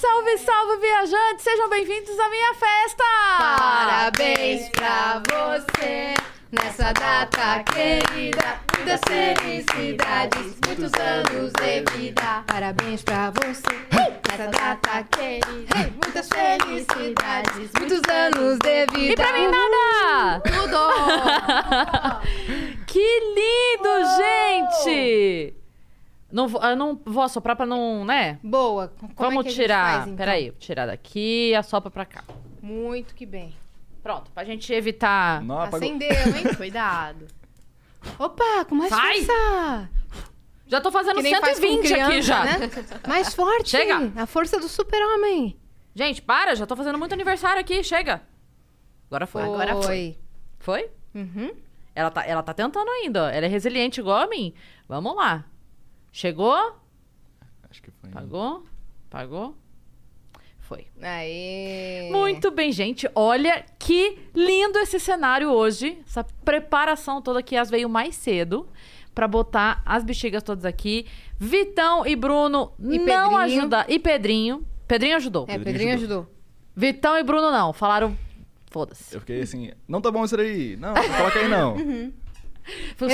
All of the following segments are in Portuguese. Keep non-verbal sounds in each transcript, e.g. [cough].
Salve, salve, viajantes! Sejam bem-vindos à minha festa! Parabéns pra você nessa data querida. Muitas felicidades, muitos anos de vida. Parabéns pra você nessa data querida. Muitas felicidades, muitos anos de vida. E pra mim nada! Tudo! [laughs] Que lindo, gente! Não, vou- eu não vou assoprar pra não, né? Boa. Como Vamos é que a gente tirar. faz, então? Peraí, vou tirar daqui e assopra pra cá. Muito que bem. Pronto, pra gente evitar. Não, apagou. Acendeu, hein? [laughs] Cuidado. Opa, com mais Sai! força! Já tô fazendo Que nem faz com 120 aqui criança, já. né? [laughs] Mais forte! Chega. A força do super-homem. Gente, para, já tô fazendo muito aniversário aqui, chega. Agora foi. Agora foi. Foi? Uhum. Ela tá, ela tá tentando ainda, ó. Ela é resiliente igual a mim. Vamos lá. Chegou? Acho que foi. Pagou? Pagou? Foi. Aê! Muito bem, gente. Olha que lindo esse cenário hoje. Essa preparação toda que as veio mais cedo pra botar as bexigas todas aqui. Vitão e Bruno E não Pedrinho. ajudar. E Pedrinho. Pedrinho ajudou. É, Pedrinho Pedrinho ajudou. Vitão e Bruno não. Falaram. Foda-se. Eu fiquei assim, não tá bom isso daí. Não, não coloca aí não. Fui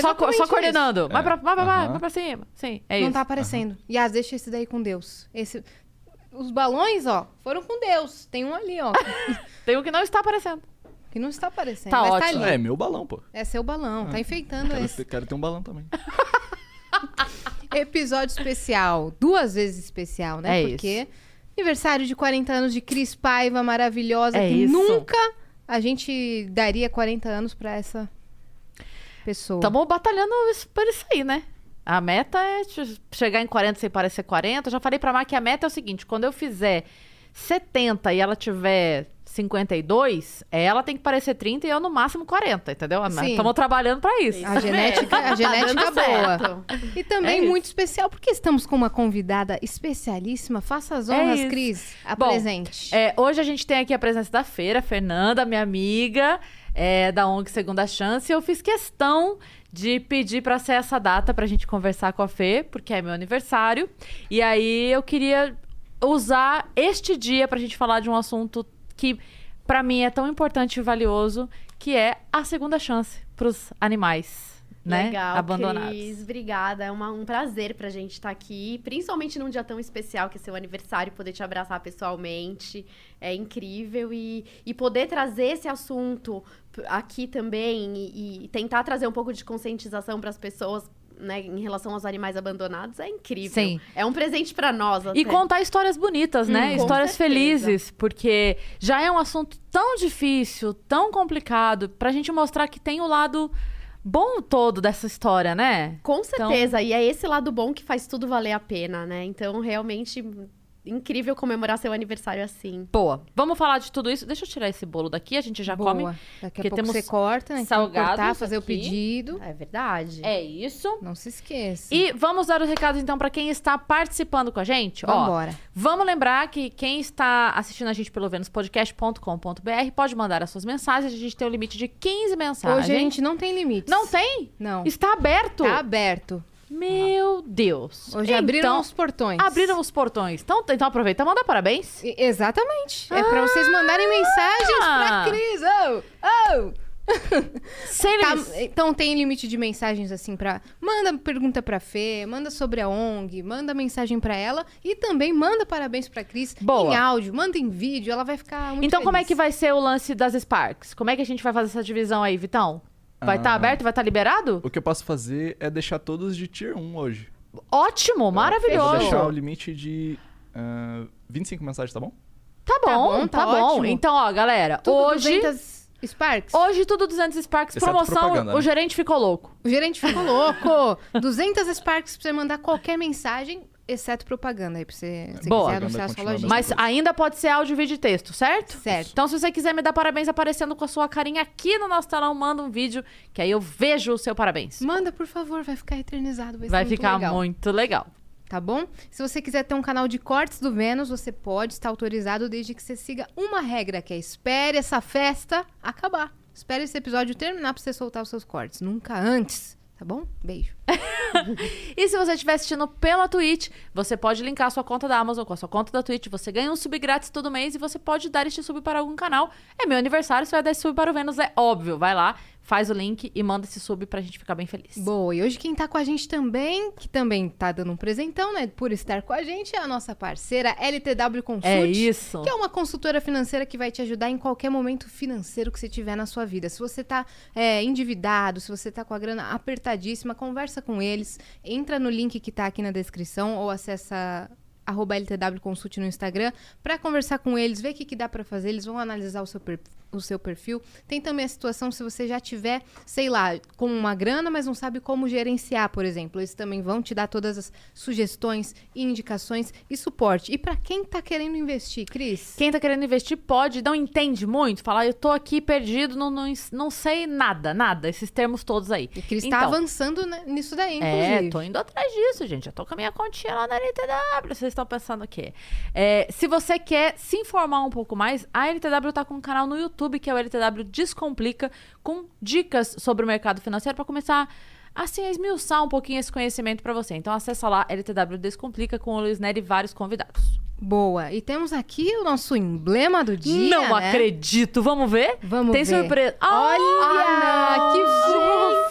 Só, co- só coordenando. Vai, É. pra, vai, vai, vai, Aham. vai pra cima. Sim, é Não isso. tá aparecendo. Yas, deixa esse daí com Deus. Esse... Os balões, ó, foram com Deus. Tem um ali, ó, [laughs] Tem um que não está aparecendo. que não está aparecendo. Tá mas ótimo. tá ali. É, meu balão, pô. É seu balão, tá enfeitando Quero, esse. ter- quero ter um balão também. [laughs] Episódio especial. Duas vezes especial, né? É Porque aniversário de 40 anos de Cris Paiva, maravilhosa, É que isso. nunca a gente daria 40 anos pra essa pessoa. Estamos batalhando por isso aí, né? A meta é che- chegar em 40 sem parecer 40. Eu já falei pra Mar que a meta é o seguinte: quando eu fizer 70 e ela tiver 52, ela tem que parecer 30 e eu no máximo 40, entendeu? Estamos trabalhando pra isso. A genética, a [laughs] genética Tá dando boa. E também É muito especial, porque estamos com uma convidada especialíssima. Faça as É honras, isso. Cris. Bom, Apresente. É, hoje a gente tem aqui a presença da Feira, Fernanda, minha amiga, é, da ONG Segunda Chance. Eu fiz questão de pedir pra ser essa data pra gente conversar com a Fê, porque é meu aniversário. E aí eu queria usar este dia pra gente falar de um assunto que pra mim é tão importante e valioso, que é a segunda chance pros animais, né? Legal, abandonados. Cris, obrigada. É uma- um prazer pra gente estar aqui, principalmente num dia tão especial que é seu aniversário, poder te abraçar pessoalmente. É incrível e, e poder trazer esse assunto aqui também e, e tentar trazer um pouco de conscientização para as pessoas. Né, em relação aos animais abandonados, é incrível. Sim. É um presente pra nós. E até. contar histórias bonitas, né? Hum, histórias certeza. felizes, porque já é um assunto tão difícil, tão complicado, pra gente mostrar que tem o lado bom todo dessa história, né? Com certeza, e é esse lado bom que faz tudo valer a pena, né? Então, realmente, incrível comemorar seu aniversário assim. Boa. Vamos falar de tudo isso. Deixa eu tirar esse bolo daqui, a gente já Boa. come. Daqui a porque pouco temos você corta, né? Então, salgados cortar, fazer o aqui. pedido. É verdade. É isso. Não se esqueça. E vamos dar os recados então pra quem está participando com a gente. Ó, Vambora. Vamos lembrar que quem está assistindo a gente pelo venuspodcast.com.br pode mandar as suas mensagens. A gente tem um limite de 15 mensagens. Hoje a gente não tem limites. Não tem? Não. Está aberto? Tá aberto. Meu Deus. Hoje abriram Então, os portões. Abriram os portões. Então, então aproveita e manda parabéns. E- Exatamente. É pra vocês mandarem mensagens Ah. pra Cris. Oh, oh. [laughs] Sem Tá, então tem limite de mensagens assim pra. Manda pergunta pra Fê, manda sobre a ONG, manda mensagem pra ela e também manda parabéns pra Cris Boa. em áudio, manda em vídeo, ela vai ficar muito Então, como é feliz. que vai ser o lance das Sparks? Como é que a gente vai fazer essa divisão aí, Vitão? Vai estar Ah. aberto? Vai estar liberado? O que eu posso fazer é deixar todos de tier 1 hoje. Ótimo, Eu vou maravilhoso. deixar o limite de ah, 25 mensagens, tá bom? Tá bom, Tá bom, tá, tá bom. ótimo. Então, ó, galera, Tudo hoje. 200 Sparks? Hoje tudo 200 Sparks, Exceto promoção, propaganda, o né? gerente ficou louco. O gerente ficou louco. [laughs] 200 Sparks pra você mandar qualquer mensagem. Exceto propaganda aí, pra você, se Boa. quiser anunciar a sua lojinha. Mas ainda pode ser áudio, vídeo e texto, certo? Certo. Então, se você quiser me dar parabéns aparecendo com a sua carinha aqui no nosso telão, manda um vídeo que aí eu vejo o seu parabéns. Manda, por favor, vai ficar eternizado. Vai, Vai muito ficar legal. muito legal. tá bom? Se você quiser ter um canal de cortes do Vênus, você pode estar autorizado desde que você siga uma regra, que é espere essa festa acabar. Espere esse episódio terminar pra você soltar os seus cortes, nunca antes, tá bom? Beijo. [laughs] E se você estiver assistindo pela Twitch, você pode linkar a sua conta da Amazon com a sua conta da Twitch. Você ganha um sub grátis todo mês e você pode dar este sub para algum canal. É meu aniversário, você vai dar esse sub para o Vênus, é óbvio. Vai lá, faz o link e manda esse sub pra gente ficar bem feliz. Boa, e hoje quem tá com a gente também, que também tá dando um presentão, né, por estar com a gente, é a nossa parceira LTW Consult. É isso. Que é uma consultora financeira que vai te ajudar em qualquer momento financeiro que você tiver na sua vida. Se você tá é, endividado, se você tá com a grana apertadíssima, conversa com eles. Entra no link que tá aqui na descrição ou acessa arroba LTW Consult no Instagram para conversar com eles, ver o que, que dá para fazer. Eles vão analisar o seu, per- o seu perfil. Tem também a situação se você já tiver, sei lá, com uma grana, mas não sabe como gerenciar, por exemplo. Eles também vão te dar todas as sugestões, indicações e suporte. E para quem tá querendo investir, Cris? Quem tá querendo investir pode, não entende muito, falar, eu tô aqui perdido, não, não, não sei nada, nada, esses termos todos aí. E Cris tá Então, avançando né, nisso daí, É, inclusive. tô indo atrás disso, gente. Eu tô com a minha continha lá na LTW. Vocês estão pensando o quê? É, se você quer se informar um pouco mais, a LTW tá com um canal no YouTube que é o LTW Descomplica, com dicas sobre o mercado financeiro para começar assim a esmiuçar um pouquinho esse conhecimento para você. Então acessa lá LTW Descomplica com o Luiz Nery e vários convidados. Boa. E temos aqui o nosso emblema do dia. Não né? acredito. Vamos ver? Vamos Tem ver. surpresa. Olha, que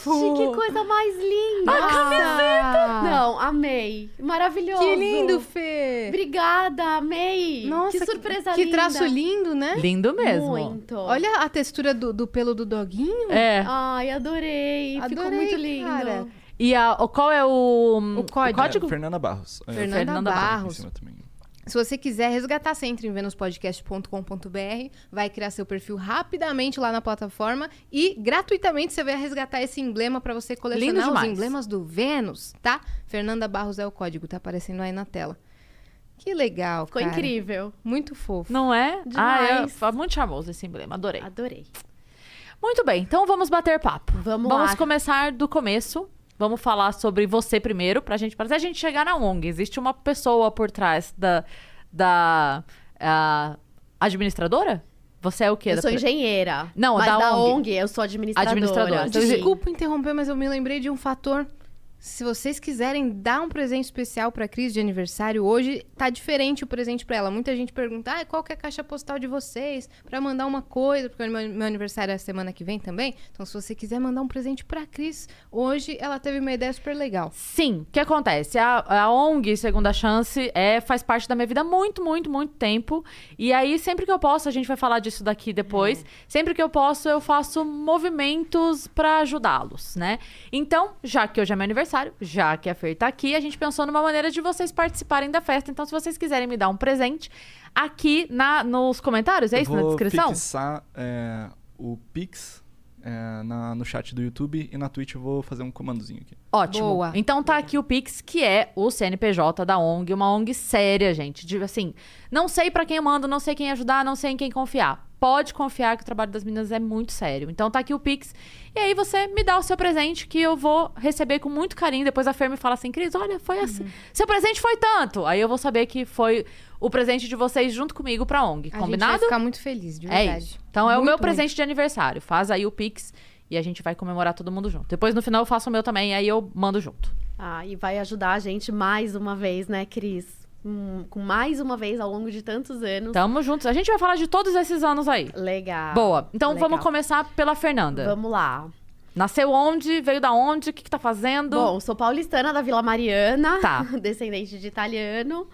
fofo! Gente, que coisa mais linda! A camiseta! Não, amei. Maravilhoso. Que lindo, Fê! Obrigada, amei. Nossa, que surpresa que linda. traço lindo, né? Lindo mesmo. Muito. Olha a textura do, do pelo do doguinho. É. Ai, adorei. Ficou Adorei, muito lindo. cara. E a, o- qual é o, O código. É, Fernanda Barros. É, Fernanda, Fernanda em Barros. Se você quiser resgatar, você entra em venuspodcast.com.br, vai criar seu perfil rapidamente lá na plataforma e gratuitamente você vai resgatar esse emblema para você colecionar os emblemas do Vênus, tá? Fernanda Barros é o código, tá aparecendo aí na tela. Que legal, Ficou cara. incrível. Muito fofo. Não é? Demais. Ah, é, é muito charmoso esse emblema, adorei. Adorei. Muito bem, então vamos bater papo. Vamos Vamos lá. começar do começo. Vamos falar sobre você primeiro, pra gente, pra a gente chegar na ONG. Existe uma pessoa por trás da, da ah, administradora? Você é o quê? Eu Da sou pre- engenheira. Não, mas da da ONG. ONG, eu sou administradora. Administradora. Desculpa interromper, mas eu me lembrei de um fator. Se vocês quiserem dar um presente especial pra Cris de aniversário hoje, tá diferente o presente pra ela. Muita gente pergunta: ah, qual que é a caixa postal de vocês? Pra mandar uma coisa, porque meu, aniversário é semana que vem também. Então, se você quiser mandar um presente pra Cris, hoje ela teve uma ideia super legal. Sim, o que acontece? A, a ONG Segunda Chance é, faz parte da minha vida há muito, muito, muito tempo. E aí, sempre que eu posso, a gente vai falar disso daqui depois. Sempre que eu posso, eu faço movimentos pra ajudá-los, né? Então, já que hoje é meu aniversário, já que a Fer tá aqui, a gente pensou numa maneira de vocês participarem da festa. Então, se vocês quiserem me dar um presente, aqui na, nos comentários, é isso? Eu Na vou descrição? fixar é, o Pix é, na- no chat do YouTube e na Twitch eu vou fazer um comandozinho aqui. Ótimo. Boa. Então tá aqui o Pix, que é o CNPJ da ONG, uma ONG séria, gente. De, assim, não sei pra quem eu mando, não sei quem ajudar, não sei em quem confiar. Pode confiar que o trabalho das meninas é muito sério. Então tá aqui o Pix. E aí você me dá o seu presente, que eu vou receber com muito carinho. Depois a Fer me fala assim, Cris, olha, foi assim. Seu presente foi tanto. Aí eu vou saber que foi o presente de vocês junto comigo pra ONG. A gente Combinado? vai ficar muito feliz, de É verdade. isso. Então é o Muito, meu muito. presente de aniversário. Faz aí o Pix e a gente vai comemorar todo mundo junto. Depois no final eu faço o meu também, aí eu mando junto. Ah, e vai ajudar a gente mais uma vez, né, Cris? Com mais uma vez ao longo de tantos anos. Tamo juntos. A gente vai falar de todos esses anos aí. Legal. Boa. Então Legal. vamos começar pela Fernanda. Vamos lá. Nasceu onde? Veio da onde? O que, que tá fazendo? Bom, sou paulistana da Vila Mariana. Tá. [laughs] Descendente de italiano.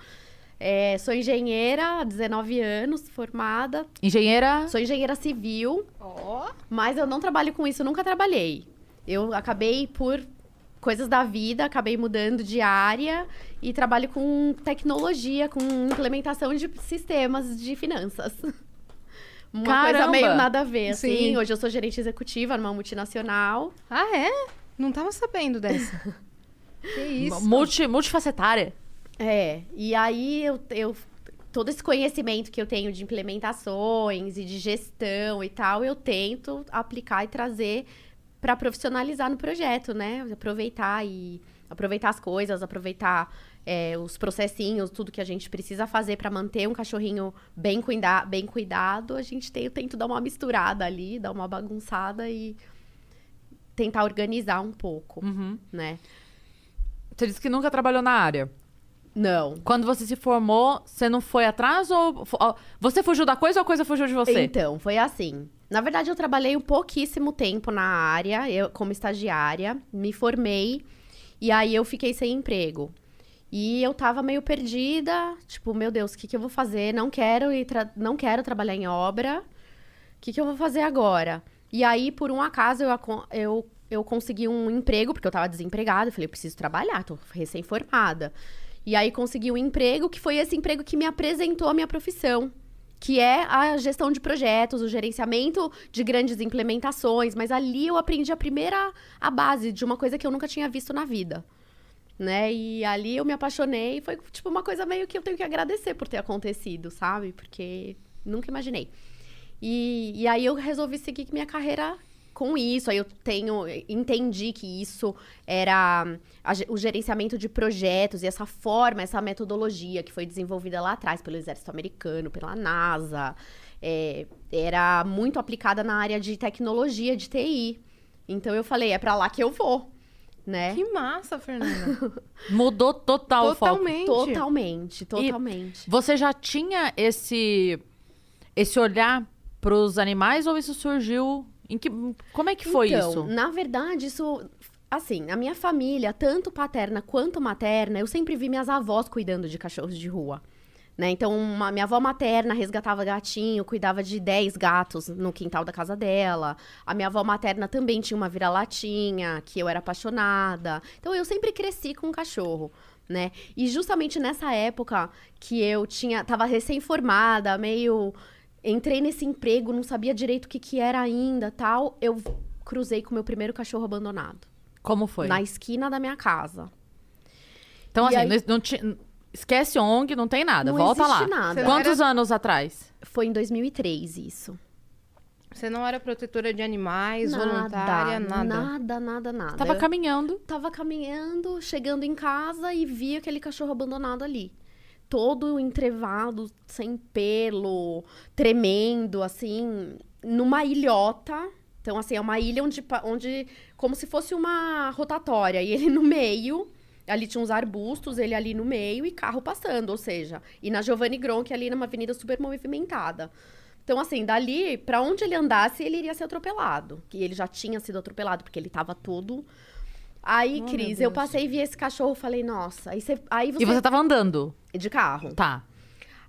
É, sou engenheira há 19 anos, formada. Engenheira. Sou engenheira civil, Ó. mas eu não trabalho com isso, nunca trabalhei. Eu acabei por coisas da vida, acabei mudando de área e trabalho com tecnologia, com implementação de sistemas de finanças. [laughs] Uma coisa Caramba! meio nada a ver, assim. Sim. Hoje eu sou gerente executiva numa multinacional. Ah, é? Não tava sabendo dessa. [laughs] que isso. Multi, multifacetária. É, e aí eu, eu todo esse conhecimento que eu tenho de implementações e de gestão e tal, eu tento aplicar e trazer para profissionalizar no projeto, né? Aproveitar e aproveitar as coisas, aproveitar é, os processinhos, tudo que a gente precisa fazer para manter um cachorrinho bem, cuida bem cuidado. A gente tem, eu tento dar uma misturada ali, dar uma bagunçada e tentar organizar um pouco, Uhum. né? Você disse que nunca trabalhou na área. Não. Quando você se formou, você não foi atrás ou. Você fugiu da coisa ou a coisa fugiu de você? Então, foi assim. Na verdade, eu trabalhei um pouquíssimo tempo na área, eu como estagiária, me formei e aí eu fiquei sem emprego. E eu tava meio perdida, tipo, meu Deus, o que, que eu vou fazer? Não quero ir não quero trabalhar em obra. O que, que eu vou fazer agora? E aí, por um acaso, eu, eu, eu consegui um emprego, porque eu tava desempregada. Eu falei, eu preciso trabalhar, tô recém-formada. E aí consegui um emprego, que foi esse emprego que me apresentou a minha profissão que é a gestão de projetos, o gerenciamento de grandes implementações, mas ali eu aprendi a primeira a base de uma coisa que eu nunca tinha visto na vida. Né? E ali eu me apaixonei, foi tipo uma coisa meio que eu tenho que agradecer por ter acontecido, sabe? Porque nunca imaginei. E, e aí eu resolvi seguir minha carreira com isso. Aí eu tenho entendi que isso era a o gerenciamento de projetos e essa forma, essa metodologia que foi desenvolvida lá atrás pelo Exército Americano, pela NASA, é, era muito aplicada na área de tecnologia, de TI. Então eu falei, é pra lá que eu vou, né? Que massa, Fernanda. [laughs] Mudou total o foco. Totalmente. Totalmente, totalmente. Você já tinha esse esse olhar pros animais ou isso surgiu em que como é que foi então, isso? Na verdade, isso. Assim, a minha família, tanto paterna quanto materna, eu sempre vi minhas avós cuidando de cachorros de rua. Né? Então, uma- minha avó materna resgatava gatinho, cuidava de 10 gatos no quintal da casa dela. A minha avó materna também tinha uma vira-latinha, que eu era apaixonada. Então, eu sempre cresci com um cachorro, né? E justamente nessa época que eu tinha, tava recém-formada, meio entrei nesse emprego, não sabia direito o que que era ainda, tal, eu cruzei com o meu primeiro cachorro abandonado Como foi? na esquina da minha casa. Então E assim, aí- não, esquece ONG, não tem nada, Não volta lá. existe nada. Quantos anos atrás? Foi em 2003 isso. Você não era protetora de animais, voluntária, nada. Nada, nada, nada. Tava Eu caminhando. tava caminhando, chegando em casa e vi aquele cachorro abandonado ali. Todo entrevado, sem pelo, tremendo, assim, numa ilhota. Então, assim, é uma ilha onde, onde como se fosse uma rotatória. E ele no meio, ali tinha uns arbustos, ele ali no meio e carro passando, ou seja, e na Giovanni Gronchi ali numa avenida super movimentada. Então, assim, dali, pra onde ele andasse, ele iria ser atropelado. Que ele já tinha sido atropelado, porque ele tava todo. Aí, Oh, Cris, eu passei e vi esse cachorro falei, nossa. Aí você. Aí você, E você tava andando. De carro. Tá.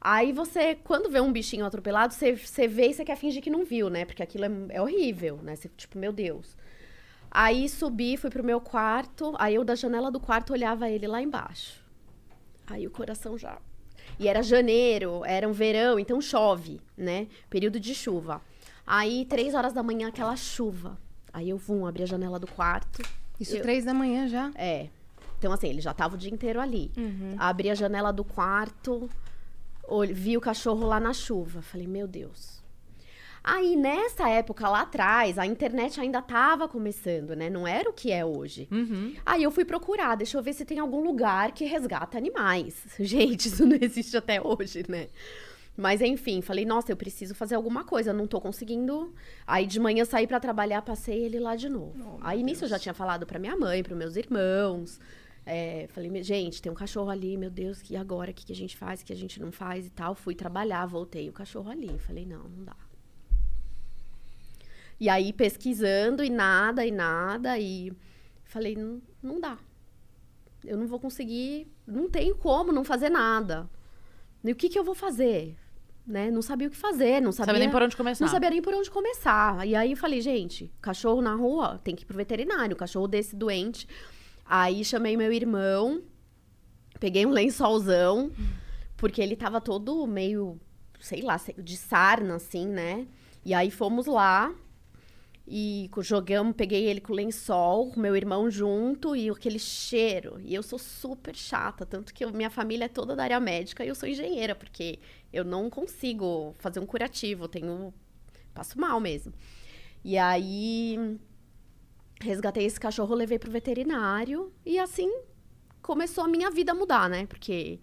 Aí você, quando vê um bichinho atropelado, você, você vê e você quer fingir que não viu, né? Porque aquilo é, é horrível, né? Você, tipo, meu Deus. Aí subi, fui pro meu quarto. Aí eu da janela do quarto olhava ele lá embaixo. Aí o coração já. E era janeiro, era um verão, então chove, né? Período de chuva. Aí, três horas da manhã, aquela chuva. Aí eu vum, abri a janela do quarto. Isso Eu- três da manhã já. É. Então, assim, ele já tava o dia inteiro ali. Abri a janela do quarto, vi o cachorro lá na chuva. Falei, meu Deus. Aí, nessa época lá atrás, a internet ainda tava começando, né? Não era o que é hoje. Uhum. Aí eu fui procurar, deixa eu ver se tem algum lugar que resgata animais. [laughs] Gente, isso não existe até hoje, né? Mas enfim, falei, nossa, eu preciso fazer alguma coisa, não tô conseguindo. Aí de manhã saí pra trabalhar, passei ele lá de novo. Aí nisso eu já tinha falado pra minha mãe, pros meus irmãos. É, falei, "Me- gente, tem um cachorro ali, meu Deus, e agora? O que, que a gente faz, o que a gente não faz e tal. Fui trabalhar, voltei o cachorro ali. Falei, não, não dá. E aí pesquisando e nada, e nada, e falei, não, não dá. Eu não vou conseguir, não tenho como não fazer nada. E o que, que eu vou fazer? Né? Não sabia o que fazer, não sabia, Sabia nem por onde começar. não sabia nem por onde começar. E aí eu falei, gente, cachorro na rua tem que ir pro veterinário, cachorro desse doente. Aí chamei meu irmão, peguei um lençolzão, porque ele tava todo meio, sei lá, de sarna, assim, né? E aí fomos lá. E jogamos, peguei ele com o lençol, meu irmão junto e aquele cheiro. E eu sou super chata, tanto que eu- minha família é toda da área médica e eu sou engenheira, porque eu não consigo fazer um curativo, tenho passo mal mesmo. E aí resgatei esse cachorro, levei pro veterinário e assim começou a minha vida a mudar, né? Porque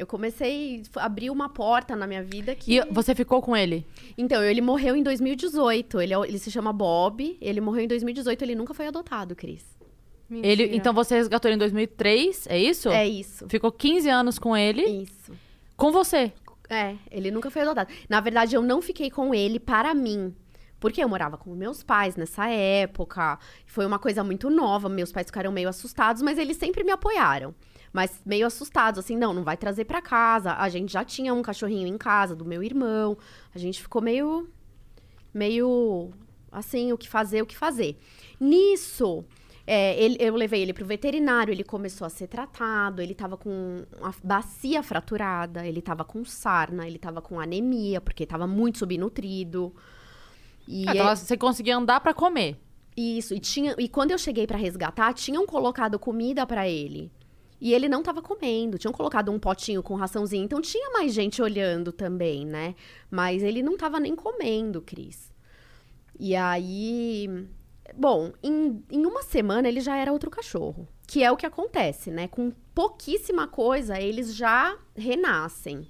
eu comecei a abrir uma porta na minha vida que E você ficou com ele? então, ele morreu em 2018. Ele, é ele se chama Bob. Ele morreu em 2018. Ele nunca foi adotado, Cris. Ele, então você resgatou ele em 2003, é isso? É isso. Ficou 15 anos com ele, Isso. com você. É, ele nunca foi adotado. Na verdade, eu não fiquei com ele para mim. Porque eu morava com meus pais nessa época. Foi uma coisa muito nova. Meus pais ficaram meio assustados, mas eles sempre me apoiaram. Mas meio assustados, assim, não, não vai trazer pra casa. A gente já tinha um cachorrinho em casa do meu irmão. A gente ficou meio. meio. assim, o que fazer, o que fazer. Nisso. é, ele- eu levei ele pro veterinário, ele começou a ser tratado, ele tava com a bacia fraturada, ele tava com sarna, ele tava com anemia, porque tava muito subnutrido. E Ah, então você conseguia andar pra comer. isso, e, tinha, e quando eu cheguei pra resgatar, tinham colocado comida pra ele. E ele não tava comendo, tinham colocado um potinho com raçãozinho, então tinha mais gente olhando também, né? Mas ele não tava nem comendo, Cris. E aí. Bom, em, em uma semana ele já era outro cachorro. Que é o que acontece, né? Com pouquíssima coisa, eles já renascem.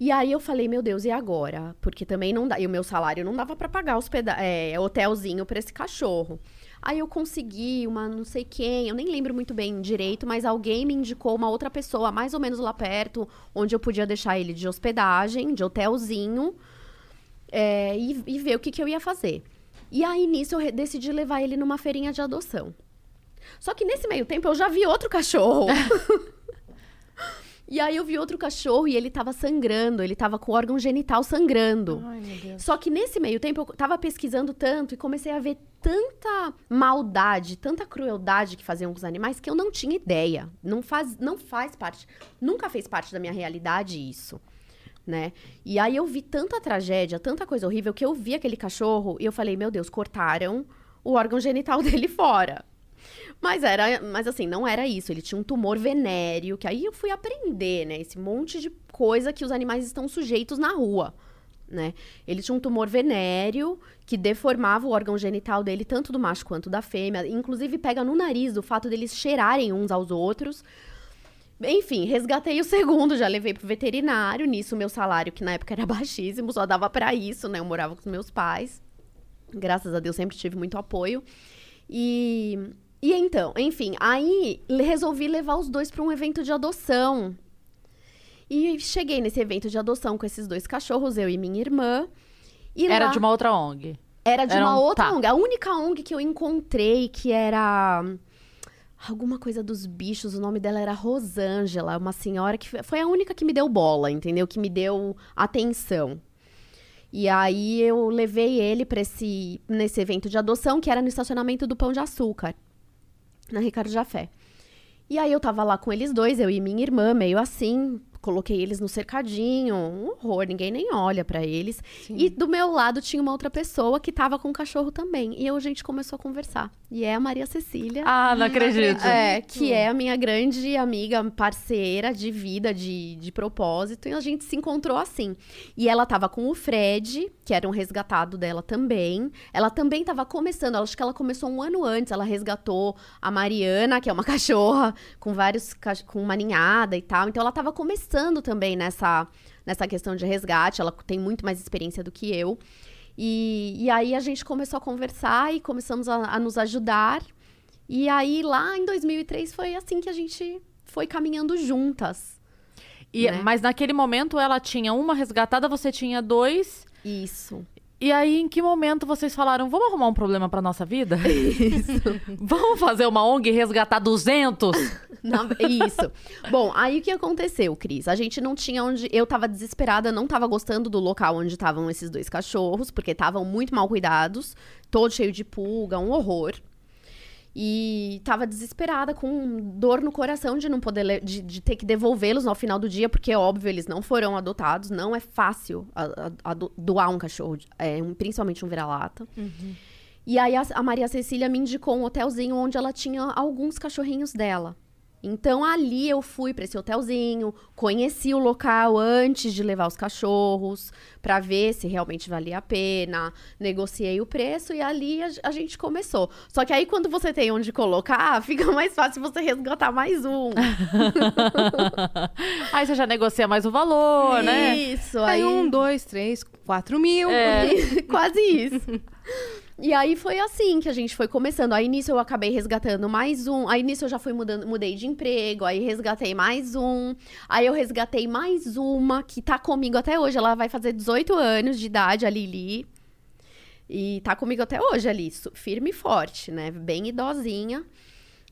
E aí eu falei, meu Deus, e agora? Porque também não dá. E o meu salário não dava pra pagar hospeda é, hotelzinho pra esse cachorro. Aí eu consegui uma não sei quem, eu nem lembro muito bem direito, mas alguém me indicou uma outra pessoa, mais ou menos lá perto, onde eu podia deixar ele de hospedagem, de hotelzinho, é, e, e ver o que, que eu ia fazer. E aí, nisso, eu decidi levar ele numa feirinha de adoção. Só que nesse meio tempo eu já vi outro cachorro. [laughs] e aí eu vi outro cachorro e ele tava sangrando, ele tava com o órgão genital sangrando. Ai, meu Deus. Só que nesse meio tempo eu tava pesquisando tanto e comecei a ver tanta maldade, tanta crueldade que faziam com os animais que eu não tinha ideia. Não faz, não faz parte, nunca fez parte da minha realidade isso, né? E aí eu vi tanta tragédia, tanta coisa horrível que eu vi aquele cachorro e eu falei, meu Deus, cortaram o órgão genital [laughs] dele fora. Mas era, mas assim, não era isso. Ele tinha um tumor venéreo, que aí eu fui aprender, né? Esse monte de coisa que os animais estão sujeitos na rua, né? Ele tinha um tumor venéreo que deformava o órgão genital dele, tanto do macho quanto da fêmea. Inclusive pega no nariz o fato deles cheirarem uns aos outros. Enfim, resgatei o segundo, já levei pro veterinário. Nisso, meu salário, que na época era [laughs] baixíssimo, só dava pra isso, né? Eu morava com os meus pais. Graças a Deus, sempre tive muito apoio. E, e então, enfim, aí resolvi levar os dois para um evento de adoção. E cheguei nesse evento de adoção com esses dois cachorros, eu e minha irmã. E Era lá- de uma outra ONG. era de era uma um- outra tá. ONG. A única ONG que eu encontrei que era alguma coisa dos bichos, o nome dela era Rosângela, uma senhora que foi- foi a única que me deu bola, entendeu? Que me deu atenção. E aí eu levei ele para esse nesse evento de adoção que era no estacionamento do Pão de Açúcar, na Ricardo Jafé. E aí eu tava lá com eles dois, eu e minha irmã, meio assim, coloquei eles no cercadinho, um horror, ninguém nem olha pra eles. E do meu lado tinha uma outra pessoa que tava com o cachorro também. E a gente começou a conversar. E é a Maria Cecília. Ah, não acredito. É, que é a minha grande amiga, parceira de vida, de, de propósito, e a gente se encontrou assim. E ela tava com o Fred, que era um resgatado dela também. Ela também tava começando, acho que ela começou um ano antes, ela resgatou a Mariana, que é uma [laughs] cachorra, com vários, com uma ninhada e tal. Então ela tava começando também nessa, nessa questão de resgate, ela tem muito mais experiência do que eu. E, e aí a gente começou a conversar e começamos a, a nos ajudar. E aí, lá em 2003, foi assim que a gente foi caminhando juntas. E- né? Mas naquele momento ela tinha uma resgatada, você tinha dois. Isso. E aí, em que momento vocês falaram, vamos arrumar um problema pra nossa vida? [laughs] [laughs] vamos fazer uma ONG e resgatar 200? [laughs] Na- Isso. Bom, aí o que aconteceu, Cris? A gente não tinha onde. Eu tava desesperada, não tava gostando do local onde estavam esses dois cachorros, porque estavam muito mal cuidados, todo cheio de pulga, um horror. E tava desesperada, com dor no coração de não poder de, de ter que devolvê-los no final do dia, porque óbvio, eles não foram adotados, não é fácil a- a- ado- doar um cachorro, é, um- principalmente um vira-lata. E aí a, a Maria Cecília me indicou um hotelzinho onde ela tinha alguns cachorrinhos dela. Então ali eu fui para esse hotelzinho, conheci o local antes de levar os cachorros para ver se realmente valia a pena, negociei o preço e ali a, a gente começou. Só que aí quando você tem onde colocar, [laughs] fica mais fácil você resgatar mais um. [laughs] aí você já negocia mais o valor, né? Isso, Aí aí um, dois, três, quatro mil. É. [laughs] Quase isso. E aí foi assim que a gente foi começando. Aí nisso eu acabei resgatando mais um. Aí nisso eu já fui mudando, mudei de emprego. Aí resgatei mais um. Aí eu resgatei mais uma que tá comigo até hoje. Ela vai fazer 18 anos de idade, a Lili. E tá comigo até hoje ali, firme e forte, né? Bem idosinha.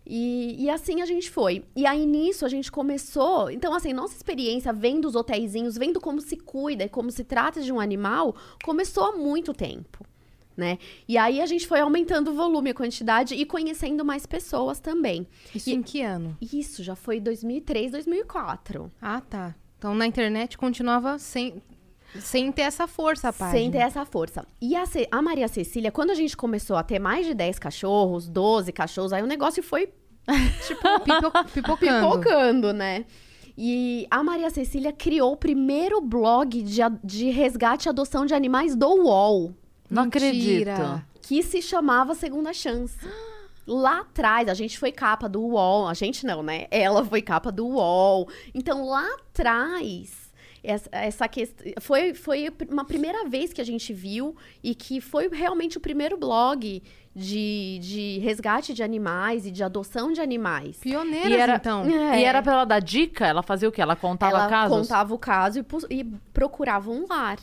E, e assim a gente foi. E aí nisso a gente começou. Então, assim, nossa experiência vendo os hotéisinhos, vendo como se cuida e como se trata de um animal, começou há muito tempo. Né? E aí a gente foi aumentando o volume, a quantidade e conhecendo mais pessoas também. Isso E- em que ano? Isso já foi 2003, 2004. Ah, tá. Então na internet continuava sem, sem ter essa força página. Sem ter essa força. E a, Ce- a Maria Cecília, quando a gente começou a ter mais de 10 cachorros, 12 cachorros, aí o negócio foi [laughs] Tipo, pipo- pipocando. pipocando, né? E a Maria Cecília criou o primeiro blog de, de resgate e adoção de animais do UOL, Não Mentira. acredito. que se chamava Segunda Chance. Lá atrás, a gente foi capa do UOL. A gente não, né? Ela foi capa do UOL. Então, lá atrás, essa, essa questão. Foi, foi uma primeira vez que a gente viu e que foi realmente o primeiro blog de, de resgate de animais e de adoção de animais. Pioneiras, E era- então. É. E era pra ela dar dica? Ela fazia o quê? Ela contava Ela casos? contava o caso e, e procurava um lar.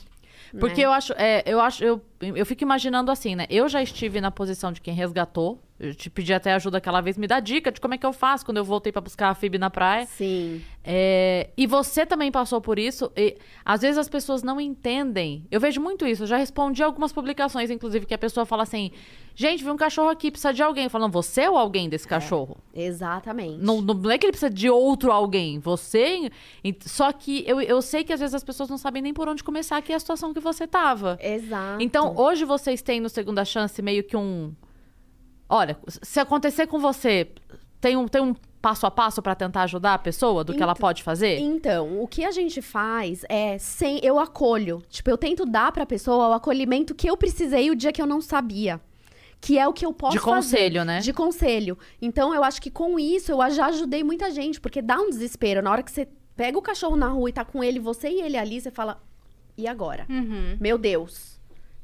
Porque né? eu acho, é, eu acho, eu, eu fico imaginando assim, né? Eu já estive na posição de quem resgatou. Eu te pedi até ajuda aquela vez, me dá dica de como é que eu faço quando eu voltei pra buscar a Fib na praia. Sim. É, e você também passou por isso. E às vezes as pessoas não entendem. Eu vejo muito isso. Eu já respondi algumas publicações, inclusive, que a pessoa fala assim: gente, vi um cachorro aqui, precisa de alguém. Falando, você é o alguém desse cachorro. Exatamente. Não, não é que ele precisa de outro alguém. Você. Só que eu, eu sei que às vezes as pessoas não sabem nem por onde começar, que é a situação que você tava. Exato. Então, hoje vocês têm no Segunda Chance meio que um. Olha, se acontecer com você, tem um, tem um passo a passo pra tentar ajudar a pessoa do que ela Então- pode fazer? Então, o que a gente faz é sem eu acolho. Tipo, eu tento dar pra pessoa o acolhimento que eu precisei o dia que eu não sabia. Que é o que eu posso De fazer. conselho, né? De conselho. Então, eu acho que com isso eu já ajudei muita gente, porque dá um desespero. Na hora que você pega o cachorro na rua e tá com ele, você e ele ali, você fala: e agora? Uhum. Meu Deus.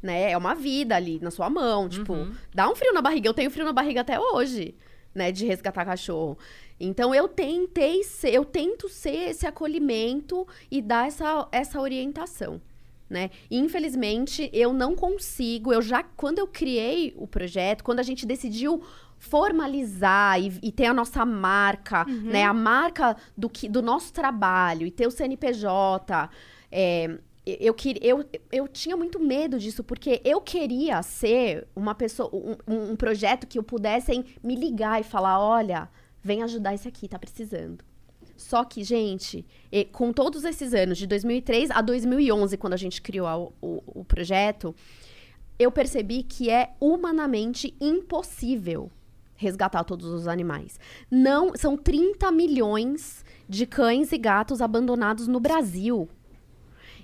Né? É uma vida ali na sua mão. Tipo, Uhum. dá um frio na barriga. Eu tenho frio na barriga até hoje, né? De resgatar cachorro. Então eu tentei ser, eu tento ser esse acolhimento e dar essa, essa orientação. Né? E, infelizmente, eu não consigo. Eu já, quando eu criei o projeto, quando a gente decidiu formalizar e, e ter a nossa marca, né? A marca do, que, do nosso trabalho e ter o CNPJ. é, eu, eu, eu tinha muito medo disso, porque eu queria ser uma pessoa, um, um projeto que eu pudessem me ligar e falar: olha, vem ajudar esse aqui, tá precisando. Só que, gente, com todos esses anos, de 2003 a 2011, quando a gente criou a- o, o projeto, eu percebi que é humanamente impossível resgatar todos os animais. Não, são 30 milhões de cães e gatos abandonados no Brasil.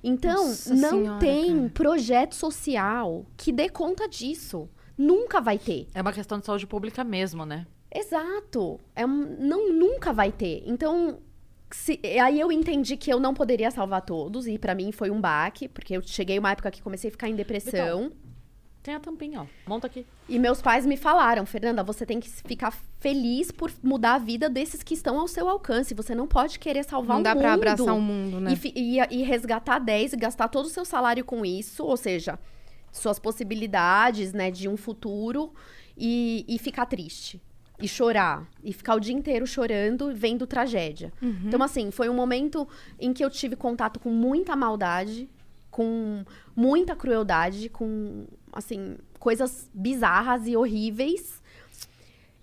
Então, Nossa não Senhora, tem cara. projeto social que dê conta disso. Nunca vai ter. É uma questão de saúde pública mesmo, né? Exato. É um- não, nunca vai ter. Então, se- aí eu entendi que eu não poderia salvar todos, e pra mim foi um baque, porque eu cheguei uma época que comecei a ficar em depressão. Tem a tampinha, ó. Monta aqui. E meus pais me falaram, Fernanda, você tem que ficar feliz por mudar a vida desses que estão ao seu alcance. Você não pode querer salvar Não o dá mundo. pra abraçar o mundo, né? E, e, e resgatar 10 e gastar todo o seu salário com isso, ou seja, suas possibilidades, né, de um futuro e, e ficar triste. E chorar. E ficar o dia inteiro chorando, vendo tragédia. Uhum. Então, assim, foi um momento em que eu tive contato com muita maldade, com muita crueldade, com, assim, coisas bizarras e horríveis.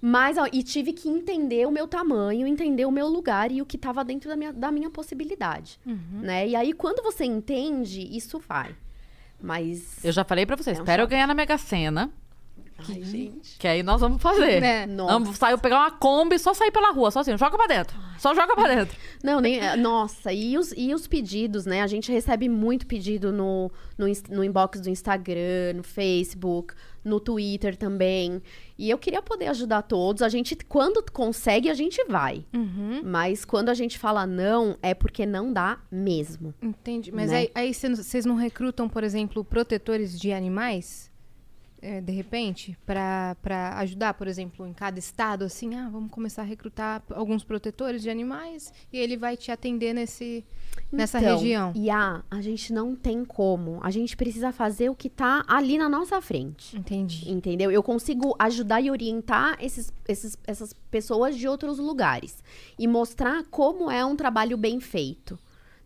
Mas, ó, e tive que entender o meu tamanho, entender o meu lugar e o que estava dentro da minha, da minha possibilidade, né? E aí, quando você entende, isso vai. Mas... Eu já falei pra vocês, É um espera eu ganhar na Mega Sena, Ai, gente. que aí nós vamos fazer. É. Nossa. Vamos sair, pegar uma Kombi e só sair pela rua, só assim, joga pra dentro. Só joga pra dentro. Não, nem. é, Nossa, e os, e os pedidos, né? A gente recebe muito pedido no, no, no inbox do Instagram, no Facebook, no Twitter também. E eu queria poder ajudar todos. A gente, quando consegue, a gente vai. Uhum. Mas quando a gente fala não, é porque não dá mesmo. Entendi. Mas Né? aí, aí cê- vocês não recrutam, por exemplo, protetores de animais? É, de repente, pra ajudar, por exemplo, em cada estado, assim, ah, vamos começar a recrutar alguns protetores de animais e ele vai te atender nesse, nessa Então, região. E a, a gente não tem como. A gente precisa fazer o que tá ali na nossa frente. Entendi. Entendeu? Eu consigo ajudar e orientar esses, esses- essas pessoas de outros lugares. E mostrar como é um trabalho bem feito.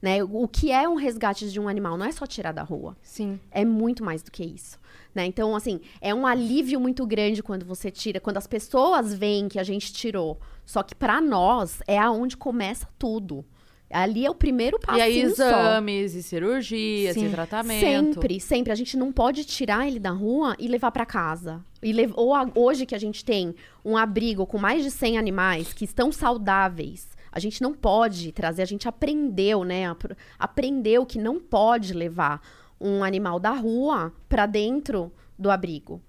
Né? O que é um resgate de um animal? Não é só tirar da rua. Sim. É muito mais do que isso. Né? Então, assim, é um alívio muito grande quando você tira, quando as pessoas veem que a gente tirou. Só que pra nós é aonde começa tudo. Ali é o primeiro passo. e aí, exames, e cirurgias, Sim. e tratamento. Sempre, sempre. A gente não pode tirar ele da rua e levar pra casa. E lev- Ou a- hoje que a gente tem um abrigo com mais de 100 animais que estão saudáveis, a gente não pode trazer. A gente aprendeu, né? Apr- Aprendeu que não pode levar um animal da rua pra dentro do abrigo.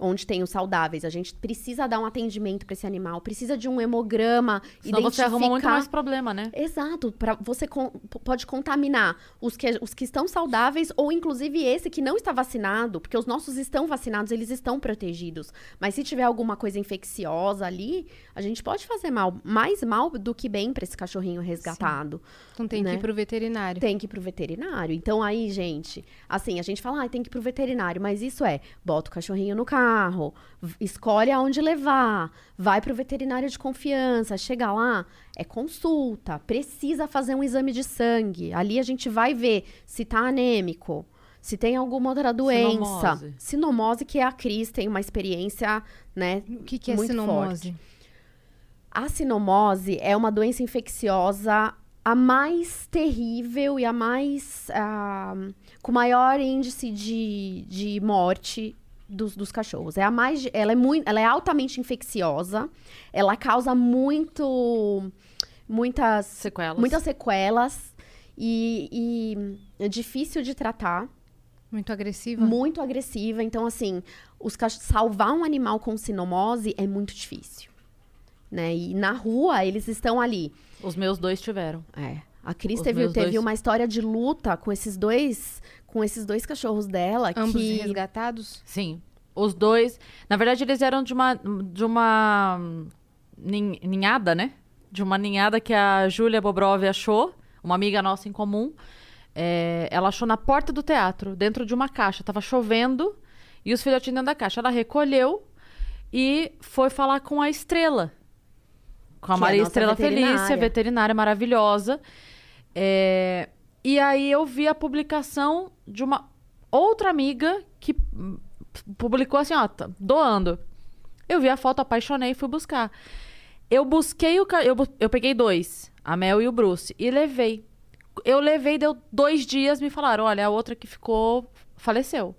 Onde tem os saudáveis. A gente precisa dar um atendimento pra esse animal, precisa de um hemograma, Senão você arruma muito identificar- mais problema, né? Exato, para você con- pode contaminar os que, os que estão saudáveis ou inclusive esse que não está vacinado, porque os nossos estão vacinados, eles estão protegidos. Mas se tiver alguma coisa infecciosa ali, a gente pode fazer mal, mais mal do que bem para esse cachorrinho resgatado. Então tem que Né? ir pro veterinário. Tem que ir pro veterinário. Então aí, gente, assim, a gente fala, ah, tem que ir pro veterinário, mas isso é, bota o cachorrinho no carro, v- escolhe aonde levar, vai pro veterinário de confiança, chega lá, é consulta, precisa fazer um exame de sangue. Ali a gente vai ver se tá anêmico, se tem alguma outra doença. Sinomose. Sinomose, que é a Cris, tem uma experiência, né, O que, que é muito sinomose? a sinomose é uma doença infecciosa a mais terrível e a mais. ah, com maior índice de, de morte dos, dos cachorros. É a mais. Ela é, muito, ela é altamente infecciosa, ela causa muito. muitas. Sequelas. muitas sequelas e, e é difícil de tratar Muito agressiva? muito agressiva. Então, assim, os salvar um animal com sinomose é muito difícil. Né? E na rua, eles estão ali. Os meus dois tiveram. É. A Cris teve, teve dois- uma história de luta com esses dois, com esses dois cachorros dela. Ambos que... resgatados? Sim. Os dois. Na verdade, eles eram de uma. De uma. nin- ninhada, né? De uma ninhada que a Júlia Bobrov achou, uma amiga nossa em comum. É, ela achou na porta do teatro, dentro de uma caixa. Tava chovendo e os filhotinhos dentro da caixa. Ela recolheu e foi falar com a Estrela. Com a Que é a Maria nossa Estrela Felícia, veterinária. veterinária maravilhosa. É, e aí eu vi a publicação de uma outra amiga que hum, publicou assim, ó, tá doando. Eu vi a foto, apaixonei e fui buscar. Eu busquei o. Eu, eu peguei dois, a Mel e o Bruce, e levei. Eu levei, deu dois dias, me falaram: olha, a outra que ficou faleceu.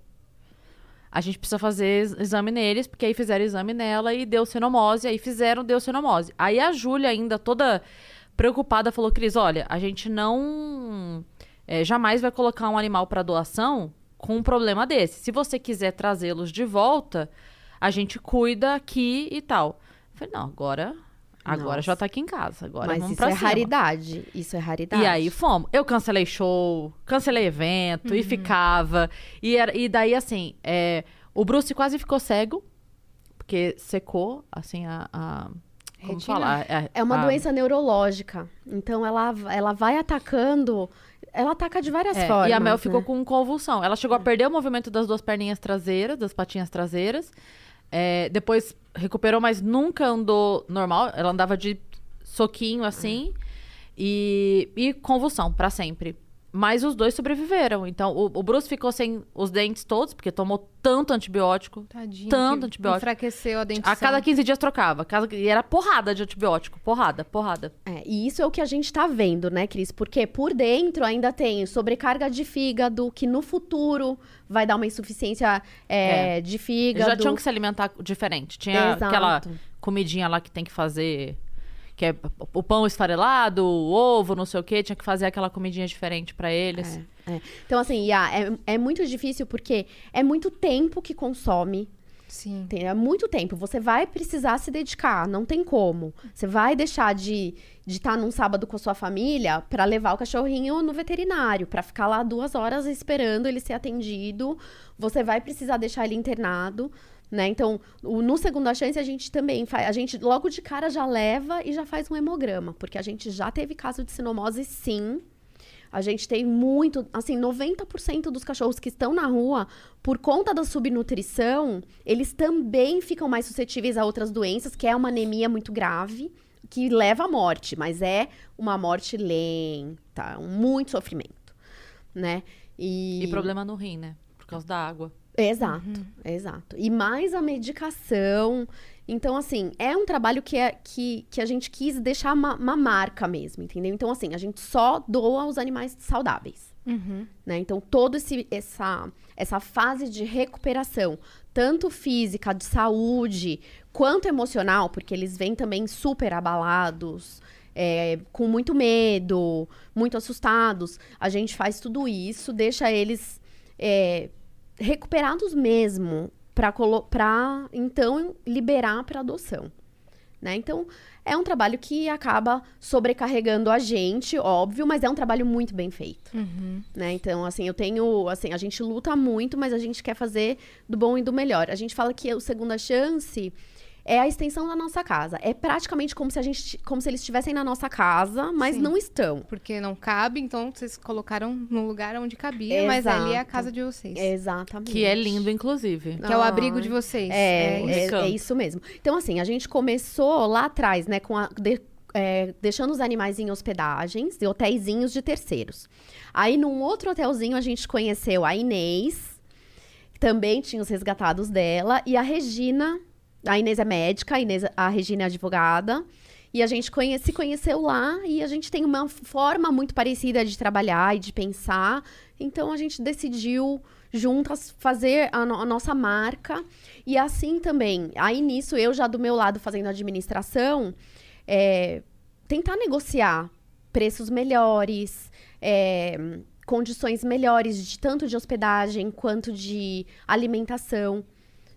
A gente precisa fazer ex- exame neles, porque aí fizeram exame nela e deu cenomose, aí fizeram, deu cenomose. Aí a Júlia, ainda toda preocupada, falou: Cris, olha, a gente não. é, jamais vai colocar um animal para doação com um problema desse. Se você quiser trazê-los de volta, a gente cuida aqui e tal. Eu falei, não, agora. Agora Nossa. já tá aqui em casa. Agora Mas vamos isso pra é cima. raridade. Isso é raridade. E aí fomos. Eu cancelei show, cancelei evento e ficava. E, era, e daí, assim, é, o Bruce quase ficou cego, porque secou, assim, a. a- como Retina. falar? A- É uma a- doença neurológica. Então, ela, ela vai atacando. Ela ataca de várias É, formas. e a Mel né? ficou com convulsão. Ela chegou a perder o movimento das duas perninhas traseiras, das patinhas traseiras. É, depois recuperou, mas nunca andou normal. Ela andava de soquinho assim. E, e convulsão pra sempre. Mas os dois sobreviveram. Então, o, o Bruce ficou sem os dentes todos, porque tomou tanto antibiótico. Tadinho. Tanto antibiótico. Enfraqueceu a dentição. A cada 15 dias trocava. Cada- E era porrada de antibiótico. Porrada, porrada. É, e isso é o que a gente tá vendo, né, Cris? Porque por dentro ainda tem sobrecarga de fígado, que no futuro vai dar uma insuficiência é, de Eles fígado. já tinham que se alimentar diferente. Tinha Exato. aquela comidinha lá que tem que fazer. Que é o pão esfarelado, o ovo, não sei o quê. Tinha que fazer aquela comidinha diferente pra eles. É, é. Então, assim, Iá, é, é muito difícil porque é muito tempo que consome. Sim. Tem, é muito tempo. Você vai precisar se dedicar, não tem como. Você vai deixar de estar num sábado com a sua família pra levar o cachorrinho no veterinário, pra ficar lá duas horas esperando ele ser atendido. Você vai precisar deixar ele internado. Né? Então, o- no Segunda Chance, a gente também faz. A gente logo de cara já leva e já faz um hemograma, porque a gente já teve caso de sinomose, sim. A gente tem muito, assim, 90% dos cachorros que estão na rua, por conta da subnutrição, eles também ficam mais suscetíveis a outras doenças, que é uma anemia muito grave, que leva à morte, mas é uma morte lenta, muito sofrimento, né? E problema no rim, né? Por causa da água. Exato, exato. E mais a medicação. Então, assim, é um trabalho que, é, que, que a gente quis deixar uma, uma marca mesmo, entendeu? Então, assim, a gente só doa os animais saudáveis. Uhum. Né? Então, toda essa, essa fase de recuperação, tanto física, de saúde, quanto emocional, porque eles vêm também super abalados, é, com muito medo, muito assustados. A gente faz tudo isso, deixa eles é, recuperados mesmo, para então liberar para adoção. Né? Então, é um trabalho que acaba sobrecarregando a gente, óbvio, mas é um trabalho muito bem feito. Uhum. Né? Então, assim, eu tenho. Assim, a gente luta muito, mas a gente quer fazer do bom e do melhor. A gente fala que o Segunda Chance é a extensão da nossa casa. É praticamente como se, a gente, como se eles estivessem na nossa casa, mas Sim. não estão. Porque não cabe, então vocês colocaram no lugar onde cabia, mas ali é a Exato. casa de vocês. Exatamente. Que é lindo, inclusive. Que é o abrigo de vocês. É, isso. é, Campo. é isso mesmo. Então, assim, a gente começou lá atrás, né, com a. de- é, deixando os animais em hospedagens, em hotéisinhos de terceiros. Aí, num outro hotelzinho, a gente conheceu a Inês, que também tinha os resgatados dela, e a Regina. A Inês é médica, a, Inês, a Regina é advogada. E a gente conhe- se conheceu lá e a gente tem uma forma muito parecida de trabalhar e de pensar. Então a gente decidiu juntas fazer a, no- a nossa marca. E assim também. Aí nisso, eu já do meu lado fazendo administração, é, tentar negociar preços melhores, é, condições melhores, de tanto de hospedagem quanto de alimentação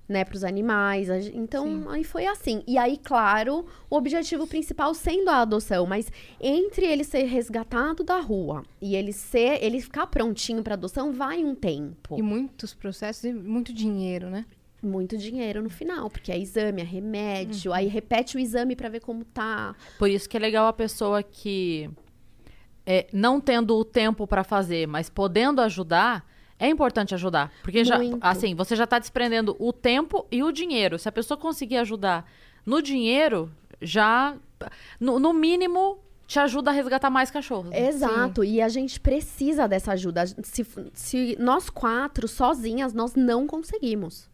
né, para os animais. Então, aí foi assim. E aí, claro, o objetivo principal sendo a adoção, mas entre ele ser resgatado da rua e ele ser, ele ficar prontinho para adoção, vai um tempo. E muitos processos e muito dinheiro, né? Muito dinheiro no final, porque é exame, é remédio, aí repete o exame para ver como tá. Por isso que é legal a pessoa que, é, não tendo o tempo pra fazer, mas podendo ajudar, é importante ajudar. Porque já, Muito. assim, você já tá desprendendo o tempo e o dinheiro. Se a pessoa conseguir ajudar no dinheiro, já, no, no mínimo, te ajuda a resgatar mais cachorros. né? Exato, e a gente precisa dessa ajuda. Se, se nós quatro sozinhas, nós não conseguimos.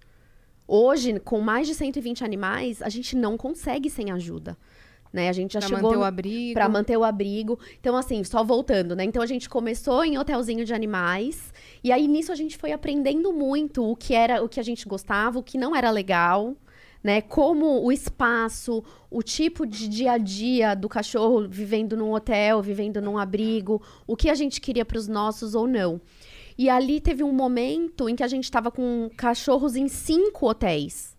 Hoje, com mais de 120 animais, a gente não consegue sem ajuda. Né? A gente já Pra chegou manter o abrigo. Pra manter o abrigo. Então, assim, só voltando, né? Então, a gente começou em hotelzinho de animais. E aí, nisso, a gente foi aprendendo muito o que era, o que a gente gostava, o que não era legal. Né? Como o espaço, o tipo de dia a dia do cachorro vivendo num hotel, vivendo num abrigo, o que a gente queria para os nossos ou não. E ali teve um momento em que a gente estava com cachorros em cinco hotéis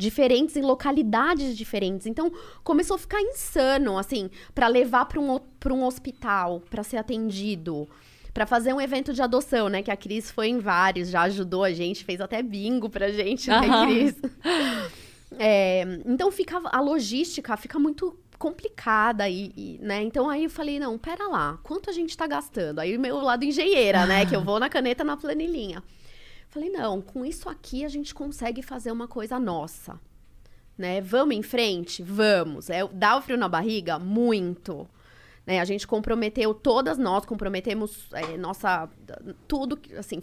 diferentes em localidades diferentes. Então, começou a ficar insano, assim, para levar para um, pra um hospital, para ser atendido, para fazer um evento de adoção, né? Que a Cris foi em vários, já ajudou a gente, fez até bingo pra gente, né, Aham. Cris? [laughs] É, então, fica, a logística fica muito complicada e, e, né? Então aí eu falei, não, pera lá, quanto a gente tá gastando? Aí o meu lado engenheira, né? Que eu vou na caneta na planilhinha. Falei, não, com isso aqui a gente consegue fazer uma coisa nossa. Né? Vamos em frente? Vamos. É, dá o frio na barriga? Muito. né? A gente comprometeu, todas nós comprometemos é, nossa. Tudo, assim.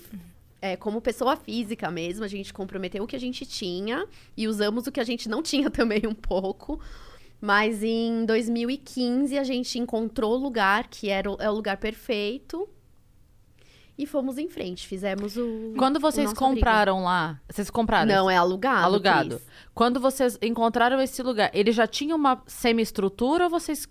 É, como pessoa física mesmo, a gente comprometeu o que a gente tinha e usamos o que a gente não tinha [laughs] também um pouco. Mas em 2015 a gente encontrou o lugar que era o, é o lugar perfeito e fomos em frente. Fizemos o. Quando o vocês abrigo. compraram lá, vocês compraram? Não, é alugado. alugado. Cris. Quando vocês encontraram esse lugar, ele já tinha uma semi-estrutura ou vocês.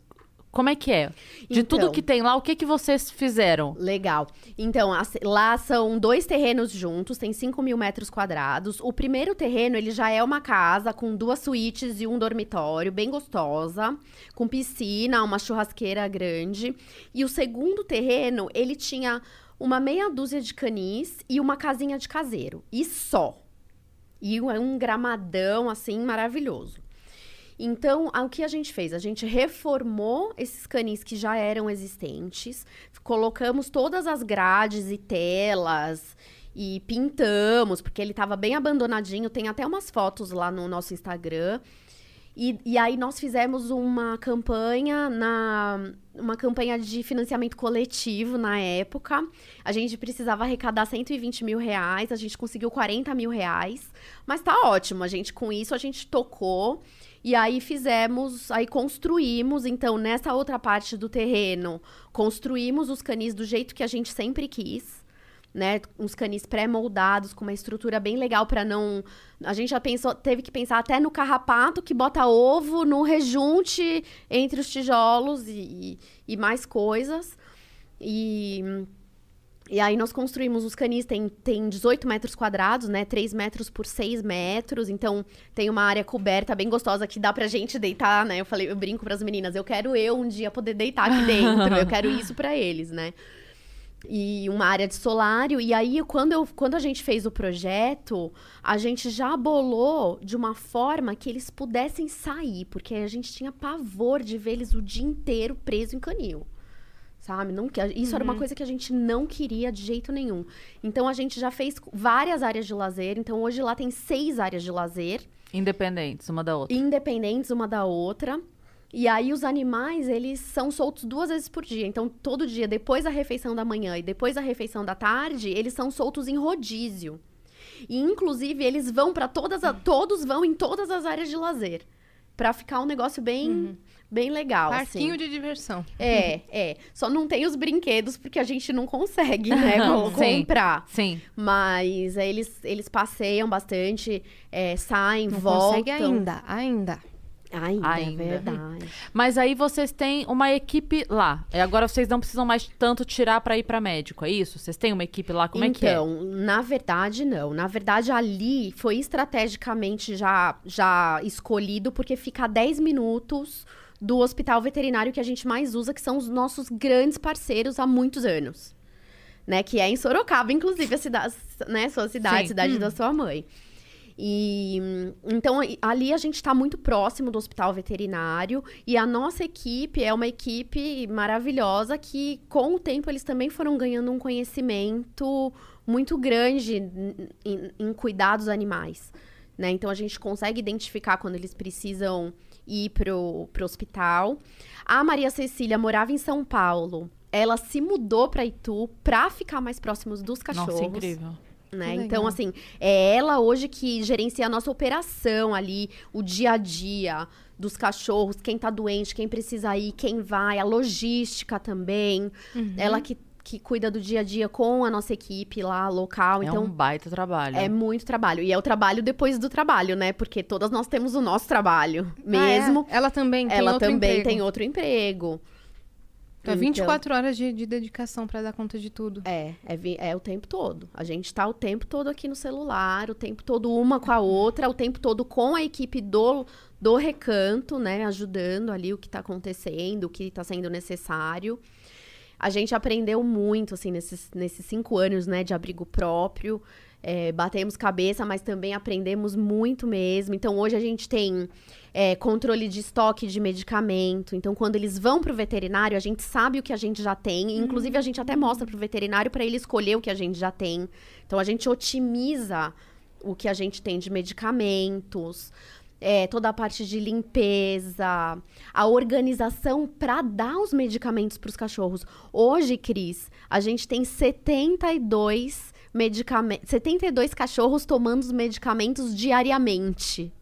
Como é que é? De tudo Então. que tem lá, o que, que vocês fizeram? Legal. Então, as- lá são dois terrenos juntos, tem 5 mil metros quadrados. O primeiro terreno, ele já é uma casa com duas suítes e um dormitório, bem gostosa, com piscina, uma churrasqueira grande. E o segundo terreno, ele tinha uma meia dúzia de canis e uma casinha de caseiro. E só. E um, um gramadão, assim, maravilhoso. Então, o que a gente fez? A gente reformou esses canis que já eram existentes, colocamos todas as grades e telas e pintamos, porque ele estava bem abandonadinho. Tem até umas fotos lá no nosso Instagram. E, e aí nós fizemos uma campanha na uma campanha de financiamento coletivo na época. A gente precisava arrecadar 120 mil reais, a gente conseguiu 40 mil reais. Mas tá ótimo, a gente com isso a gente tocou. E aí fizemos, aí construímos, então nessa outra parte do terreno, construímos os canis do jeito que a gente sempre quis né, uns canis pré-moldados com uma estrutura bem legal para não, a gente já pensou, teve que pensar até no carrapato que bota ovo no rejunte entre os tijolos e, e mais coisas. E e aí nós construímos os canis, tem, tem 18 metros quadrados, né? 3 metros por 6 metros. Então tem uma área coberta bem gostosa que dá pra gente deitar, né? Eu falei, eu brinco pras meninas, eu quero eu um dia poder deitar aqui [laughs] dentro. eu quero isso pra eles, né? E uma área de solário. E aí, quando, eu, quando a gente fez o projeto, a gente já bolou de uma forma que eles pudessem sair, porque a gente tinha pavor de ver eles o dia inteiro preso em canil. Sabe? Não, isso era uma coisa que a gente não queria de jeito nenhum. Então a gente já fez várias áreas de lazer. Então hoje lá tem seis áreas de lazer Independentes, uma da outra. independentes uma da outra. E aí os animais, eles são soltos duas vezes por dia. Então, todo dia, depois da refeição da manhã e depois da refeição da tarde, eles são soltos em rodízio. E inclusive eles vão para todas a, todos vão em todas as áreas de lazer, Pra ficar um negócio bem bem legal Parquinho assim. de diversão. É, é. Só não tem os brinquedos porque a gente não consegue, né, [laughs] Sim. comprar. Sim. Mas é, eles, eles passeiam bastante, é, saem, Não voltam. consegue ainda, ainda. Ainda, Ainda. é verdade. Mas aí vocês têm uma equipe lá. E agora vocês não precisam mais tanto tirar pra ir pra médico, é isso? Vocês têm uma equipe lá? Como é que é? então, na verdade, não. Na verdade, ali foi estrategicamente já, já escolhido, porque fica a 10 minutos do hospital veterinário que a gente mais usa, que são os nossos grandes parceiros há muitos anos. Né? Que é em Sorocaba, inclusive, a cidade, né? Sua cidade, Sim. cidade da sua mãe. E então ali a gente está muito próximo do hospital veterinário e a nossa equipe é uma equipe maravilhosa que com o tempo eles também foram ganhando um conhecimento muito grande em, em- em cuidar dos animais. Né? Então a gente consegue identificar quando eles precisam ir pro, pro hospital. A Maria Cecília morava em São Paulo. Ela se mudou para Itu para ficar mais próximos dos cachorros Nossa, incrível. Né? Então, assim, é ela hoje que gerencia a nossa operação ali, o dia a dia dos cachorros, quem tá doente, quem precisa ir, quem vai, a logística também. Uhum. Ela que, que cuida do dia a dia com a nossa equipe lá, local. é então, um baita trabalho. é muito trabalho. E é o trabalho depois do trabalho, né? Porque todas nós temos o nosso trabalho mesmo. Ah, é? Ela também tem Ela outro também emprego. tem outro emprego. Então, é 24 horas de, de dedicação pra dar conta de tudo. É, é, é o tempo todo. A gente tá o tempo todo aqui no celular, o tempo todo uma com a outra, o tempo todo com a equipe do, do recanto, né? Ajudando ali o que tá acontecendo, o que tá sendo necessário. A gente aprendeu muito, assim, nesses, nesses cinco anos, né, de abrigo próprio. É, batemos cabeça, mas também aprendemos muito mesmo. Então, hoje a gente tem é, controle de estoque de medicamento. Então, quando eles vão pro veterinário, a gente sabe o que a gente já tem. Inclusive, a gente até mostra pro veterinário para ele escolher o que a gente já tem. Então, a gente otimiza o que a gente tem de medicamentos. é, toda a parte de limpeza, a organização para dar os medicamentos para os cachorros. Hoje, Cris, a gente tem 72 medicamentos, 72 cachorros tomando os medicamentos diariamente.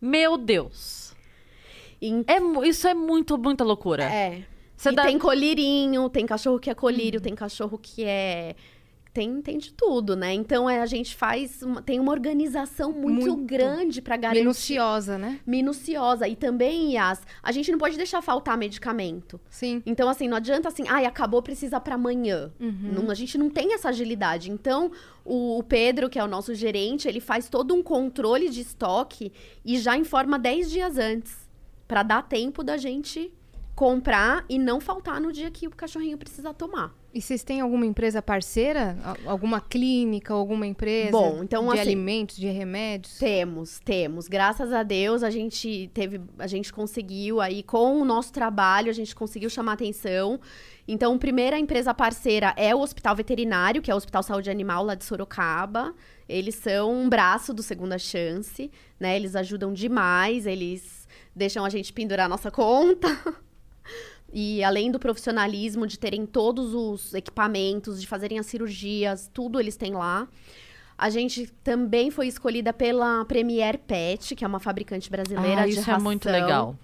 Meu Deus. É, isso é muito, muita loucura. É. Dá- tem colírio, tem cachorro que é colírio, tem cachorro que é. Tem, tem de tudo, né? Então é, a gente faz. uma- tem uma organização muito, Muito. grande para garantir. Minuciosa, né? Minuciosa. E também, Yas, a gente não pode deixar faltar medicamento. Sim. Então, assim, não adianta assim, ai, acabou, precisa para amanhã. Não- a gente não tem essa agilidade. Então, o, o Pedro, que é o nosso gerente, ele faz todo um controle de estoque e já informa 10 dias antes. para dar tempo da gente comprar e não faltar no dia que o cachorrinho precisa tomar. E vocês têm alguma empresa parceira? Al- Alguma clínica, alguma empresa? Bom, então, de assim, alimentos, de remédios? Temos, temos. Graças a Deus a gente teve, a gente conseguiu aí com o nosso trabalho, a gente conseguiu chamar atenção. Então, a primeira empresa parceira é o Hospital Veterinário, que é o Hospital Saúde Animal lá de Sorocaba. Eles são um braço do Segunda Chance, né? Eles ajudam demais, eles deixam a gente pendurar a nossa conta. [laughs] E além do profissionalismo, de terem todos os equipamentos, de fazerem as cirurgias, tudo eles têm lá. A gente também foi escolhida pela Premier Pet, que é uma fabricante brasileira Ah, de isso ração. é muito legal.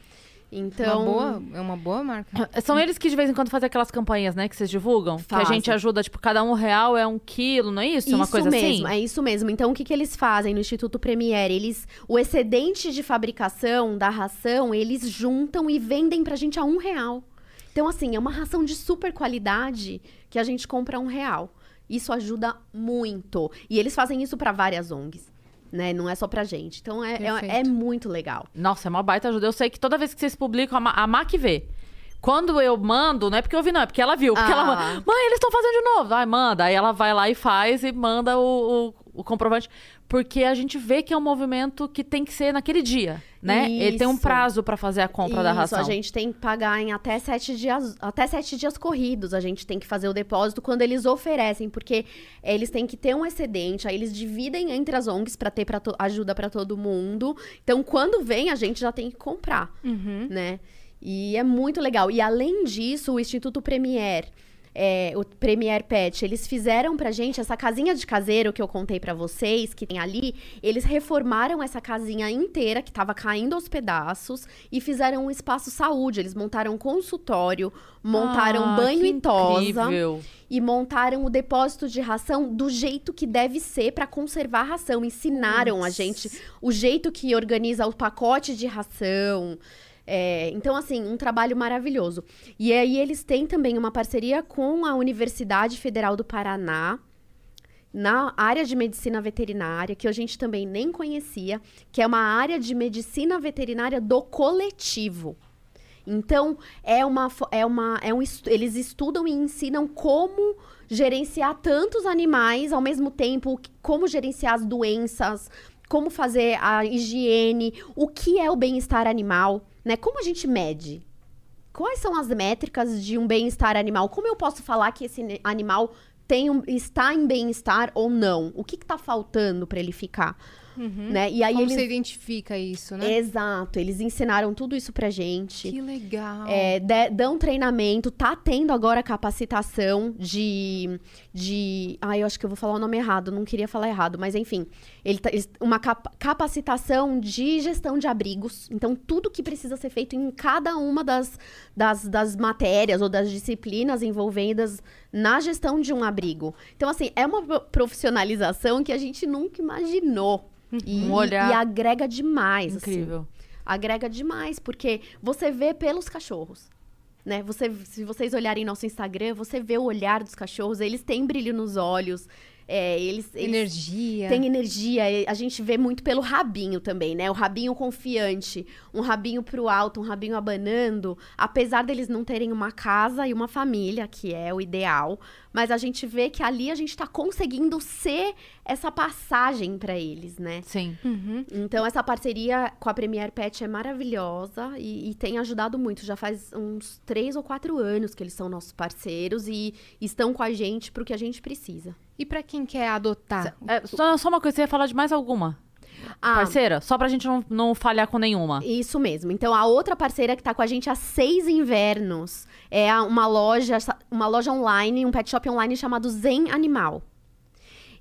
Então, Uma boa, é uma boa marca. [laughs] São eles que de vez em quando fazem aquelas campanhas, né, que vocês divulgam? Que a Fazem. gente ajuda, tipo, cada um real é um quilo, não é isso? É uma coisa mesmo, assim? é isso mesmo. Então, o que, que eles fazem no Instituto Premier? Eles, o excedente de fabricação da ração, eles juntam e vendem pra gente a um real. Então, assim, é uma ração de super qualidade que a gente compra a um real. Isso ajuda muito. E eles fazem isso pra várias ONGs, né? Não é só pra gente. Então, é, é, é muito legal. Nossa, é uma baita ajuda. Eu sei que toda vez que vocês publicam, a, Ma a Mac vê. Quando eu mando, não é porque eu vi, não, é porque ela viu. Porque Ah. ela manda, mãe, eles estão fazendo de novo. Ai, manda. Aí ela vai lá e faz e manda o, o, o comprovante. Porque a gente vê que é um movimento que tem que ser naquele dia, né? Ele tem um Isso. prazo pra fazer a compra da Isso, ração. a gente tem que pagar em até sete dias, até sete dias corridos. A gente tem que fazer o depósito quando eles oferecem, porque eles têm que ter um excedente, aí eles dividem entre as ONGs para ter pra ajuda para todo mundo. Então, quando vem, a gente já tem que comprar, Uhum. né? E é muito legal. E além disso, o Instituto Premier, é, o Premier Pet, eles fizeram pra gente essa casinha de caseiro que eu contei pra vocês, que tem ali, eles reformaram essa casinha inteira que tava caindo aos pedaços e fizeram um espaço saúde. Eles montaram um consultório, montaram Ah, banho e tosa incrível. e montaram o depósito de ração do jeito que deve ser pra conservar a ração. Ensinaram a gente o jeito que organiza o pacote de ração. É, então, assim, um trabalho maravilhoso. E aí, eles têm também uma parceria com a Universidade Federal do Paraná, na área de medicina veterinária, que a gente também nem conhecia, que é uma área de medicina veterinária do coletivo. Então, é uma, é uma, é um, eles estudam e ensinam como gerenciar tantos animais ao mesmo tempo, como gerenciar as doenças, como fazer a higiene, o que é o bem-estar animal, né? Como a gente mede? Quais são as métricas de um bem-estar animal? Como eu posso falar que esse animal tem um- está em bem-estar ou não? O que está faltando para ele ficar? Né? E aí Como eles você identifica isso, né? Exato, eles ensinaram tudo isso pra gente. Que legal. É, de- dão treinamento, tá tendo agora capacitação de. De ai, eu acho que eu vou falar o nome errado, não queria falar errado, mas enfim. Ele tá- uma cap- capacitação de gestão de abrigos. Então, tudo que precisa ser feito em cada uma das, das, das matérias ou das disciplinas envolvidas na gestão de um abrigo. Então, assim, é uma pro- profissionalização que a gente nunca imaginou. E, Um olhar- e agrega demais. assim Incrível. agrega demais, porque você vê pelos cachorros. Né? Você, se vocês olharem nosso Instagram, você vê o olhar dos cachorros, eles têm brilho nos olhos, é, eles, eles Energia. têm energia. A gente vê muito pelo rabinho também, né? O rabinho confiante, um rabinho pro alto, um rabinho abanando. Apesar deles não terem uma casa e uma família, que é o ideal, mas a gente vê que ali a gente tá conseguindo ser essa passagem para eles, né? Sim. Uhum. Então, essa parceria com a Premier Pet é maravilhosa e, e tem ajudado muito. Já faz uns três ou quatro anos que eles são nossos parceiros e estão com a gente pro que a gente precisa. E pra quem quer adotar? É, só, só uma coisa, você ia falar de mais alguma? Ah, Parceira, só pra gente não, não falhar com nenhuma. Isso mesmo. Então, a outra parceira que tá com a gente há seis invernos é uma loja, uma loja online, um pet shop online chamado Zen Animal.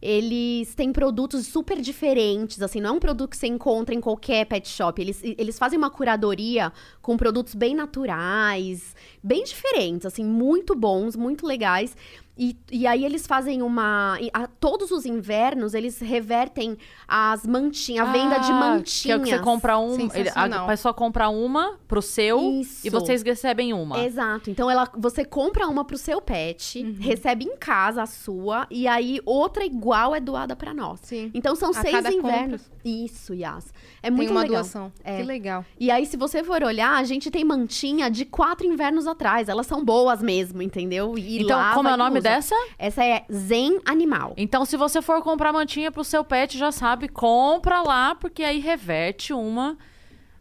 Eles têm produtos super diferentes, assim, não é um produto que você encontra em qualquer pet shop. Eles, eles fazem uma curadoria com produtos bem naturais, bem diferentes, assim, muito bons, muito legais. E, e aí eles fazem uma. a- todos os invernos, eles revertem as mantinhas, a venda de Ah, mantinhas. Que é que você compra um. ele- a pessoa compra uma pro seu Isso. e vocês recebem uma. Exato. Então ela, você compra uma pro seu pet, Uhum. recebe em casa a sua e aí outra igual é doada pra nós. Sim. Então são A seis cada invernos. Isso, Yas. É muito Tem uma legal. doação. É. Que legal. E aí se você for olhar, a gente tem mantinha de quatro invernos atrás. Elas são boas mesmo, entendeu? E Então, lava como é o nome. Dessa? Essa é Zen Animal. Então, se você for comprar mantinha pro seu pet, já sabe, compra lá, porque aí reverte uma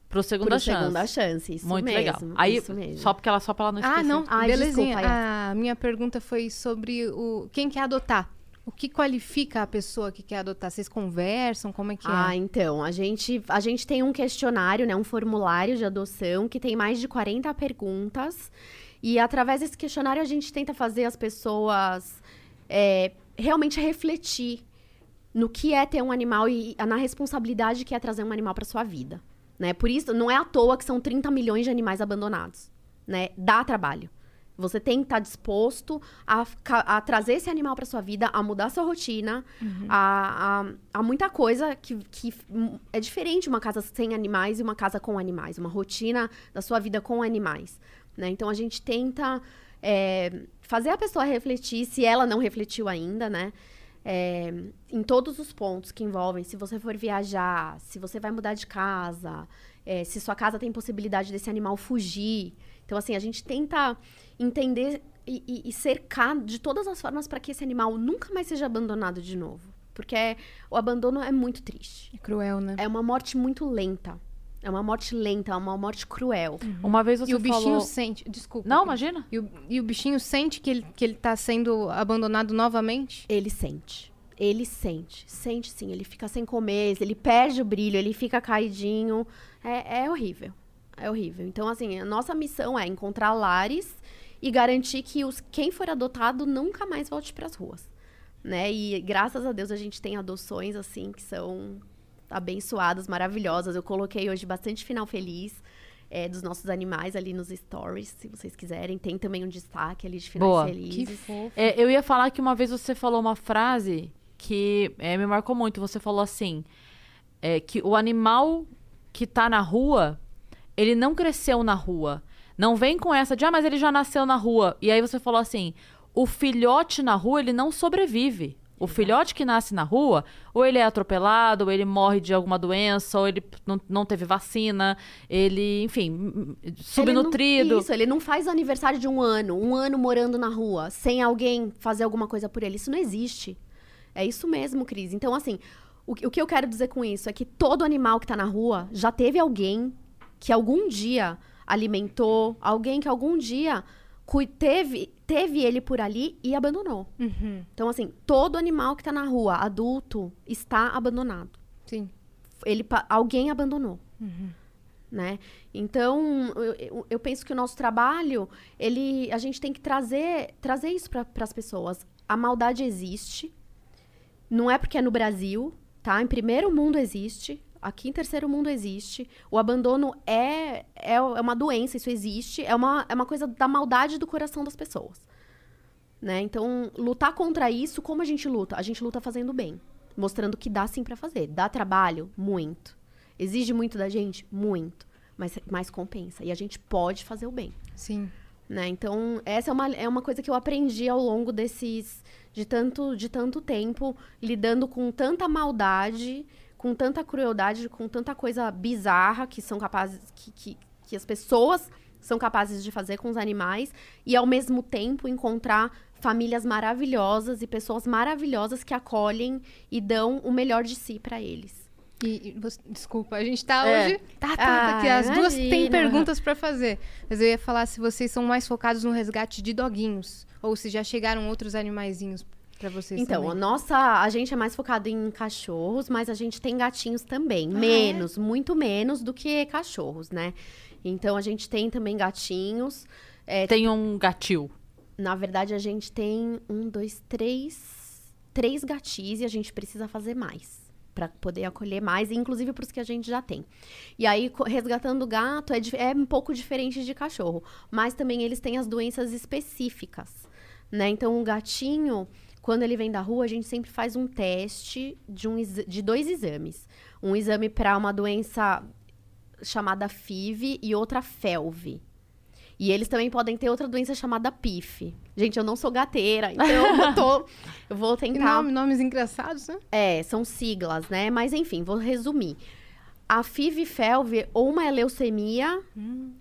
pro segunda Pro chance. segunda chance. Isso Muito mesmo. legal. Aí, isso mesmo. só porque ela só pra ela não esquecer. Ah, não. Ai, Belezinha. desculpa, a minha pergunta foi sobre o quem quer adotar. O que qualifica a pessoa que quer adotar? Vocês conversam? Como é que Ah, é? então, a gente, a gente tem um questionário, né, um formulário de adoção que tem mais de 40 perguntas. E através desse questionário a gente tenta fazer as pessoas é, realmente refletir no que é ter um animal e na responsabilidade que é trazer um animal para sua vida. Né? Por isso, não é à toa que são 30 milhões de animais abandonados. Né? Dá trabalho. Você tem que estar disposto a, a trazer esse animal para sua vida, a mudar sua rotina, a, a, a muita coisa que, que é diferente uma casa sem animais e uma casa com animais, uma rotina da sua vida com animais. Né? Então a gente tenta é, fazer a pessoa refletir, se ela não refletiu ainda, né? É, em todos os pontos que envolvem, se você for viajar, se você vai mudar de casa, é, se sua casa tem possibilidade desse animal fugir. Então, assim, a gente tenta entender e, e- e cercar de todas as formas para que esse animal nunca mais seja abandonado de novo. Porque é- o abandono é muito triste. É cruel, né? É uma morte muito lenta. É uma morte lenta, é uma morte cruel. Uma vez você E o bichinho falou... sente. Desculpa. Não, imagina. E o, e o bichinho sente que ele, que ele tá sendo abandonado novamente? Ele sente. Ele sente. Sente sim. Ele fica sem comer, ele perde o brilho, ele fica caidinho. É, é horrível. É horrível. Então, assim, a nossa missão é encontrar lares e garantir que os, quem for adotado nunca mais volte para as ruas. Né? E graças a Deus a gente tem adoções, assim, que são abençoadas, maravilhosas. Eu coloquei hoje bastante final feliz. é, dos nossos animais ali nos stories, se vocês quiserem. Tem também um destaque ali de finais Boa. felizes. Que fofo. É, eu ia falar que uma vez você falou uma frase que é, me marcou muito. Você falou assim: é, que o animal que tá na rua, ele não cresceu na rua. Não vem com essa de, ah, mas ele já nasceu na rua. E aí você falou assim: o filhote na rua, ele não sobrevive. O filhote que nasce na rua, ou ele é atropelado, ou ele morre de alguma doença, ou ele não, não teve vacina, ele, enfim, subnutrido. Ele não, isso, ele não faz aniversário de um ano, um ano morando na rua, sem alguém fazer alguma coisa por ele. Isso não existe. É isso mesmo, Cris. Então, assim, o, que- o que eu quero dizer com isso é que todo animal que tá na rua já teve alguém que algum dia alimentou, alguém que algum dia teve, teve ele por ali e abandonou. Uhum. Então, assim, todo animal que tá na rua, adulto, está abandonado. Sim. ele alguém abandonou. Né? Então eu, eu- eu penso que o nosso trabalho ele a gente tem que trazer trazer isso para as pessoas. A maldade existe. Não é porque é no Brasil tá? Em primeiro mundo existe aqui em terceiro mundo existe o abandono é é, é uma doença isso existe é uma, é uma coisa da maldade do coração das pessoas né então lutar contra isso como a gente luta a gente luta fazendo bem mostrando que dá sim para fazer dá trabalho muito Exige muito da gente? Muito. Mas, mas compensa. E a gente pode fazer o bem. Sim. Né? Então, essa é uma, é uma coisa que eu aprendi ao longo desses. de tanto, de tanto tempo, lidando com tanta maldade, com tanta crueldade, com tanta coisa bizarra que são capazes. que, que, que as pessoas são capazes de fazer com os animais, e ao mesmo tempo encontrar famílias maravilhosas e pessoas maravilhosas que acolhem e dão o melhor de si para eles. E, e você- desculpa, a gente tá É. hoje. Tá, tá, Ah, que as duas têm perguntas pra fazer. Mas eu ia falar se vocês são mais focados no resgate de doguinhos. Ou se já chegaram outros animaizinhos. Pra vocês Então, a também? nossa, a gente é mais focado em cachorros, mas a gente tem gatinhos também. Ah, menos, muito menos do que cachorros, né? Então, a gente tem também gatinhos. É, Tem um gatil. Na verdade, a gente tem um, dois, três, três gatis e a gente precisa fazer mais para poder acolher mais, inclusive para os que a gente já tem. E aí, resgatando gato é, é um pouco diferente de cachorro, mas também eles têm as doenças específicas, né? Então, o gatinho, quando ele vem da rua, a gente sempre faz um teste de, um, de dois exames. Um exame para uma doença chamada FIV e outra FeLV. E eles também podem ter outra doença chamada PIF. Gente, eu não sou gateira, então eu, tô, [laughs] eu vou tentar. nome- nomes engraçados, né? É, são siglas, né? Mas enfim, vou resumir. A FIV e FeLV, ou uma é leucemia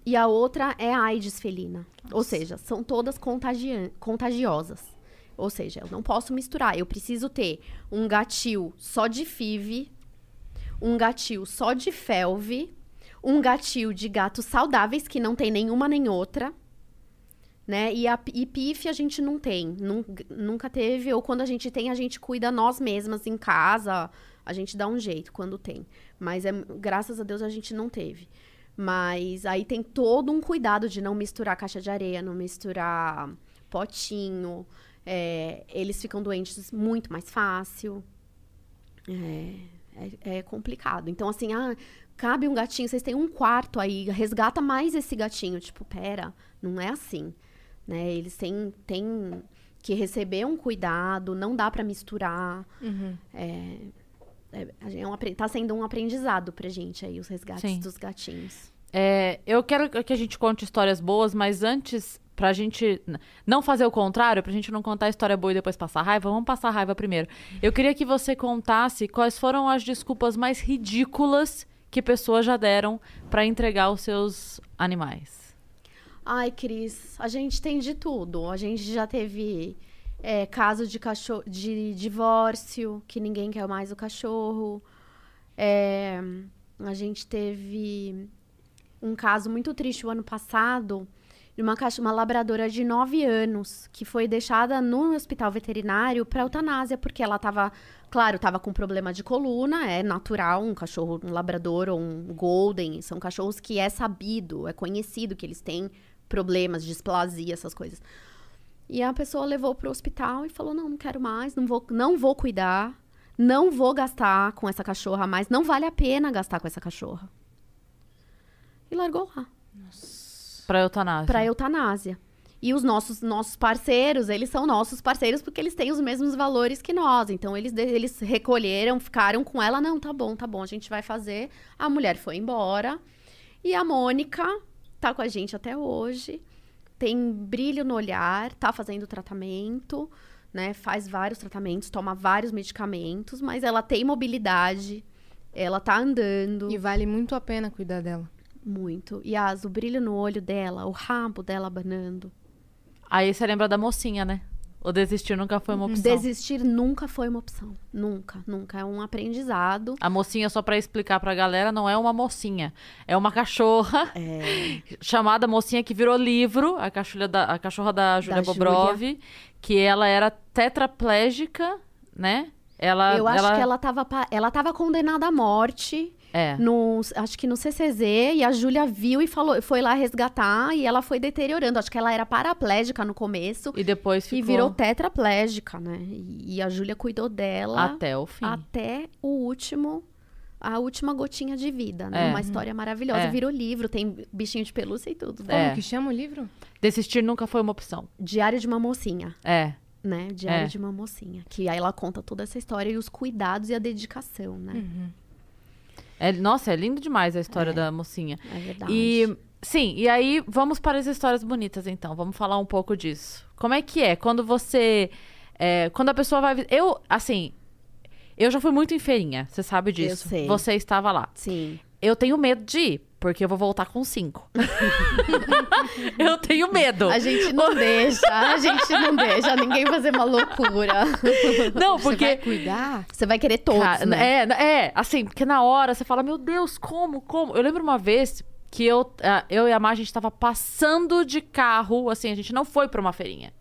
e a outra é a AIDS felina. Ou seja, são todas contagiosas. Ou seja, eu não posso misturar. Eu preciso ter um gatil só de FIV, um gatil só de FeLV, um gatil de gatos saudáveis, que não tem nenhuma nem outra. Né? E a e PIF a gente não tem, nun- nunca teve, ou quando a gente tem, a gente cuida nós mesmas em casa, a gente dá um jeito quando tem. Mas é, graças a Deus a gente não teve. Mas aí tem todo um cuidado de não misturar caixa de areia, não misturar potinho. É, eles ficam doentes muito mais fácil. É, é, é complicado. Então, assim, ah, cabe um gatinho, vocês têm um quarto aí, resgata mais esse gatinho. Tipo, pera, não é assim. Né? Eles têm, têm que receber um cuidado, não dá pra misturar. É, é, é um, tá sendo um aprendizado pra gente aí, os resgates Sim. dos gatinhos. É, eu quero que a gente conte histórias boas, mas antes, pra gente não fazer o contrário, pra gente não contar a história boa e depois passar raiva, vamos passar raiva primeiro. Eu queria que você contasse quais foram as desculpas mais ridículas que pessoas já deram pra entregar os seus animais. Ai, Cris, a gente tem de tudo. A gente já teve é, caso de, cachorro, de divórcio, que ninguém quer mais o cachorro. É, a gente teve um caso muito triste o ano passado de uma, cacho- uma labradora de 9 anos que foi deixada no hospital veterinário para eutanásia, porque ela estava, claro, estava com problema de coluna, é natural, um cachorro, um labrador ou um golden, são cachorros que é sabido, é conhecido que eles têm problemas, displasia, essas coisas. E a pessoa levou para o hospital e falou: "Não, não quero mais, não vou, não vou cuidar, não vou gastar com essa cachorra mais, não vale a pena gastar com essa cachorra". E largou lá Pra eutanásia. para eutanásia. E os nossos, nossos parceiros, eles são nossos parceiros porque eles têm os mesmos valores que nós. Então, eles, eles recolheram, ficaram com ela. Não, tá bom, tá bom, a gente vai fazer. A mulher foi embora. E a Mônica tá com a gente até hoje. Tem brilho no olhar, tá fazendo tratamento, né? Faz vários tratamentos, toma vários medicamentos, mas ela tem mobilidade. Ela tá andando. E vale muito a pena cuidar dela. Muito. E as, o brilho no olho dela, o rabo dela abanando. Aí você lembra da mocinha, né? O desistir nunca foi uma opção. Desistir nunca foi uma opção. Nunca, nunca. É um aprendizado. A mocinha, só pra explicar pra galera, não é uma mocinha. É uma cachorra [laughs] É, chamada mocinha que virou livro, a cachorra da, a cachorra da Júlia Júlia. Bobrov, que ela era tetraplégica, né? Ela, eu acho que ela tava, ela tava condenada à morte, É. no, acho que no CCZ, e a Júlia viu e falou, foi lá resgatar e ela foi deteriorando. Acho que ela era paraplégica no começo E depois ficou e virou tetraplégica, né? E, e a Júlia cuidou dela até o fim. até o último. A última gotinha de vida, né? É. Uma história maravilhosa. É. Virou livro, tem bichinho de pelúcia e tudo. É. Como que chama o livro? Desistir nunca foi uma opção. Diário de uma mocinha. É. né? Diário É. de uma mocinha. Que aí ela conta toda essa história e os cuidados e a dedicação, né? É. Nossa, é lindo demais a história da mocinha. É verdade. E sim, e aí vamos para as histórias bonitas então. Vamos falar um pouco disso. Como é que é quando você é, quando a pessoa vai eu assim eu já fui muito em feirinha, você sabe disso. sei. Você estava lá. Sim. Eu tenho medo de ir, porque eu vou voltar com cinco. [laughs] eu tenho medo. A gente não [laughs] deixa, a gente não deixa ninguém fazer uma loucura. Não, Você porque vai cuidar? Você vai querer todos, Cara, né? É, é, assim, porque na hora você fala, meu Deus, como, como? Eu lembro uma vez que eu, ah, eu e a Mar, a gente tava passando de carro, assim, a gente não foi pra uma feirinha.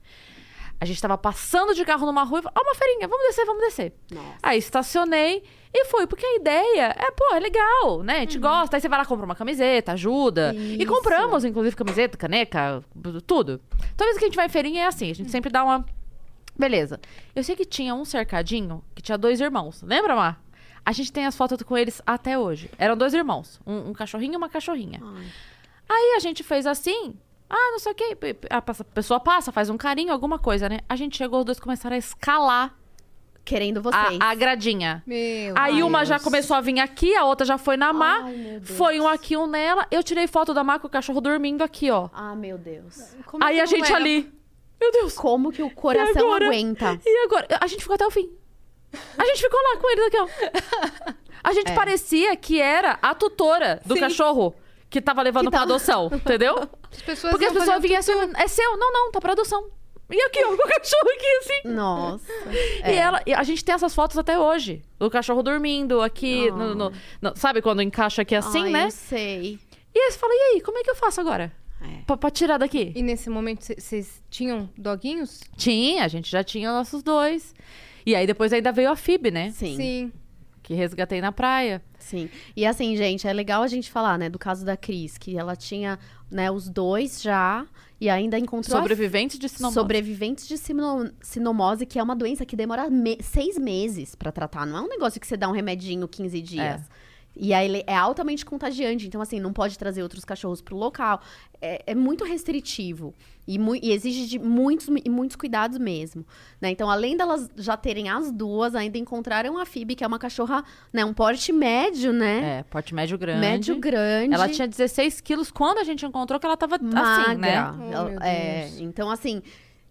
A gente tava passando de carro numa rua e falou, ó, uma feirinha, vamos descer, vamos descer. Nossa. Aí estacionei e fui, porque a ideia é, pô, é legal, né? A gente gosta. Aí você vai lá, compra uma camiseta, ajuda. E Isso. compramos, inclusive, camiseta, caneca, tudo. Toda vez que a gente vai em feirinha é assim, a gente sempre dá uma. Beleza. Eu sei que tinha um cercadinho que tinha dois irmãos. Lembra, Mar? A gente tem as fotos com eles até hoje. Eram dois irmãos. Um, um cachorrinho e uma cachorrinha. Ai. Aí a gente fez assim. Ah, não sei o quê. A pessoa passa, faz um carinho, alguma coisa, né? A gente chegou, os dois começaram a escalar Querendo a, vocês. a gradinha. Meu Aí uma Deus. já começou a vir aqui, a outra já foi na Má. Ai. Foi um aqui, um nela. Eu tirei foto da Má com o cachorro dormindo aqui, ó. Ah, meu Deus. Como Aí que a gente é? ali. Meu Deus. Como que o coração agora? aguenta? E agora? A gente ficou até o fim. A gente ficou lá com eles aqui, ó. A gente parecia que era a tutora do Sim. cachorro que tava levando Que pra adoção, entendeu? [laughs] As pessoas Porque as pessoas vinham assim, é seu? Não, não, tá pra adoção. E aqui, ó, o cachorro aqui, assim. Nossa. E, ela, e a gente tem essas fotos até hoje. O cachorro dormindo aqui, no- no- no- sabe quando encaixa aqui assim, né? Eu sei. E aí você fala, e aí, como é que eu faço agora? É. Pra, pra tirar daqui? E nesse momento cê- vocês tinham doguinhos? Tinha, a gente já tinha nossos dois. E aí depois ainda veio a Fib, né? Sim. Sim. Que resgatei na praia. Sim. E assim, gente, é legal a gente falar, né, do caso da Cris, que ela tinha, né, os dois já e ainda encontrou Sobrevivente de sinomose. sobreviventes de sino- sinomose, que é uma doença que demora me- seis meses pra tratar. Não é um negócio que você dá um remedinho 15 dias. E aí ele é altamente contagiante. Então, assim, não pode trazer outros cachorros pro local. É, é muito restritivo. E, mui- e exige de muitos, e muitos cuidados mesmo. Né? Então, além delas já terem as duas, ainda encontraram a Phoebe, que é uma cachorra, né? Um porte médio, né? É, porte médio grande. Médio grande. Ela tinha 16 quilos quando a gente encontrou que ela tava magra. assim, né? Oh, Ela- meu é, então, assim,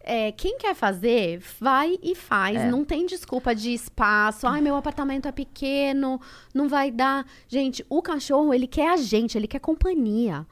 é, quem quer fazer, vai e faz. É. Não tem desculpa de espaço. Ai, meu apartamento é pequeno, não vai dar. Gente, o cachorro, ele quer a gente, ele quer companhia.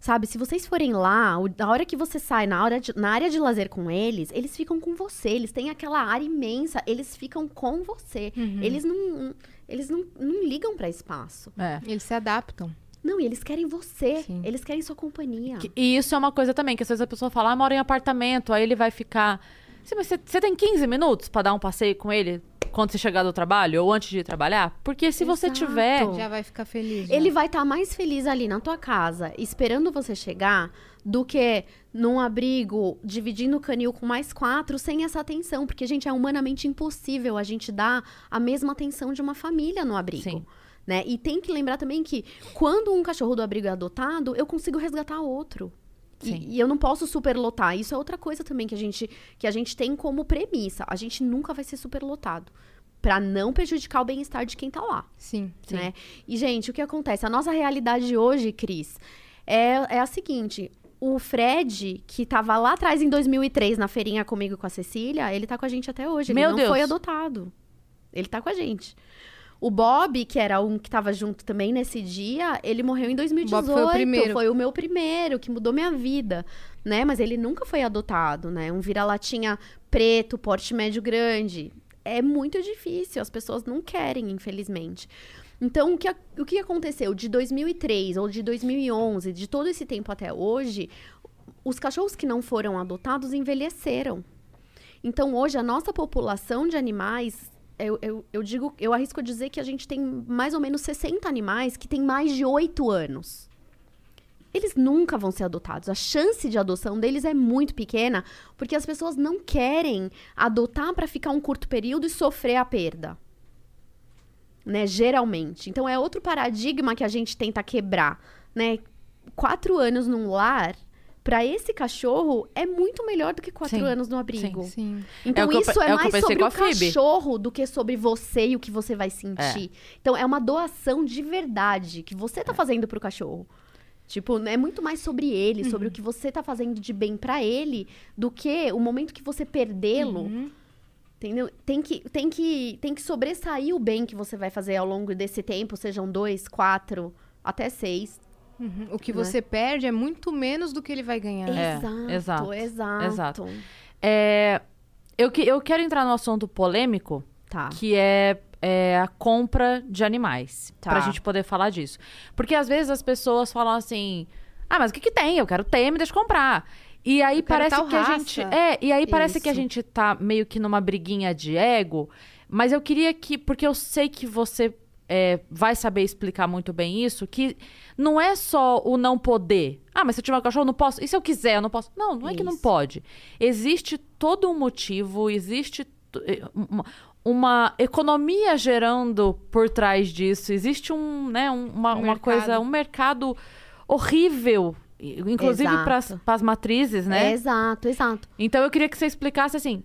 Sabe, se vocês forem lá, o- na hora que você sai na, hora de- na área de lazer com eles, eles ficam com você. Eles têm aquela área imensa, eles ficam com você. Eles não. Eles não, não ligam pra espaço. É. Eles se adaptam. Não, e eles querem você. Sim. Eles querem sua companhia. Que- E isso é uma coisa também, que às vezes a pessoa fala, ah, mora em apartamento, aí ele vai ficar. Sim, mas você, você tem 15 minutos pra dar um passeio com ele quando você chegar do trabalho ou antes de ir trabalhar? Porque se você Exato. tiver. Já vai ficar feliz. já. Ele vai estar mais feliz ali na tua casa, esperando você chegar, do que num abrigo, dividindo o canil com mais quatro, sem essa atenção. Porque, gente, é humanamente impossível a gente dar a mesma atenção de uma família no abrigo. Sim. Né? E tem que lembrar também que quando um cachorro do abrigo é adotado, eu consigo resgatar outro. E, e eu não posso superlotar. Isso é outra coisa também que a gente, que a gente tem como premissa. A gente nunca vai ser superlotado. Pra não prejudicar o bem-estar de quem tá lá Sim. Sim. né? E, gente, o que acontece? A nossa realidade hoje, Cris, é, é a seguinte. O Fred, que tava lá atrás em 2003 na feirinha comigo e com a Cecília, ele tá com a gente até hoje. Ele Meu não Deus. foi adotado. Ele tá com a gente. O Bob, que era um que tava junto também nesse dia, ele morreu em 2018. Bob foi o primeiro. Foi o meu primeiro, que mudou minha vida, né? Mas ele nunca foi adotado, né? Um vira-latinha preto, porte médio grande. É muito difícil, as pessoas não querem, infelizmente. Então, o que, o que aconteceu de 2003 ou de 2011, de todo esse tempo até hoje, os cachorros que não foram adotados envelheceram. Então, hoje, a nossa população de animais, eu, eu, eu digo, eu arrisco dizer que a gente tem mais ou menos 60 animais que têm mais de 8 anos. Eles nunca vão ser adotados. A chance de adoção deles é muito pequena, porque as pessoas não querem adotar para ficar um curto período e sofrer a perda. Né, geralmente. Então é outro paradigma que a gente tenta quebrar, né? Quatro anos num lar, para esse cachorro, é muito melhor do que quatro Sim, anos no abrigo. Sim. Então É eu isso pe- é, é eu mais sobre o cachorro do que sobre você e o que você vai sentir. Então é uma doação de verdade que você É. tá fazendo pro cachorro. Tipo, é muito mais sobre ele, sobre o Uhum. que você tá fazendo de bem pra ele, do que o momento que você perdê-lo. Uhum. Entendeu? Tem que, tem, que, tem que sobressair o bem que você vai fazer ao longo desse tempo, sejam dois, quatro, até seis. Uhum. O que Né? você perde é muito menos do que ele vai ganhar. É, exato, exato, exato, exato. É, eu, que- eu quero entrar no assunto polêmico, Tá. que é, é a compra de animais. Tá. Pra gente poder falar disso. Porque às vezes as pessoas falam assim: ah, mas o que, que tem? Eu quero ter, me deixa comprar. E aí Eu parece que a raça. gente. É, e aí parece que a Isso. gente tá meio que numa briguinha de ego. Mas eu queria que. Porque eu sei que você é, vai saber explicar muito bem isso, que não é só o não poder. Ah, mas se eu tiver um cachorro, eu não posso. E se eu quiser, eu não posso. Não, não é que não pode. Existe todo um motivo, existe eh, uma, uma economia gerando por trás disso. Existe um, né, um- uma, Um uma coisa, um mercado horrível. Inclusive para as matrizes, né? Exato, exato. Então eu queria que você explicasse assim,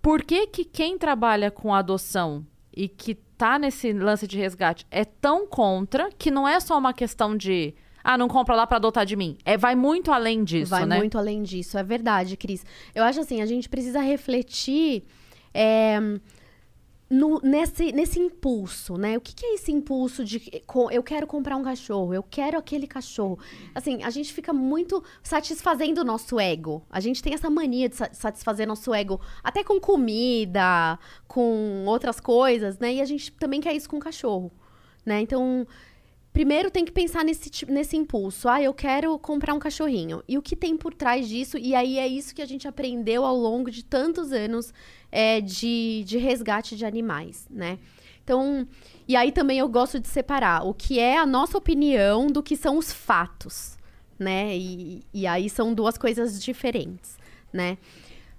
por que que quem trabalha com adoção e que tá nesse lance de resgate é tão contra que não é só uma questão de ah, não compra lá pra adotar de mim. É vai muito além disso, Vai né? muito além disso, é verdade, Cris. Eu acho assim, a gente precisa refletir é, no- nesse, nesse impulso, né? O que, que é esse impulso de eu quero comprar um cachorro, eu quero aquele cachorro? Assim, a gente fica muito satisfazendo o nosso ego. A gente tem essa mania de sa- satisfazer nosso ego até com comida, com outras coisas, né? E a gente também quer isso com o cachorro, né? Então, primeiro tem que pensar nesse, nesse impulso. Ah, eu quero comprar um cachorrinho. E o que tem por trás disso? E aí é isso que a gente aprendeu ao longo de tantos anos é, de, de resgate de animais, né? Então, e aí também eu gosto de separar o que é a nossa opinião do que são os fatos, né? E, e aí são duas coisas diferentes, né?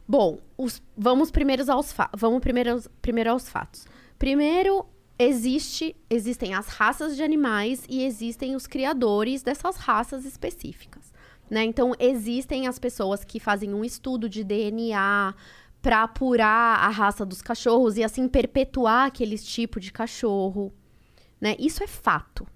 Bom, os- vamos, primeiros aos vamos primeiro, primeiro aos fatos. Primeiro, existe, existem as raças de animais e existem os criadores dessas raças específicas. Né? Então, existem as pessoas que fazem um estudo de DNA para apurar a raça dos cachorros e assim perpetuar aquele tipo de cachorro. Né? Isso é fato.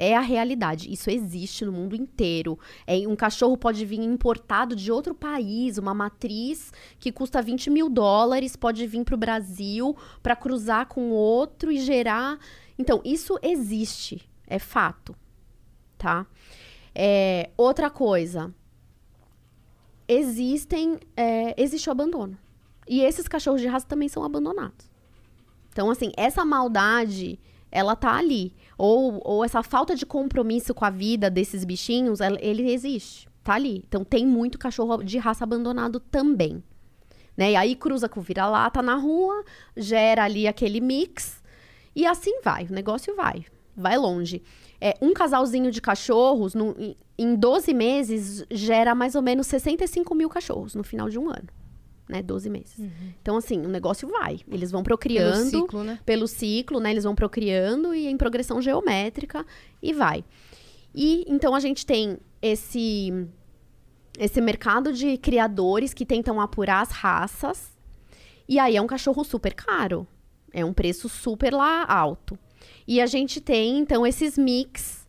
É a realidade. Isso existe no mundo inteiro. É, um cachorro pode vir importado de outro país, uma matriz que custa 20 mil dólares, pode vir para o Brasil para cruzar com outro e gerar. Então, isso existe. É fato. Tá? É, outra coisa. Existem. é, existe o abandono. E esses cachorros de raça também são abandonados. Então, assim, essa maldade, ela tá ali. Ou, ou essa falta de compromisso com a vida desses bichinhos, ele existe. Tá ali. Então, tem muito cachorro de raça abandonado também. Né? E aí cruza com vira-lata na rua, gera ali aquele mix. E assim vai, o negócio vai. Vai longe. É, um casalzinho de cachorros, no- em 12 meses, gera mais ou menos 65 mil cachorros no final de um ano. Né? 12 meses. Então, assim, o negócio vai. Eles vão Pelo procriando ciclo, né? pelo ciclo, né? Eles vão procriando e em progressão geométrica e vai. E então a gente tem esse esse mercado de criadores que tentam apurar as raças. E aí é um cachorro super caro. É um preço super lá alto. E a gente tem então esses mix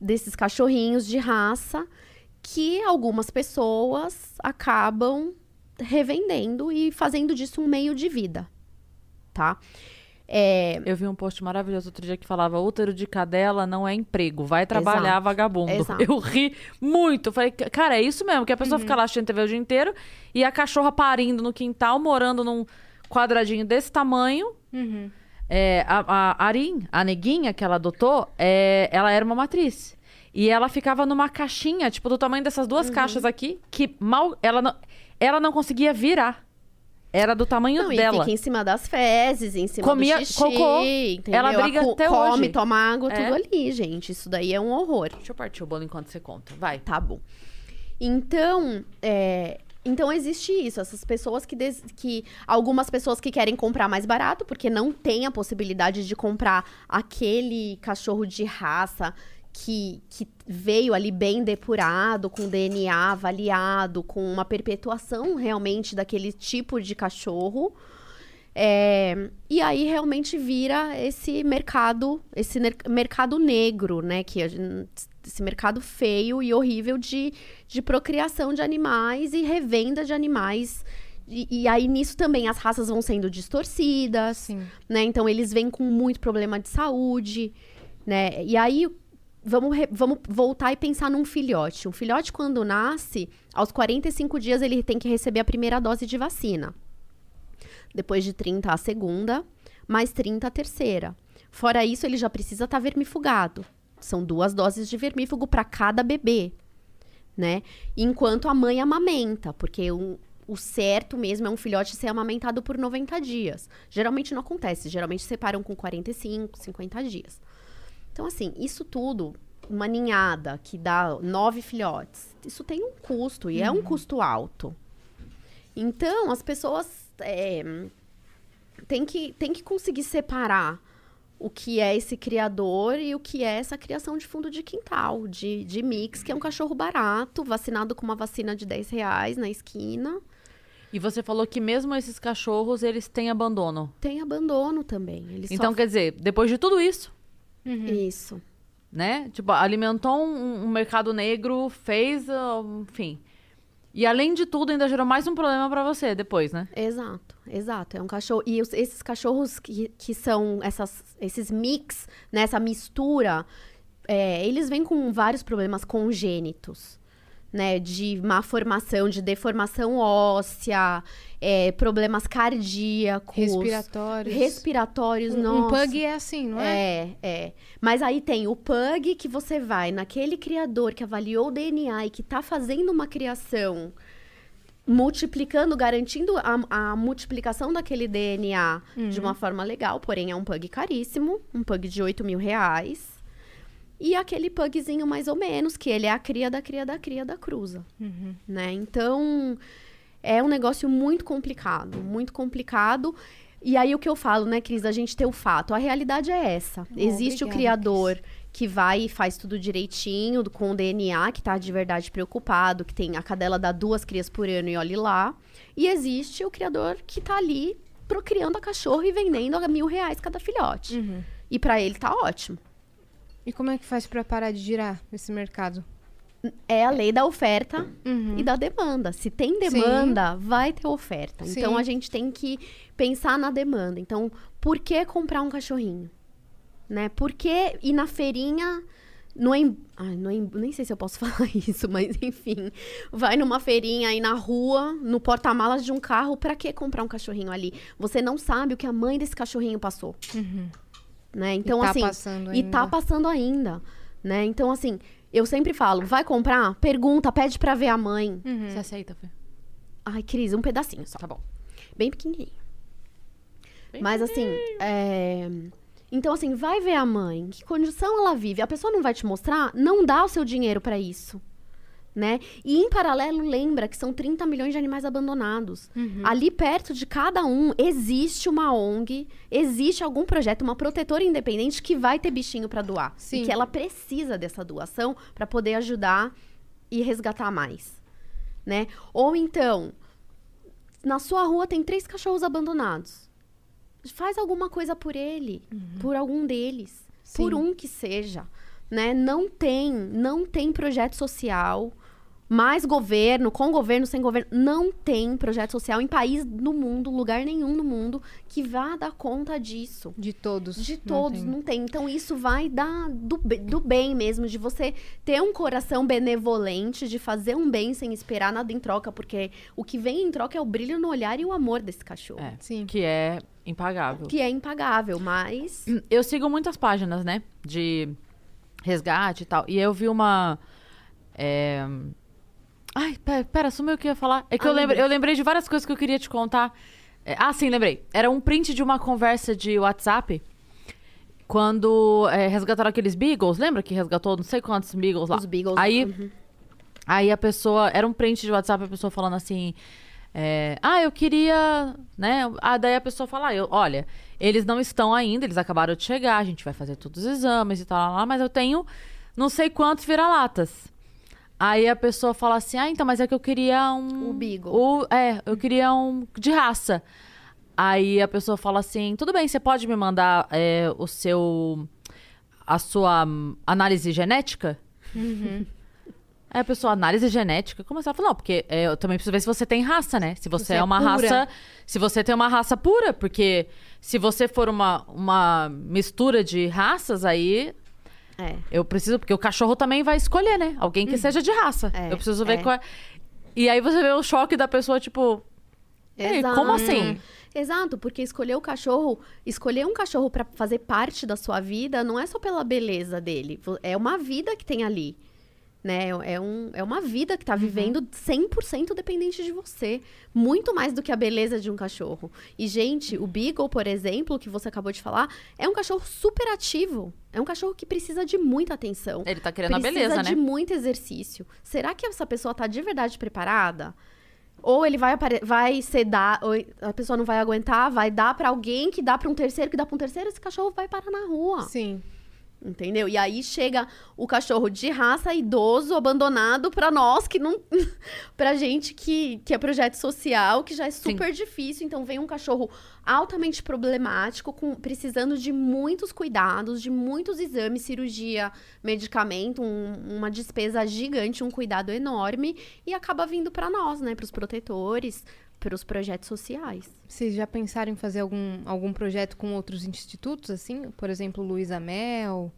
desses cachorrinhos de raça que algumas pessoas acabam revendendo e fazendo disso um meio de vida, tá? É, Eu vi um post maravilhoso outro dia que falava: útero de cadela não é emprego, vai trabalhar Exato. vagabundo. Exato. Eu ri muito. Falei, cara, é isso mesmo, que a pessoa fica lá assistindo TV o dia inteiro e a cachorra parindo no quintal, morando num quadradinho desse tamanho. Uhum. É, a, a Arin, a neguinha que ela adotou, é, ela era uma matriz. E ela ficava numa caixinha, tipo, do tamanho dessas duas Uhum. caixas aqui, que mal. Ela não, ela não conseguia virar. Era do tamanho Não, e dela. fica em cima das fezes, em cima Comia do xixi, cocô. entendeu? Ela briga até come, hoje. toma água, É. tudo ali, gente. Isso daí é um horror. Deixa eu partir o bolo enquanto você conta. Vai. Tá bom. Então, é, então existe isso, essas pessoas que, des- que algumas pessoas que querem comprar mais barato porque não tem a possibilidade de comprar aquele cachorro de raça que, que veio ali bem depurado, com DNA avaliado, com uma perpetuação realmente daquele tipo de cachorro. É, e aí realmente vira esse mercado, esse mercado negro, né? Que esse mercado feio e horrível de, de procriação de animais e revenda de animais. E, e aí nisso também as raças vão sendo distorcidas, Sim. né? Então eles vêm com muito problema de saúde, né? E aí vamos, re- vamos voltar e pensar num filhote. Um filhote quando nasce, aos 45 dias ele tem que receber a primeira dose de vacina. Depois de 30 a segunda, mais 30 a terceira. Fora isso, ele já precisa estar vermifugado. São duas doses de vermífugo para cada bebê. né? Enquanto a mãe amamenta, porque um- o certo mesmo é um filhote ser amamentado por 90 dias. Geralmente não acontece, geralmente separam com 45, 50 dias. Então, assim, isso tudo, uma ninhada que dá nove filhotes, isso tem um custo e é um custo alto. Então, as pessoas é, têm que, têm que conseguir separar o que é esse criador e o que é essa criação de fundo de quintal, de, de mix, que é um cachorro barato, vacinado com uma vacina de 10 reais na esquina. E você falou que mesmo esses cachorros, eles têm abandono. Tem abandono também. Então, quer dizer, depois de tudo isso, Isso. né? Tipo, alimentou um, um mercado negro, fez, ah, enfim. E além de tudo, ainda gerou mais um problema pra você depois, né? Exato, exato. É um cachorro. E os- esses cachorros que, que são essas, esses mix, né, essa mistura, é, eles vêm com vários problemas congênitos. Né, de má formação, de deformação óssea, é, problemas cardíacos, Respiratórios. respiratórios, Um, um pug é assim, não é? É, é. Mas aí tem o pug que você vai naquele criador que avaliou o DNA e que tá fazendo uma criação, multiplicando, garantindo a, a multiplicação daquele DNA de uma forma legal, porém é um pug caríssimo, um pug de 8 mil reais. E aquele pugzinho mais ou menos, que ele é a cria da cria da cria da cruza, né? Então, é um negócio muito complicado, muito complicado. E aí o que eu falo, né, Cris, a gente ter o fato. A realidade é essa. Existe o obrigada, criador que vai e faz tudo direitinho, com o DNA, que tá de verdade preocupado, que tem a cadela dá duas crias por ano e olhe lá. E existe o criador que tá ali procriando a cachorro e vendendo a mil reais cada filhote. Uhum. E pra ele tá ótimo. E como é que faz pra parar de girar esse mercado? É a lei da oferta Uhum. e da demanda. Se tem demanda, vai ter oferta. Então Sim. a gente tem que pensar na demanda. Então, por que comprar um cachorrinho? Né? Por que ir na feirinha no em... Ai, no em- nem sei se eu posso [laughs] falar isso, mas enfim, vai numa feirinha aí na rua, no porta-malas de um carro, pra que comprar um cachorrinho ali? Você não sabe o que a mãe desse cachorrinho passou. Né? Então tá assim, passando e tá ainda. passando ainda, né? Então assim, eu sempre falo, vai comprar? Pergunta, pede pra ver a mãe. Uhum. Você aceita, Fê? Ai, Cris, um pedacinho só. Tá bom. Bem pequenininho. Bem Mas assim, é... Então, assim, vai ver a mãe. Que condição ela vive? A pessoa não vai te mostrar? Não dá o seu dinheiro pra isso. Né? E em paralelo, lembra que são 30 milhões de animais abandonados. Uhum. Ali perto de cada um existe uma ONG, existe algum projeto, uma protetora independente que vai ter bichinho pra doar. Sim. E que ela precisa dessa doação pra poder ajudar e resgatar mais. Né? Ou então, na sua rua tem três cachorros abandonados. Faz alguma coisa por ele, por algum deles, por Sim. um que seja, né? Não tem, não tem projeto social, mais governo, com governo, sem governo, não tem projeto social em país no mundo, lugar nenhum no mundo que vá dar conta disso. De todos. De não todos, tem. não tem. Então, isso vai dar do, do bem mesmo, de você ter um coração benevolente, de fazer um bem sem esperar nada em troca, porque o que vem em troca é o brilho no olhar e o amor desse cachorro. É. Sim. Que é impagável. Que é impagável, mas. Eu sigo muitas páginas, né? De resgate e tal. E eu vi uma. é, Ai, pera, pera, sumiu o que eu ia falar. É que Ah, eu, lembrei, eu lembrei de várias coisas que eu queria te contar. É, ah, sim, lembrei. Era um print de uma conversa de WhatsApp. Quando é, resgataram aqueles Beagles, lembra que resgatou não sei quantos Beagles lá? Os Beagles. Aí, Uhum. Aí a pessoa. Era um print de WhatsApp, a pessoa falando assim. é, ah, eu queria. Né? Ah, daí a pessoa fala: ah, eu, olha, eles não estão ainda, eles acabaram de chegar, a gente vai fazer todos os exames e tal, lá, lá, mas eu tenho não sei quantos vira-latas. Aí a pessoa fala assim: ah, então, mas é que eu queria um. O Beagle. o- é, eu queria um de raça. Aí a pessoa fala assim: tudo bem, você pode me mandar é, o seu. a sua análise genética? Aí a pessoa, análise genética? Como assim? Ela falou, não, porque é, eu também preciso ver se você tem raça, né? Se você Você é é uma pura. raça. Se você tem uma raça pura, porque se você for uma, uma mistura de raças, aí É. eu preciso. Porque o cachorro também vai escolher, né? Alguém que seja de raça. É, eu preciso ver é. qual é. E aí você vê o choque da pessoa, tipo. Ei, Exato. como assim? Exato, porque escolher o cachorro, escolher um cachorro pra fazer parte da sua vida não é só pela beleza dele, é uma vida que tem ali, né? É, um, é uma vida que tá vivendo 100% dependente de você. Muito mais do que a beleza de um cachorro. E, gente, o Beagle, por exemplo, que você acabou de falar, é um cachorro super ativo. É um cachorro que precisa de muita atenção. Ele tá querendo precisa a beleza, de né? muito exercício. Será que essa pessoa tá de verdade preparada? Ou ele vai, vai sedar, ou a pessoa não vai aguentar, vai dar pra alguém que dá pra um terceiro, que dá pra um terceiro, esse cachorro vai parar na rua. Sim. Entendeu? E aí chega o cachorro de raça, idoso, abandonado pra nós que não. [laughs] pra gente que, que é projeto social, que já é super difícil. Então vem um cachorro altamente problemático, com, precisando de muitos cuidados, de muitos exames, cirurgia, medicamento, um- uma despesa gigante, um cuidado enorme, e acaba vindo pra nós, né? Pros protetores, pros projetos sociais. Vocês já pensaram em fazer algum, algum projeto com outros institutos, assim? Por exemplo, Luísa Mel?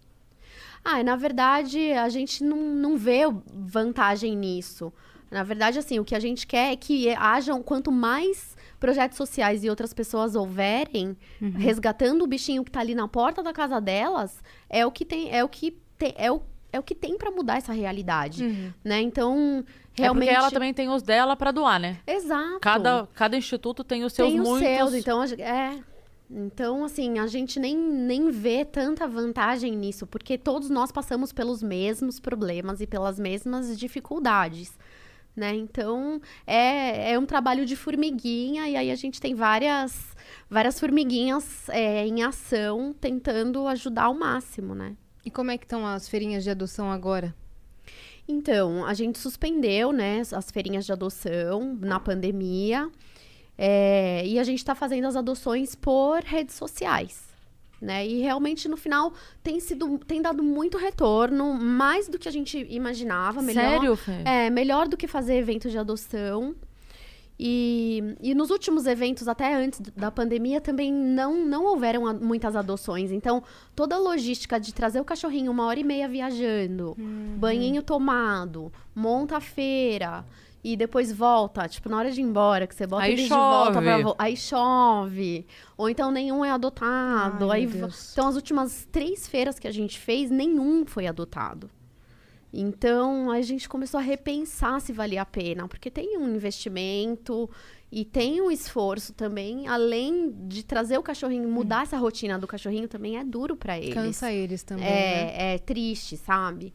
Ah, na verdade, a gente não, não vê vantagem nisso. Na verdade, assim, o que a gente quer é que hajam quanto mais projetos sociais e outras pessoas houverem, resgatando o bichinho que tá ali na porta da casa delas, é o que tem, é o que tem, é o, é o que tem para mudar essa realidade, né? Então, realmente É porque ela também tem os dela pra doar, né? Exato. Cada, cada instituto tem os seus tem os muitos. seus, então é. Então, assim, a gente nem, nem vê tanta vantagem nisso, porque todos nós passamos pelos mesmos problemas e pelas mesmas dificuldades, né? Então, é, é um trabalho de formiguinha, e aí a gente tem várias, várias formiguinhas é, em ação, tentando ajudar ao máximo, né? E como é que estão as feirinhas de adoção agora? Então, a gente suspendeu, né, as feirinhas de adoção na pandemia. é, e a gente está fazendo as adoções por redes sociais. Né? E realmente, no final, tem sido, tem dado muito retorno, mais do que a gente imaginava. Melhor, Sério, Fê? É, melhor do que fazer evento de adoção. E, e nos últimos eventos, até antes da pandemia, também não, não houveram a- muitas adoções. Então, toda a logística de trazer o cachorrinho uma hora e meia viajando, banhinho tomado, monta a feira e depois volta. Tipo, na hora de ir embora, que você bota Aí eles de volta pra chove. vo- Aí chove. Ou então nenhum é adotado. Ai, aí. Então, as últimas três feiras que a gente fez, nenhum foi adotado. Então, a gente começou a repensar se valia a pena, porque tem um investimento e tem um esforço também, além de trazer o cachorrinho, mudar essa rotina do cachorrinho também é duro para eles. Cansa eles também, né? É, é triste, sabe?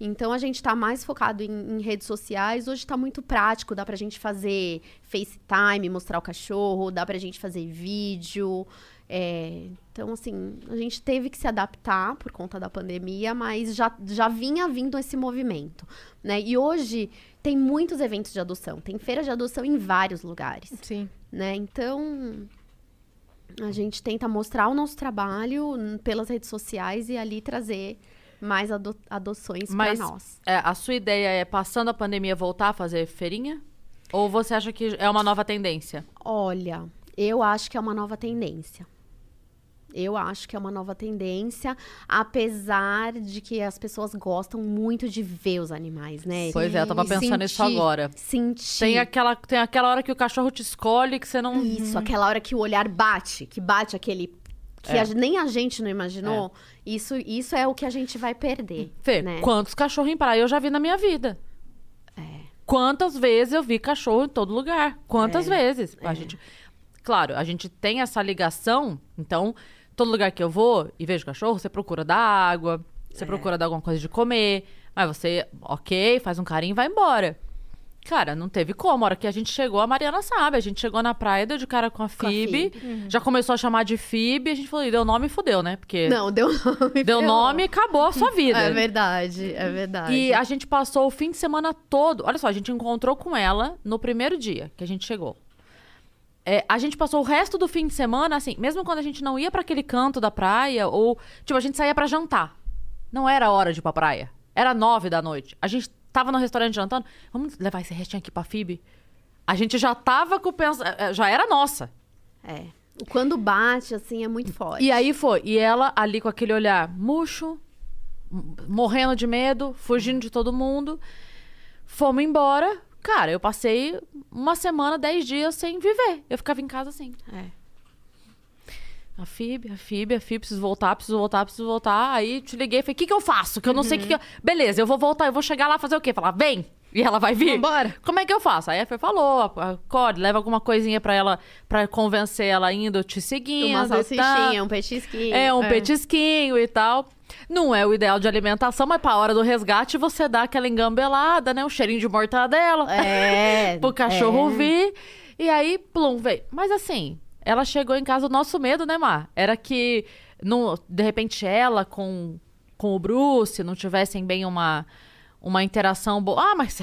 Então a gente tá mais focado em, em redes sociais. Hoje tá muito prático, dá pra gente fazer FaceTime, mostrar o cachorro, dá pra gente fazer vídeo. É, então, assim, a gente teve que se adaptar por conta da pandemia, mas já, já vinha vindo esse movimento. Né? E hoje tem muitos eventos de adoção, tem feiras de adoção em vários lugares Sim. né? Então, a gente tenta mostrar o nosso trabalho pelas redes sociais e ali trazer mais ado- adoções para nós. é, a sua ideia é, passando a pandemia, voltar a fazer feirinha? Ou você acha que é uma nova tendência? Olha, eu acho que é uma nova tendência. Eu acho que é uma nova tendência, apesar de que as pessoas gostam muito de ver os animais, né? Pois é, eu tava pensando nisso agora. Sentir. Tem aquela, tem aquela hora que o cachorro te escolhe que você não. Isso, aquela hora que o olhar bate, que bate aquele. Que É. a- nem a gente não imaginou. Isso, isso é o que a gente vai perder. Fê, né? quantos cachorros em praia eu já vi na minha vida? Quantas vezes eu vi cachorro em todo lugar? Quantas vezes? A gente, claro, a gente tem essa ligação, então, todo lugar que eu vou e vejo cachorro, você procura dar água, você procura dar alguma coisa de comer, mas você, ok, faz um carinho e vai embora. Cara, não teve como. A hora que a gente chegou, a Mariana sabe. A gente chegou na praia, deu de cara com a Fib, Phoebe. já começou a chamar de Fib, a gente falou, "Ih, deu nome e fudeu, né? Porque Não, deu nome. deu nome e acabou a sua vida. [laughs] É verdade, é verdade. E a gente passou o fim de semana todo. Olha só, a gente encontrou com ela no primeiro dia que a gente chegou. É, a gente passou o resto do fim de semana, assim, mesmo quando a gente não ia pra aquele canto da praia, ou, tipo, a gente saía pra jantar. Não era hora de ir pra praia. Era nove da noite. A gente tava no restaurante jantando. Vamos levar esse restinho aqui pra Fib? A gente já tava com o pens... eh, Já era nossa. É. Quando bate, assim, é muito forte. E aí foi. E ela ali com aquele olhar murcho, morrendo de medo, fugindo de todo mundo. Fomos embora. Cara, eu passei uma semana, dez dias sem viver. Eu ficava em casa assim. É. A FIB, a FIB, a FIB, preciso voltar, preciso voltar, preciso voltar. Aí te liguei e falei, o que, que eu faço? Que eu não sei o que, que eu... Beleza, eu vou voltar, eu vou chegar lá fazer o quê? Falar, vem! E ela vai vir? Vambora. Como é que eu faço? Aí a Fê falou, acorde, leva alguma coisinha pra ela, pra convencer ela indo te seguindo. Uma salsichinha, um petisquinho. É, um É. petisquinho e tal. Não é o ideal de alimentação, mas pra hora do resgate você dá aquela engambelada, né? Um cheirinho de mortadela. É. [laughs] pro cachorro é. vir. E aí, plum, veio. Mas assim, ela chegou em casa, o nosso medo, né, Mar? Era que, não, de repente, ela com, com o Bruce não tivessem bem uma, uma interação boa. Ah, mas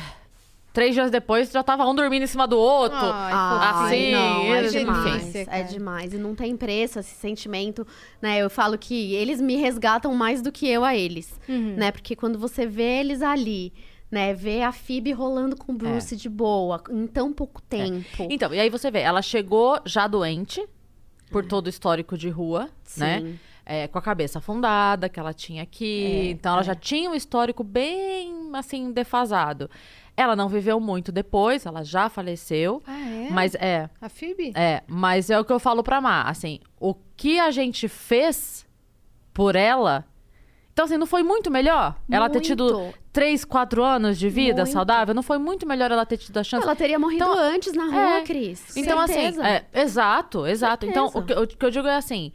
três dias depois já tava um dormindo em cima do outro. Ai, Assim, não, é eles- demais, delícia, é cara. demais. E não tem preço esse sentimento, né? Eu falo que eles me resgatam mais do que eu a eles, Uhum. né? Porque quando você vê eles ali, né? Vê a Phoebe rolando com o Bruce de boa, em tão pouco tempo. Então, e aí você vê, ela chegou já doente, por todo o histórico de rua, né? Sim. É, com a cabeça afundada, que ela tinha aqui. É, então, ela já tinha um histórico bem, assim, defasado. Ela não viveu muito depois, ela já faleceu. Ah, é? Mas é, A Phoebe? é, mas é o que eu falo pra Má, assim, o que a gente fez por ela. Então, assim, não foi muito melhor ela ter tido Muito. três, quatro anos de vida Muito. saudável? Não foi muito melhor ela ter tido a chance? Ela teria morrido Então, antes na rua, é. Cris. Então, Certeza. assim, é, exato, exato. Então, Certeza. o que, o que eu digo é assim: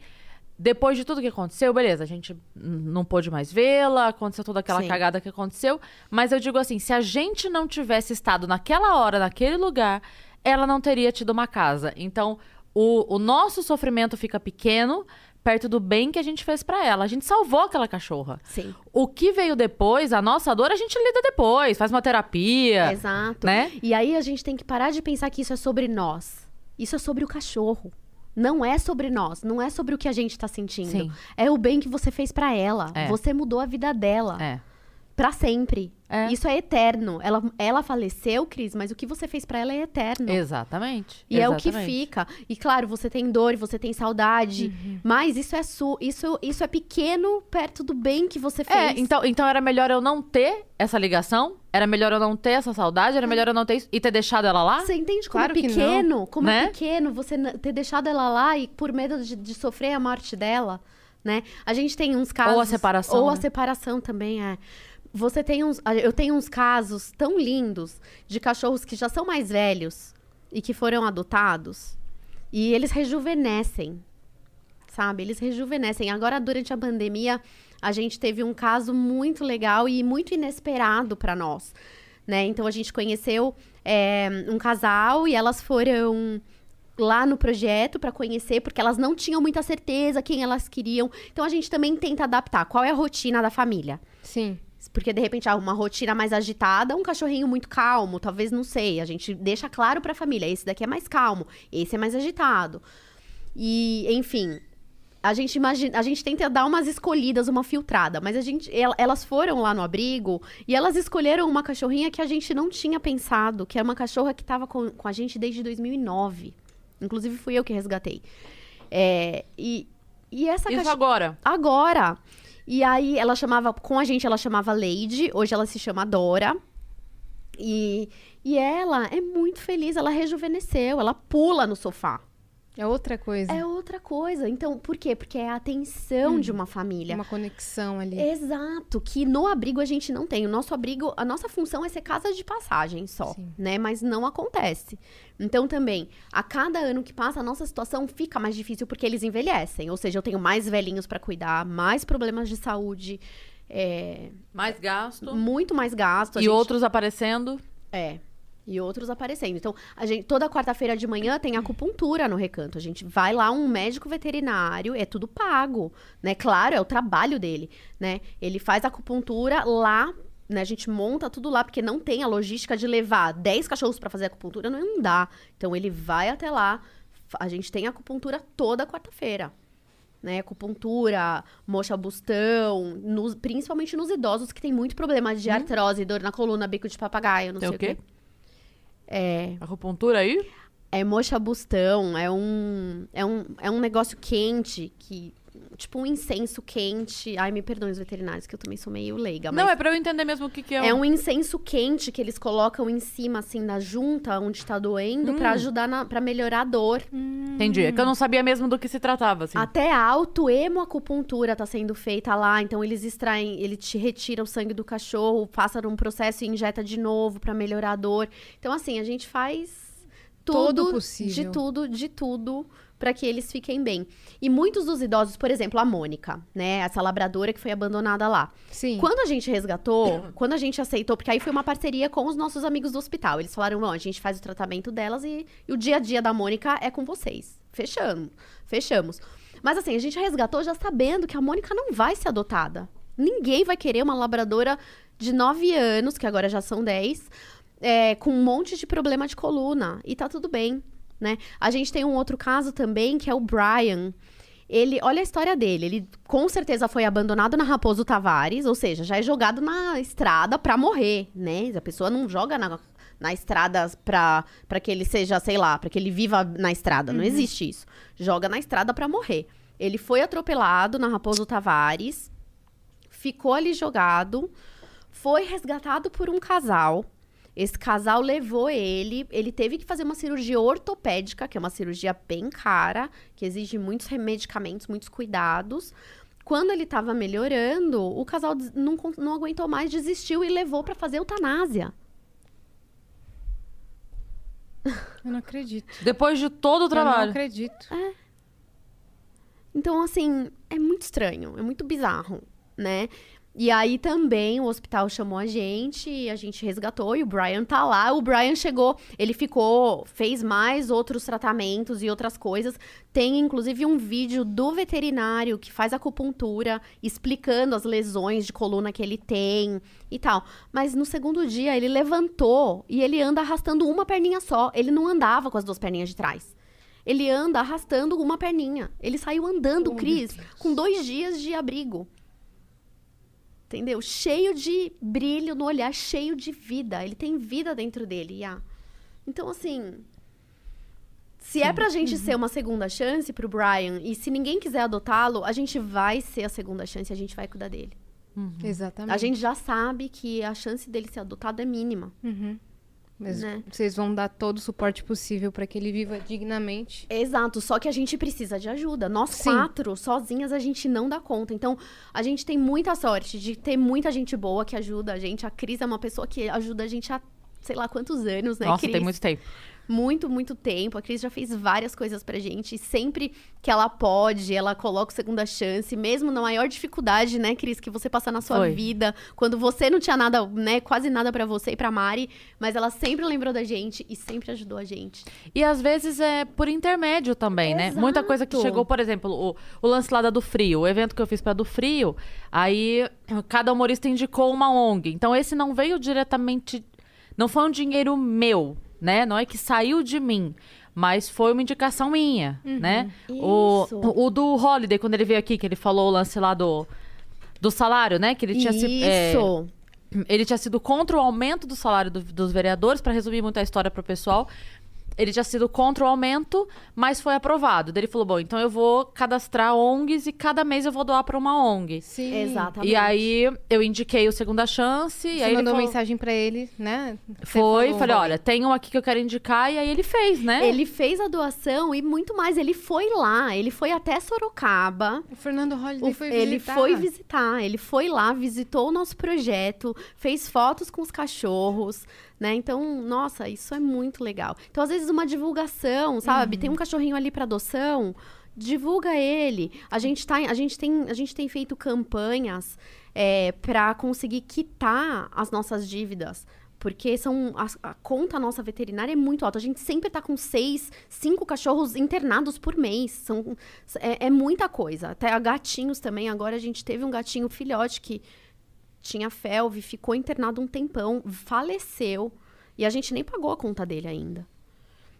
depois de tudo que aconteceu, beleza, a gente não pôde mais vê-la, aconteceu toda aquela Sim. cagada que aconteceu. Mas eu digo assim: se a gente não tivesse estado naquela hora, naquele lugar, ela não teria tido uma casa. Então, o, o nosso sofrimento fica pequeno. Perto do bem que a gente fez pra ela. A gente salvou aquela cachorra. Sim. O que veio depois, a nossa dor, a gente lida depois. Faz uma terapia. Exato. né? E aí a gente tem que parar de pensar que isso é sobre nós. Isso é sobre o cachorro. Não é sobre nós, não é sobre o que a gente tá sentindo. Sim. É o bem que você fez pra ela. É. Você mudou a vida dela É. Pra sempre. É. Isso é eterno. Ela, ela faleceu, Cris, mas o que você fez pra ela é eterno. Exatamente. E é o que exatamente. fica. E claro, você tem dor, você tem saudade, Uhum. mas isso é su, isso, isso é pequeno perto do bem que você fez. É, então, então era melhor eu não ter essa ligação? Era melhor eu não ter essa saudade? Era melhor eu não ter isso e ter deixado ela lá? Você entende como Claro é pequeno? Como é né? pequeno você ter deixado ela lá e por medo de, de sofrer a morte dela, né? A gente tem uns casos... Ou a separação, Ou a né? separação também, é. Você tem uns... Eu tenho uns casos tão lindos de cachorros que já são mais velhos e que foram adotados e eles rejuvenescem, sabe? Eles rejuvenescem. Agora, durante a pandemia, a gente teve um caso muito legal e muito inesperado para nós, né? Então, a gente conheceu é, um casal e elas foram lá no projeto para conhecer, porque elas não tinham muita certeza quem elas queriam. Então, a gente também tenta adaptar. Qual é a rotina da família? Sim. Porque, de repente, ah, uma rotina mais agitada, um cachorrinho muito calmo, talvez, não sei. A gente deixa claro pra família, esse daqui é mais calmo, esse é mais agitado. E, enfim, a gente imagina, a gente tenta dar umas escolhidas, uma filtrada, mas a gente, el- elas foram lá no abrigo e elas escolheram uma cachorrinha que a gente não tinha pensado, que é uma cachorra que tava com, com a gente desde 2009. Inclusive, fui eu que resgatei. É, e, e essa Isso cachorra agora. agora. E aí ela chamava, com a gente ela chamava Lady, hoje ela se chama Dora. E, e ela é muito feliz, ela rejuvenesceu, ela pula no sofá. É outra coisa. É outra coisa. Então, por quê? Porque é a atenção de uma família. Uma conexão ali. Exato, que no abrigo a gente não tem. O nosso abrigo, a nossa função é ser casa de passagem só, Sim. né? Mas não acontece. Então também, a cada ano que passa, a nossa situação fica mais difícil porque eles envelhecem. Ou seja, eu tenho mais velhinhos pra cuidar, mais problemas de saúde, é, Mais gasto. muito mais gasto. E gente- outros aparecendo. É. E outros aparecendo. Então, a gente, toda quarta-feira de manhã tem acupuntura no recanto. A gente vai lá, um médico veterinário, é tudo pago, né? Claro, é o trabalho dele, né? Ele faz acupuntura lá, né? A gente monta tudo lá, porque não tem a logística de levar 10 cachorros pra fazer acupuntura, não dá. Então, ele vai até lá. A gente tem acupuntura toda quarta-feira. Né, acupuntura, mocha bustão, nos- principalmente nos idosos que tem muito problema de artrose, dor na coluna, bico de papagaio, não Tem sei o quê? É, Acupuntura aí? é mocha bustão, é um, é um, é um negócio quente que, tipo um incenso quente. Ai, me perdoem os veterinários, que eu também sou meio leiga. Não, é pra eu entender mesmo o que, que é. é um- um incenso quente que eles colocam em cima, assim, da junta, onde tá doendo, Hum. pra ajudar, na, pra melhorar a dor. Entendi. É que eu não sabia mesmo do que se tratava, assim. Até a autohemoacupuntura tá sendo feita lá, então eles extraem, ele te retira o sangue do cachorro, passa num processo e injeta de novo pra melhorar a dor. Então assim, a gente faz Todo tudo, possível. de tudo, de tudo pra que eles fiquem bem. E muitos dos idosos, por exemplo, a Mônica, né, essa labradora que foi abandonada lá. Sim. Quando a gente resgatou, [coughs] quando a gente aceitou, porque aí foi uma parceria com os nossos amigos do hospital. Eles falaram, não, a gente faz o tratamento delas e, e o dia a dia da Mônica é com vocês. Fechamos, fechamos. Mas assim, a gente resgatou já sabendo que a Mônica não vai ser adotada. Ninguém vai querer uma labradora de 9 anos, que agora já são 10, é, com um monte de problema de coluna. E tá tudo bem, né? A gente tem um outro caso também, que é o Brian. Ele, olha a história dele. Ele com certeza foi abandonado na Raposo Tavares, ou seja, já é jogado na estrada pra morrer, né? A pessoa não joga na, na estrada pra, pra que ele seja, sei lá, pra que ele viva na estrada. Não existe isso. Joga na estrada pra morrer. Ele foi atropelado na Raposo Tavares, ficou ali jogado, foi resgatado por um casal. Esse casal levou ele, ele teve que fazer uma cirurgia ortopédica, que é uma cirurgia bem cara, que exige muitos medicamentos, muitos cuidados. Quando ele estava melhorando, o casal não, não aguentou mais, desistiu e levou para fazer eutanásia. Eu não acredito. Depois de todo o Eu não trabalho. acredito. Então, assim, é muito estranho, é muito bizarro, né? E aí também o hospital chamou a gente, e a gente resgatou e o Brian tá lá. O Brian chegou, ele ficou, fez mais outros tratamentos e outras coisas. Tem inclusive um vídeo do veterinário que faz acupuntura explicando as lesões de coluna que ele tem e tal. Mas no segundo dia ele levantou e ele anda arrastando uma perninha só. Ele não andava com as duas perninhas de trás. Ele anda arrastando uma perninha. Ele saiu andando, Oh, Cris, com dois dias de abrigo. Entendeu? Cheio de brilho no olhar, cheio de vida. Ele tem vida dentro dele, Iá. Então, assim. Se é pra gente ser uma segunda chance pro Brian, e se ninguém quiser adotá-lo, a gente vai ser a segunda chance e a gente vai cuidar dele. Exatamente. A gente já sabe que a chance dele ser adotado é mínima. Uhum. Mas Né? vocês vão dar todo o suporte possível para que ele viva dignamente. Exato, só que a gente precisa de ajuda. Nós Sim. quatro, sozinhas, a gente não dá conta. Então, a gente tem muita sorte de ter muita gente boa que ajuda a gente. A Cris é uma pessoa que ajuda a gente há sei lá quantos anos, né, Nossa, Cris? tem muito tempo. Muito, muito tempo. A Cris já fez várias coisas pra gente. E sempre que ela pode, ela coloca segunda chance, mesmo na maior dificuldade, né, Cris, que você passa na sua Foi. vida, quando você não tinha nada, né, quase nada pra você e pra Mari, mas ela sempre lembrou da gente e sempre ajudou a gente. E às vezes é por intermédio também, né? Muita coisa que Exato. chegou, por exemplo, o, o lance lá da do Frio, o evento que eu fiz pra do Frio, aí cada humorista indicou uma ONG. Então esse não veio diretamente, não foi um dinheiro meu, né? Não é que saiu de mim. Mas foi uma indicação minha, né? O, Isso. o do Holiday, quando ele veio aqui, que ele falou o lance lá do, do salário, né? Que ele tinha se, é, Isso. ele tinha sido contra o aumento do salário do- dos vereadores, para resumir muito a história pro pessoal. Ele tinha sido contra o aumento, mas foi aprovado. Daí ele falou: bom, então eu vou cadastrar ONGs e cada mês eu vou doar para uma ONG. Sim. Exatamente. E aí eu indiquei o Segunda Chance. e Você aí ele mandou falou, mensagem pra ele, né? Você Foi, falou, falei: olha, tem um aqui que eu quero indicar. E aí ele fez, né? Ele fez a doação e muito mais. Ele foi lá, ele foi até Sorocaba. O Fernando Holliday O- foi ele visitar. foi visitar, ele foi lá, visitou o nosso projeto, fez fotos com os cachorros, né? Então, nossa, isso é muito legal. Então, às vezes, uma divulgação, sabe? Tem um cachorrinho ali para adoção, divulga ele. A gente, tá, a gente, tem, a gente tem feito campanhas é, para conseguir quitar as nossas dívidas. Porque são, a, a conta nossa veterinária é muito alta. A gente sempre tá com seis, cinco cachorros internados por mês. São, é, é muita coisa. Até gatinhos também. Agora a gente teve um gatinho filhote que tinha felve, ficou internado um tempão, faleceu. E a gente nem pagou a conta dele ainda.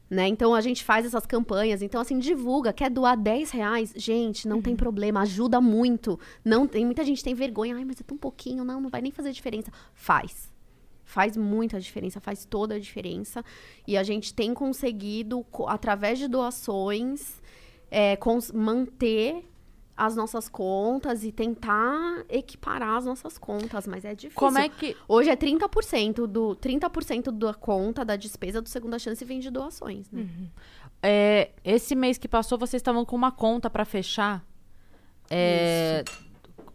Né? Então a gente faz essas campanhas. Então, assim, divulga. Quer doar 10 reais? Gente, não tem problema, ajuda muito. Não tem, muita gente tem vergonha. Ai, mas é tão pouquinho, não, não vai nem fazer diferença. Faz. Faz muita diferença, faz toda a diferença. E a gente tem conseguido, co- através de doações, é, manter as nossas contas e tentar equiparar as nossas contas, mas é difícil. Como é que. Hoje é 30% do 30% da conta da despesa do segunda chance vem de doações, né? é, esse mês que passou, vocês estavam com uma conta pra fechar? É,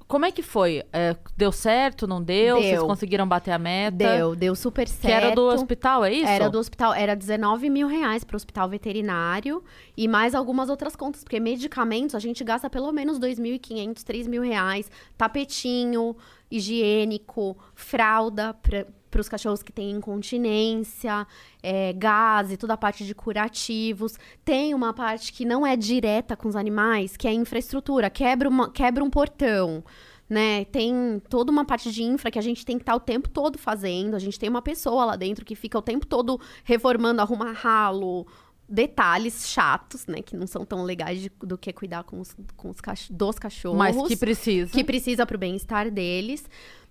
como é que foi? É, deu certo? Não deu? Vocês Deu. conseguiram bater a meta? Deu, deu super certo. Que era do hospital, é isso? Era do hospital, era 19 mil reais para o hospital veterinário e mais algumas outras contas, porque medicamentos a gente gasta pelo menos 2.500, 3 mil reais, tapetinho, higiênico, fralda para os cachorros que têm incontinência, é, gás e toda a parte de curativos. Tem uma parte que não é direta com os animais, que é infraestrutura, quebra, uma, quebra um portão. Né? Tem toda uma parte de infra que a gente tem que estar o tempo todo fazendo. A gente tem uma pessoa lá dentro que fica o tempo todo reformando, arruma ralo, detalhes chatos, né? Que não são tão legais de- do que cuidar com os, com os cach- dos cachorros. Mas que precisa. que precisa pro bem-estar deles.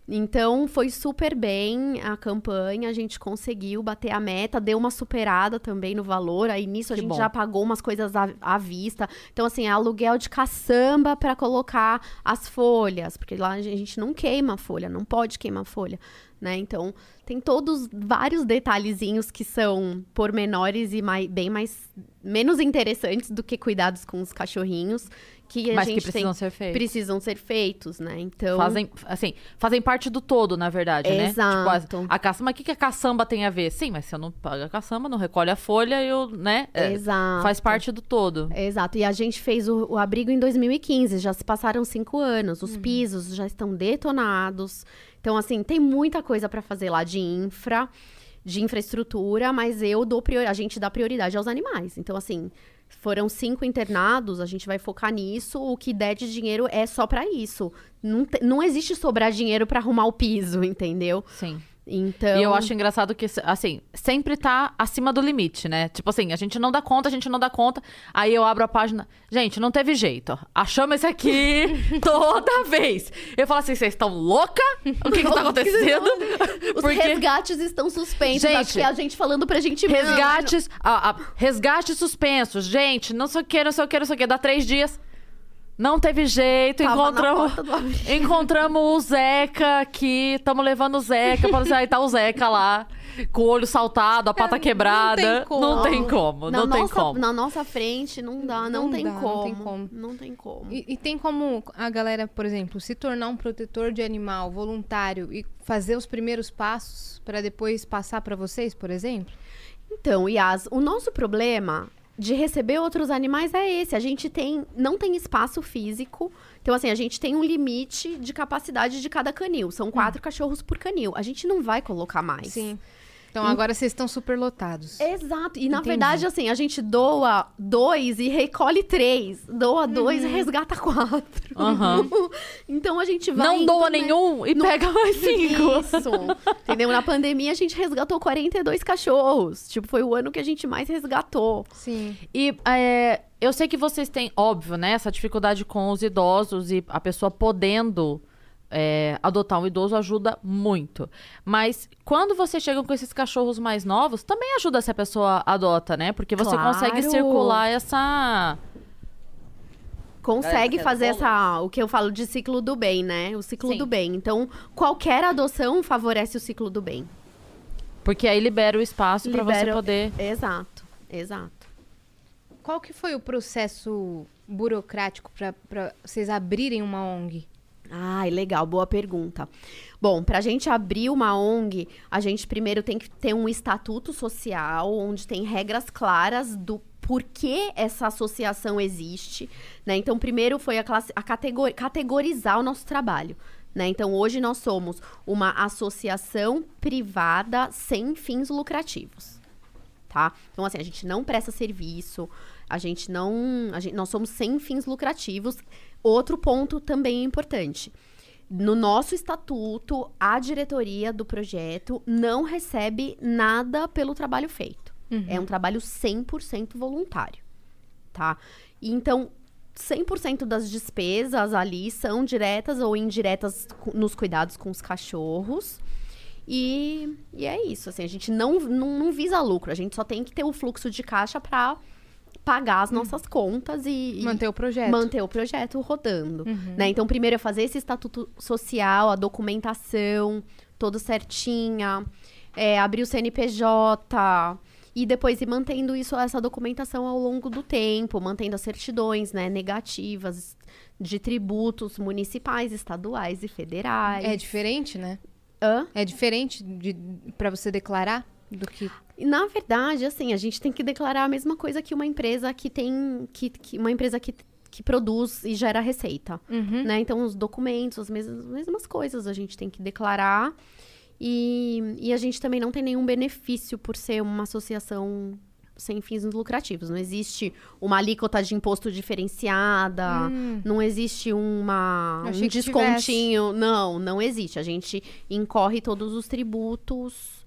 Então, foi super bem a campanha, a gente conseguiu bater a meta, deu uma superada também no valor. Aí nisso a Que gente bom. já pagou umas coisas à, à vista. Então, assim, é aluguel de caçamba para colocar as folhas, porque lá a gente não queima a folha, não pode queimar a folha, né? Então, tem todos vários detalhezinhos que são pormenores e mai- bem mais menos interessantes do que cuidados com os cachorrinhos que a Mas que gente precisam tem ser feitos. precisam ser feitos, né? Então, Fazem, assim, fazem parte do todo, na verdade, né? Exato. Tipo, a, a caçamba, mas o que, que a caçamba tem a ver? Sim, mas se eu não pago a caçamba, não recolhe a folha, eu, né? é, Exato. faz parte do todo. Exato. E a gente fez o, o abrigo em 2015, já se passaram cinco anos. Uhum. Os pisos já estão detonados. Então, assim, tem muita coisa para fazer lá de infra, de infraestrutura, mas eu dou a gente dá prioridade aos animais. Então, assim, foram cinco internados, a gente vai focar nisso. O que der de dinheiro é só para isso. Não, te- não existe sobrar dinheiro para arrumar o piso, entendeu? Sim. Então. E eu acho engraçado que, assim, sempre tá acima do limite, né? Tipo assim, a gente não dá conta, a gente não dá conta. Aí eu abro a página. Gente, não teve jeito. Achamos esse aqui [laughs] toda vez. Eu falo assim, vocês estão louca? O que que tá acontecendo? [laughs] Os Porque resgates estão suspensos. Gente, acho que é a gente falando pra gente mesmo. resgates, a, a- resgate suspenso. Gente, não sei o que, não sei o que, não sei o que. Dá três dias. Não teve jeito, Tava encontramos, [laughs] encontramos o Zeca aqui, estamos levando o Zeca, falando assim, aí tá o Zeca lá, com o olho saltado, a pata quebrada. como. Não tem como, na não tem nossa, como. Na nossa frente não dá, não, Não tem, dá, não como, tem como. Não tem como. E, e tem como a galera, por exemplo, se tornar um protetor de animal voluntário e fazer os primeiros passos para depois passar para vocês, por exemplo? Então, Yas, o nosso problema de receber outros animais é esse. A gente tem, não tem espaço físico. Então, assim, a gente tem um limite de capacidade de cada canil. São quatro cachorros por canil. A gente não vai colocar mais. Sim. Então agora vocês estão super lotados. Exato. E na Entendi. verdade, assim, a gente doa dois e recolhe três. Doa dois Uhum. e resgata quatro. Aham. [laughs] então a gente vai. Não doa né? nenhum e pega mais [laughs] cinco. Isso. Entendeu? Na pandemia a gente resgatou 42 cachorros. Tipo, foi o ano que a gente mais resgatou. Sim. E é, eu sei que vocês têm, óbvio, né, essa dificuldade com os idosos e a pessoa podendo é, adotar um idoso ajuda muito. Mas quando vocês chegam com esses cachorros mais novos, também ajuda se a pessoa adota, né? Porque você Claro. consegue circular essa. Consegue É, fazer é essa, o que eu falo de ciclo do bem, né? O ciclo Sim. do bem. Então, qualquer adoção favorece o ciclo do bem. Porque aí libera o espaço pra você poder. Exato, exato. Qual que foi o processo burocrático para vocês abrirem uma ONG? Ai, legal, boa pergunta. Bom, para a gente abrir uma ONG, a gente primeiro tem que ter um estatuto social, onde tem regras claras do porquê essa associação existe, né? Então, primeiro foi a, classe, a categor- categorizar o nosso trabalho. Né? Então, hoje nós somos uma associação privada sem fins lucrativos tá? Então, assim, a gente não presta serviço, a gente não. a gente- nós somos sem fins lucrativos. Outro ponto também importante. No nosso estatuto, a diretoria do projeto não recebe nada pelo trabalho feito. É um trabalho 100% voluntário, tá? E Então, 100% das despesas ali são diretas ou indiretas nos cuidados com os cachorros. E, e é isso, assim, a gente não, não, não visa lucro, a gente só tem que ter o fluxo de caixa para pagar as nossas contas e, e Manter o projeto. manter o projeto rodando. Né? Então, primeiro é fazer esse estatuto social, a documentação, toda certinha, é, abrir o CNPJ. E depois ir mantendo isso, essa documentação ao longo do tempo, mantendo as certidões, né, negativas de tributos municipais, estaduais e federais. É diferente, né? Hã? É diferente de, pra você declarar do que. E, Na verdade, assim, a gente tem que declarar a mesma coisa que uma empresa que tem. Que, que- uma empresa que, que produz e gera receita. Uhum. Né? Então, os documentos, as mesmas, mesmas coisas a gente tem que declarar. E, e a gente também não tem nenhum benefício por ser uma associação sem fins lucrativos. Não existe uma alíquota de imposto diferenciada, não existe uma, um descontinho. Não, não existe. A gente incorre todos os tributos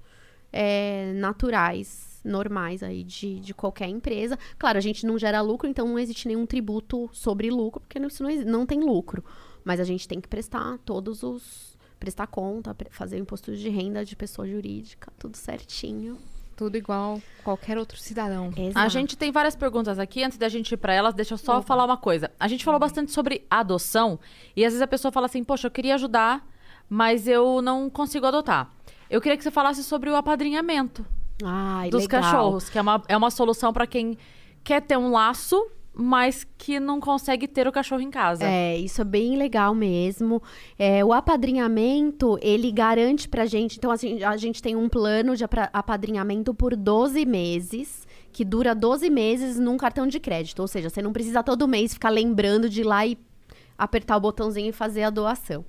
é, naturais, normais aí de, de qualquer empresa. Claro, a gente não gera lucro, então não existe nenhum tributo sobre lucro, porque isso não, não tem lucro. Mas a gente tem que prestar todos os. prestar conta, fazer o imposto de renda de pessoa jurídica, tudo certinho. Tudo igual qualquer outro cidadão. A Exato. gente tem várias perguntas aqui. Antes da gente ir pra elas, deixa eu só falar uma coisa. A gente falou bastante sobre adoção. E às vezes a pessoa fala assim, poxa, eu queria ajudar, mas eu não consigo adotar. Eu queria que você falasse sobre o apadrinhamento Ai, dos legal. cachorros, que é uma, é uma solução pra quem quer ter um laço, mas que não consegue ter o cachorro em casa. É, isso é bem legal mesmo. É, o apadrinhamento, ele garante pra gente. Então, assim, a gente tem um plano de apadrinhamento por 12 meses, que dura 12 meses num cartão de crédito. Ou seja, você não precisa todo mês ficar lembrando de ir lá e apertar o botãozinho e fazer a doação,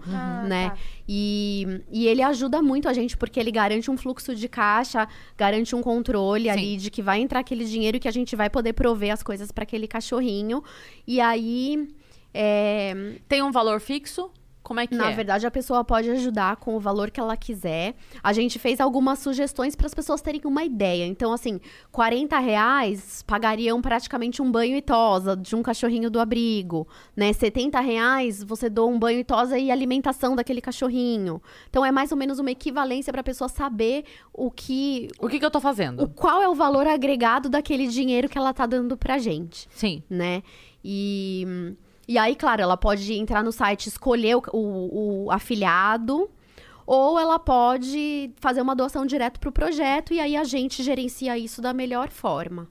né? E, e ele ajuda muito a gente porque ele garante um fluxo de caixa, garante um controle ali de que vai entrar aquele dinheiro e que a gente vai poder prover as coisas para aquele cachorrinho. E aí, é, Tem um valor fixo? Como é que na é? verdade, a pessoa pode ajudar com o valor que ela quiser. A gente fez algumas sugestões para as pessoas terem uma ideia. Então, assim, 40 reais pagariam praticamente um banho e tosa de um cachorrinho do abrigo. Né? 70 reais você doa um banho e tosa e alimentação daquele cachorrinho. Então, é mais ou menos uma equivalência para a pessoa saber o que. O que, que eu tô fazendo? O, qual é o valor agregado daquele dinheiro que ela tá dando pra gente Sim. né? E, e aí, claro, ela pode entrar no site, escolher o, o, o afiliado, ou ela pode fazer uma doação direto para o projeto e aí a gente gerencia isso da melhor forma.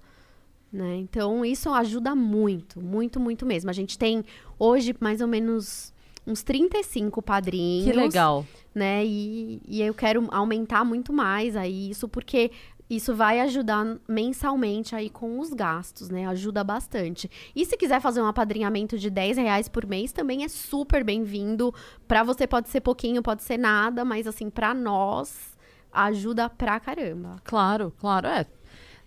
Né? Então, isso ajuda muito, muito, muito mesmo. A gente tem hoje mais ou menos uns 35 padrinhos Que legal. né? E, e eu quero aumentar muito mais aí isso, porque isso vai ajudar mensalmente aí com os gastos, né? Ajuda bastante. E se quiser fazer um apadrinhamento de 10 reais por mês, também é super bem-vindo. Pra você pode ser pouquinho, pode ser nada, mas assim, pra nós, ajuda pra caramba. Claro, claro. É.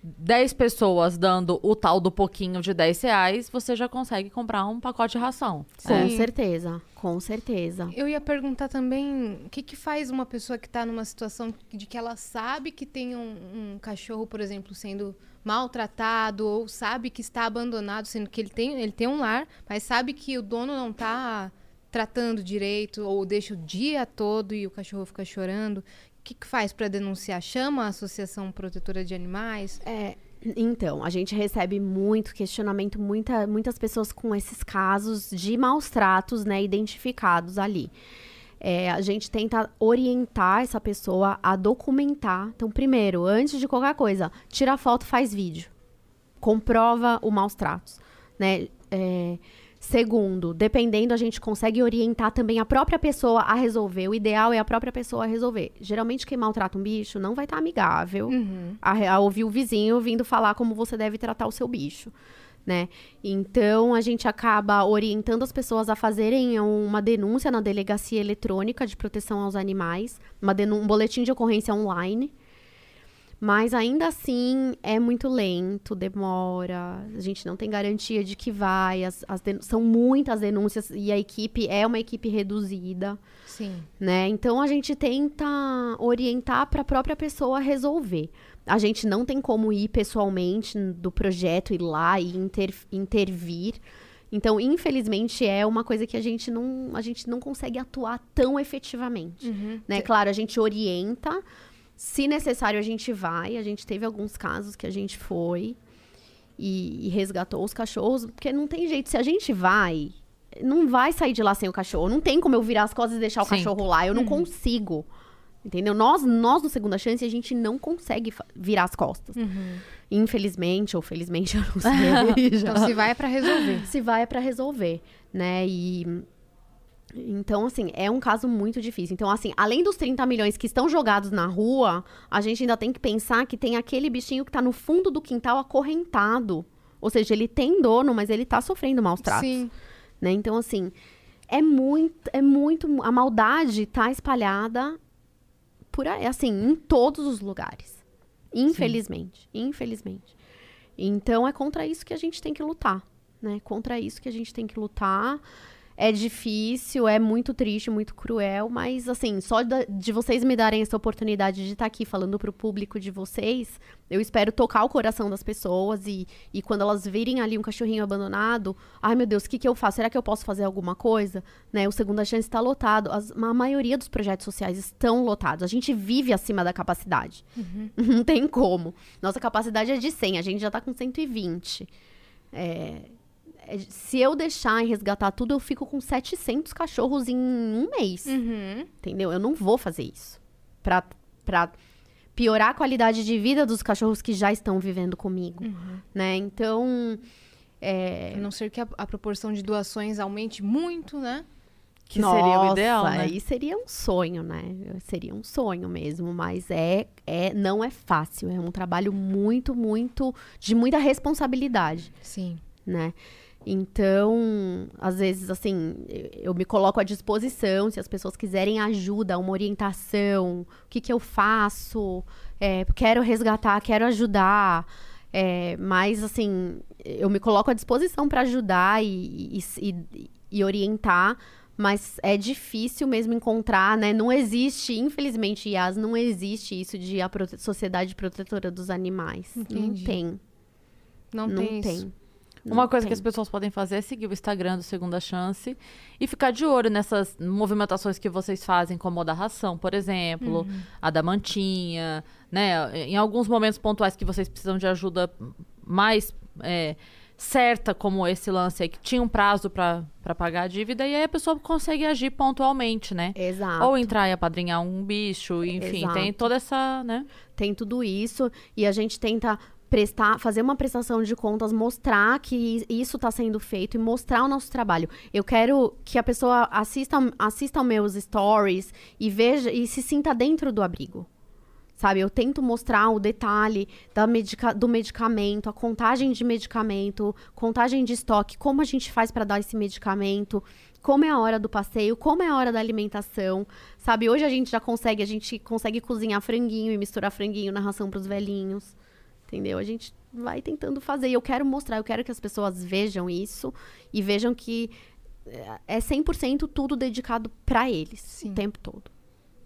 10 pessoas dando o tal do pouquinho de 10 reais, você já consegue comprar um pacote de ração. Com É. certeza, com certeza. Eu ia perguntar também o que, que faz uma pessoa que está numa situação de que ela sabe que tem um, um cachorro, por exemplo, sendo maltratado ou sabe que está abandonado, sendo que ele tem, ele tem um lar, mas sabe que o dono não está tratando direito ou deixa o dia todo e o cachorro fica chorando. O que, que faz para denunciar? Chama a Associação Protetora de Animais? É, então, a gente recebe muito questionamento, muita, muitas pessoas com esses casos de maus tratos, né, identificados ali. É, a gente tenta orientar essa pessoa a documentar. Então, primeiro, antes de qualquer coisa, tira foto, faz vídeo. Comprova o maus tratos, né? É, segundo, dependendo, a gente consegue orientar também a própria pessoa a resolver. O ideal é a própria pessoa a resolver. Geralmente, quem maltrata um bicho não vai estar amigável a, a ouvir o vizinho vindo falar como você deve tratar o seu bicho. Né? Então a gente acaba orientando as pessoas a fazerem uma denúncia na delegacia eletrônica de proteção aos animais, uma um boletim de ocorrência online. Mas ainda assim é muito lento, demora. A gente não tem garantia de que vai. as- as são muitas denúncias e a equipe é uma equipe reduzida Sim. né? Então a gente tenta orientar para a própria pessoa resolver. A gente não tem como ir pessoalmente do projeto, ir lá e inter- intervir. Então, infelizmente, é uma coisa que a gente não, a gente não consegue atuar tão efetivamente. Né? Claro, a gente orienta. Se necessário, a gente vai. A gente teve alguns casos que a gente foi. e, e resgatou os cachorros, porque não tem jeito. Se a gente vai, não vai sair de lá sem o cachorro. Não tem como eu virar as costas e deixar o Sim. cachorro lá. Eu não consigo. Entendeu? Nós, nós, no Segunda Chance, a gente não consegue virar as costas. Infelizmente, ou felizmente, [laughs] eu não sei. [laughs] Então, se vai é pra resolver. Se vai é pra resolver, né? E então assim, é um caso muito difícil. Então assim, além dos 30 milhões que estão jogados na rua, a gente ainda tem que pensar que tem aquele bichinho que tá no fundo do quintal acorrentado. Ou seja, ele tem dono, mas ele tá sofrendo maus tratos, Sim. né? Então assim, é muito é muito a maldade tá espalhada por aí, assim, em todos os lugares. Infelizmente, infelizmente. Então é contra isso que a gente tem que lutar, né? Contra isso que a gente tem que lutar. É difícil, é muito triste, muito cruel, mas assim, só da- de vocês me darem essa oportunidade de estar aqui falando pro público de vocês, eu espero tocar o coração das pessoas e, e quando elas virem ali um cachorrinho abandonado, ai meu Deus, o que, que eu faço? Será que eu posso fazer alguma coisa? Né? O Segunda Chance está lotado. As- a maioria dos projetos sociais estão lotados. A gente vive acima da capacidade. [laughs] Não tem como. Nossa capacidade é de 100, a gente já tá com 120. É, é, se eu deixar e resgatar tudo, eu fico com 700 cachorros em um mês. Uhum. Entendeu? Eu não vou fazer isso. Pra, pra piorar a qualidade de vida dos cachorros que já estão vivendo comigo. Né? Então. É, A não ser que a, a proporção de doações aumente muito, né? Que seria o ideal, nossa, né? Aí seria um sonho, né? Seria um sonho mesmo, mas é, é não é fácil, é um trabalho muito, muito de muita responsabilidade, Sim. né? Então, às vezes, assim, eu- me coloco à disposição, se as pessoas quiserem ajuda, uma orientação, o que, que eu faço, é, quero resgatar, quero ajudar, é, mas, assim, eu me coloco à disposição para ajudar e, e- e- e orientar, mas é difícil mesmo encontrar, né? Não existe, infelizmente, Yas, não existe isso de a prote- sociedade protetora dos animais. Não Entendi. tem. Não, Não tem, tem. Uma coisa que tem. as pessoas podem fazer é seguir o Instagram do Segunda Chance e ficar de olho nessas movimentações que vocês fazem, como a da ração, por exemplo, a da mantinha, né? Em alguns momentos pontuais que vocês precisam de ajuda mais é, certa, como esse lance aí, que tinha um prazo para pagar a dívida, e aí a pessoa consegue agir pontualmente, né? Exato. Ou entrar e apadrinhar um bicho, enfim, tem Exato. toda essa, né? tem tudo isso e a gente tenta prestar, fazer uma prestação de contas, mostrar que isso está sendo feito e mostrar o nosso trabalho. Eu quero que a pessoa assista, assista aos meus stories e veja e se sinta dentro do abrigo. Sabe, eu tento mostrar o detalhe da medica- do medicamento, a contagem de medicamento, contagem de estoque, como a gente faz para dar esse medicamento, como é a hora do passeio, como é a hora da alimentação. Sabe, hoje a gente já consegue, a gente consegue cozinhar franguinho e misturar franguinho na ração para os velhinhos. Entendeu? A gente vai tentando fazer. E eu quero mostrar, eu quero que as pessoas vejam isso e vejam que eh, é 100% tudo dedicado para eles Sim. o tempo todo.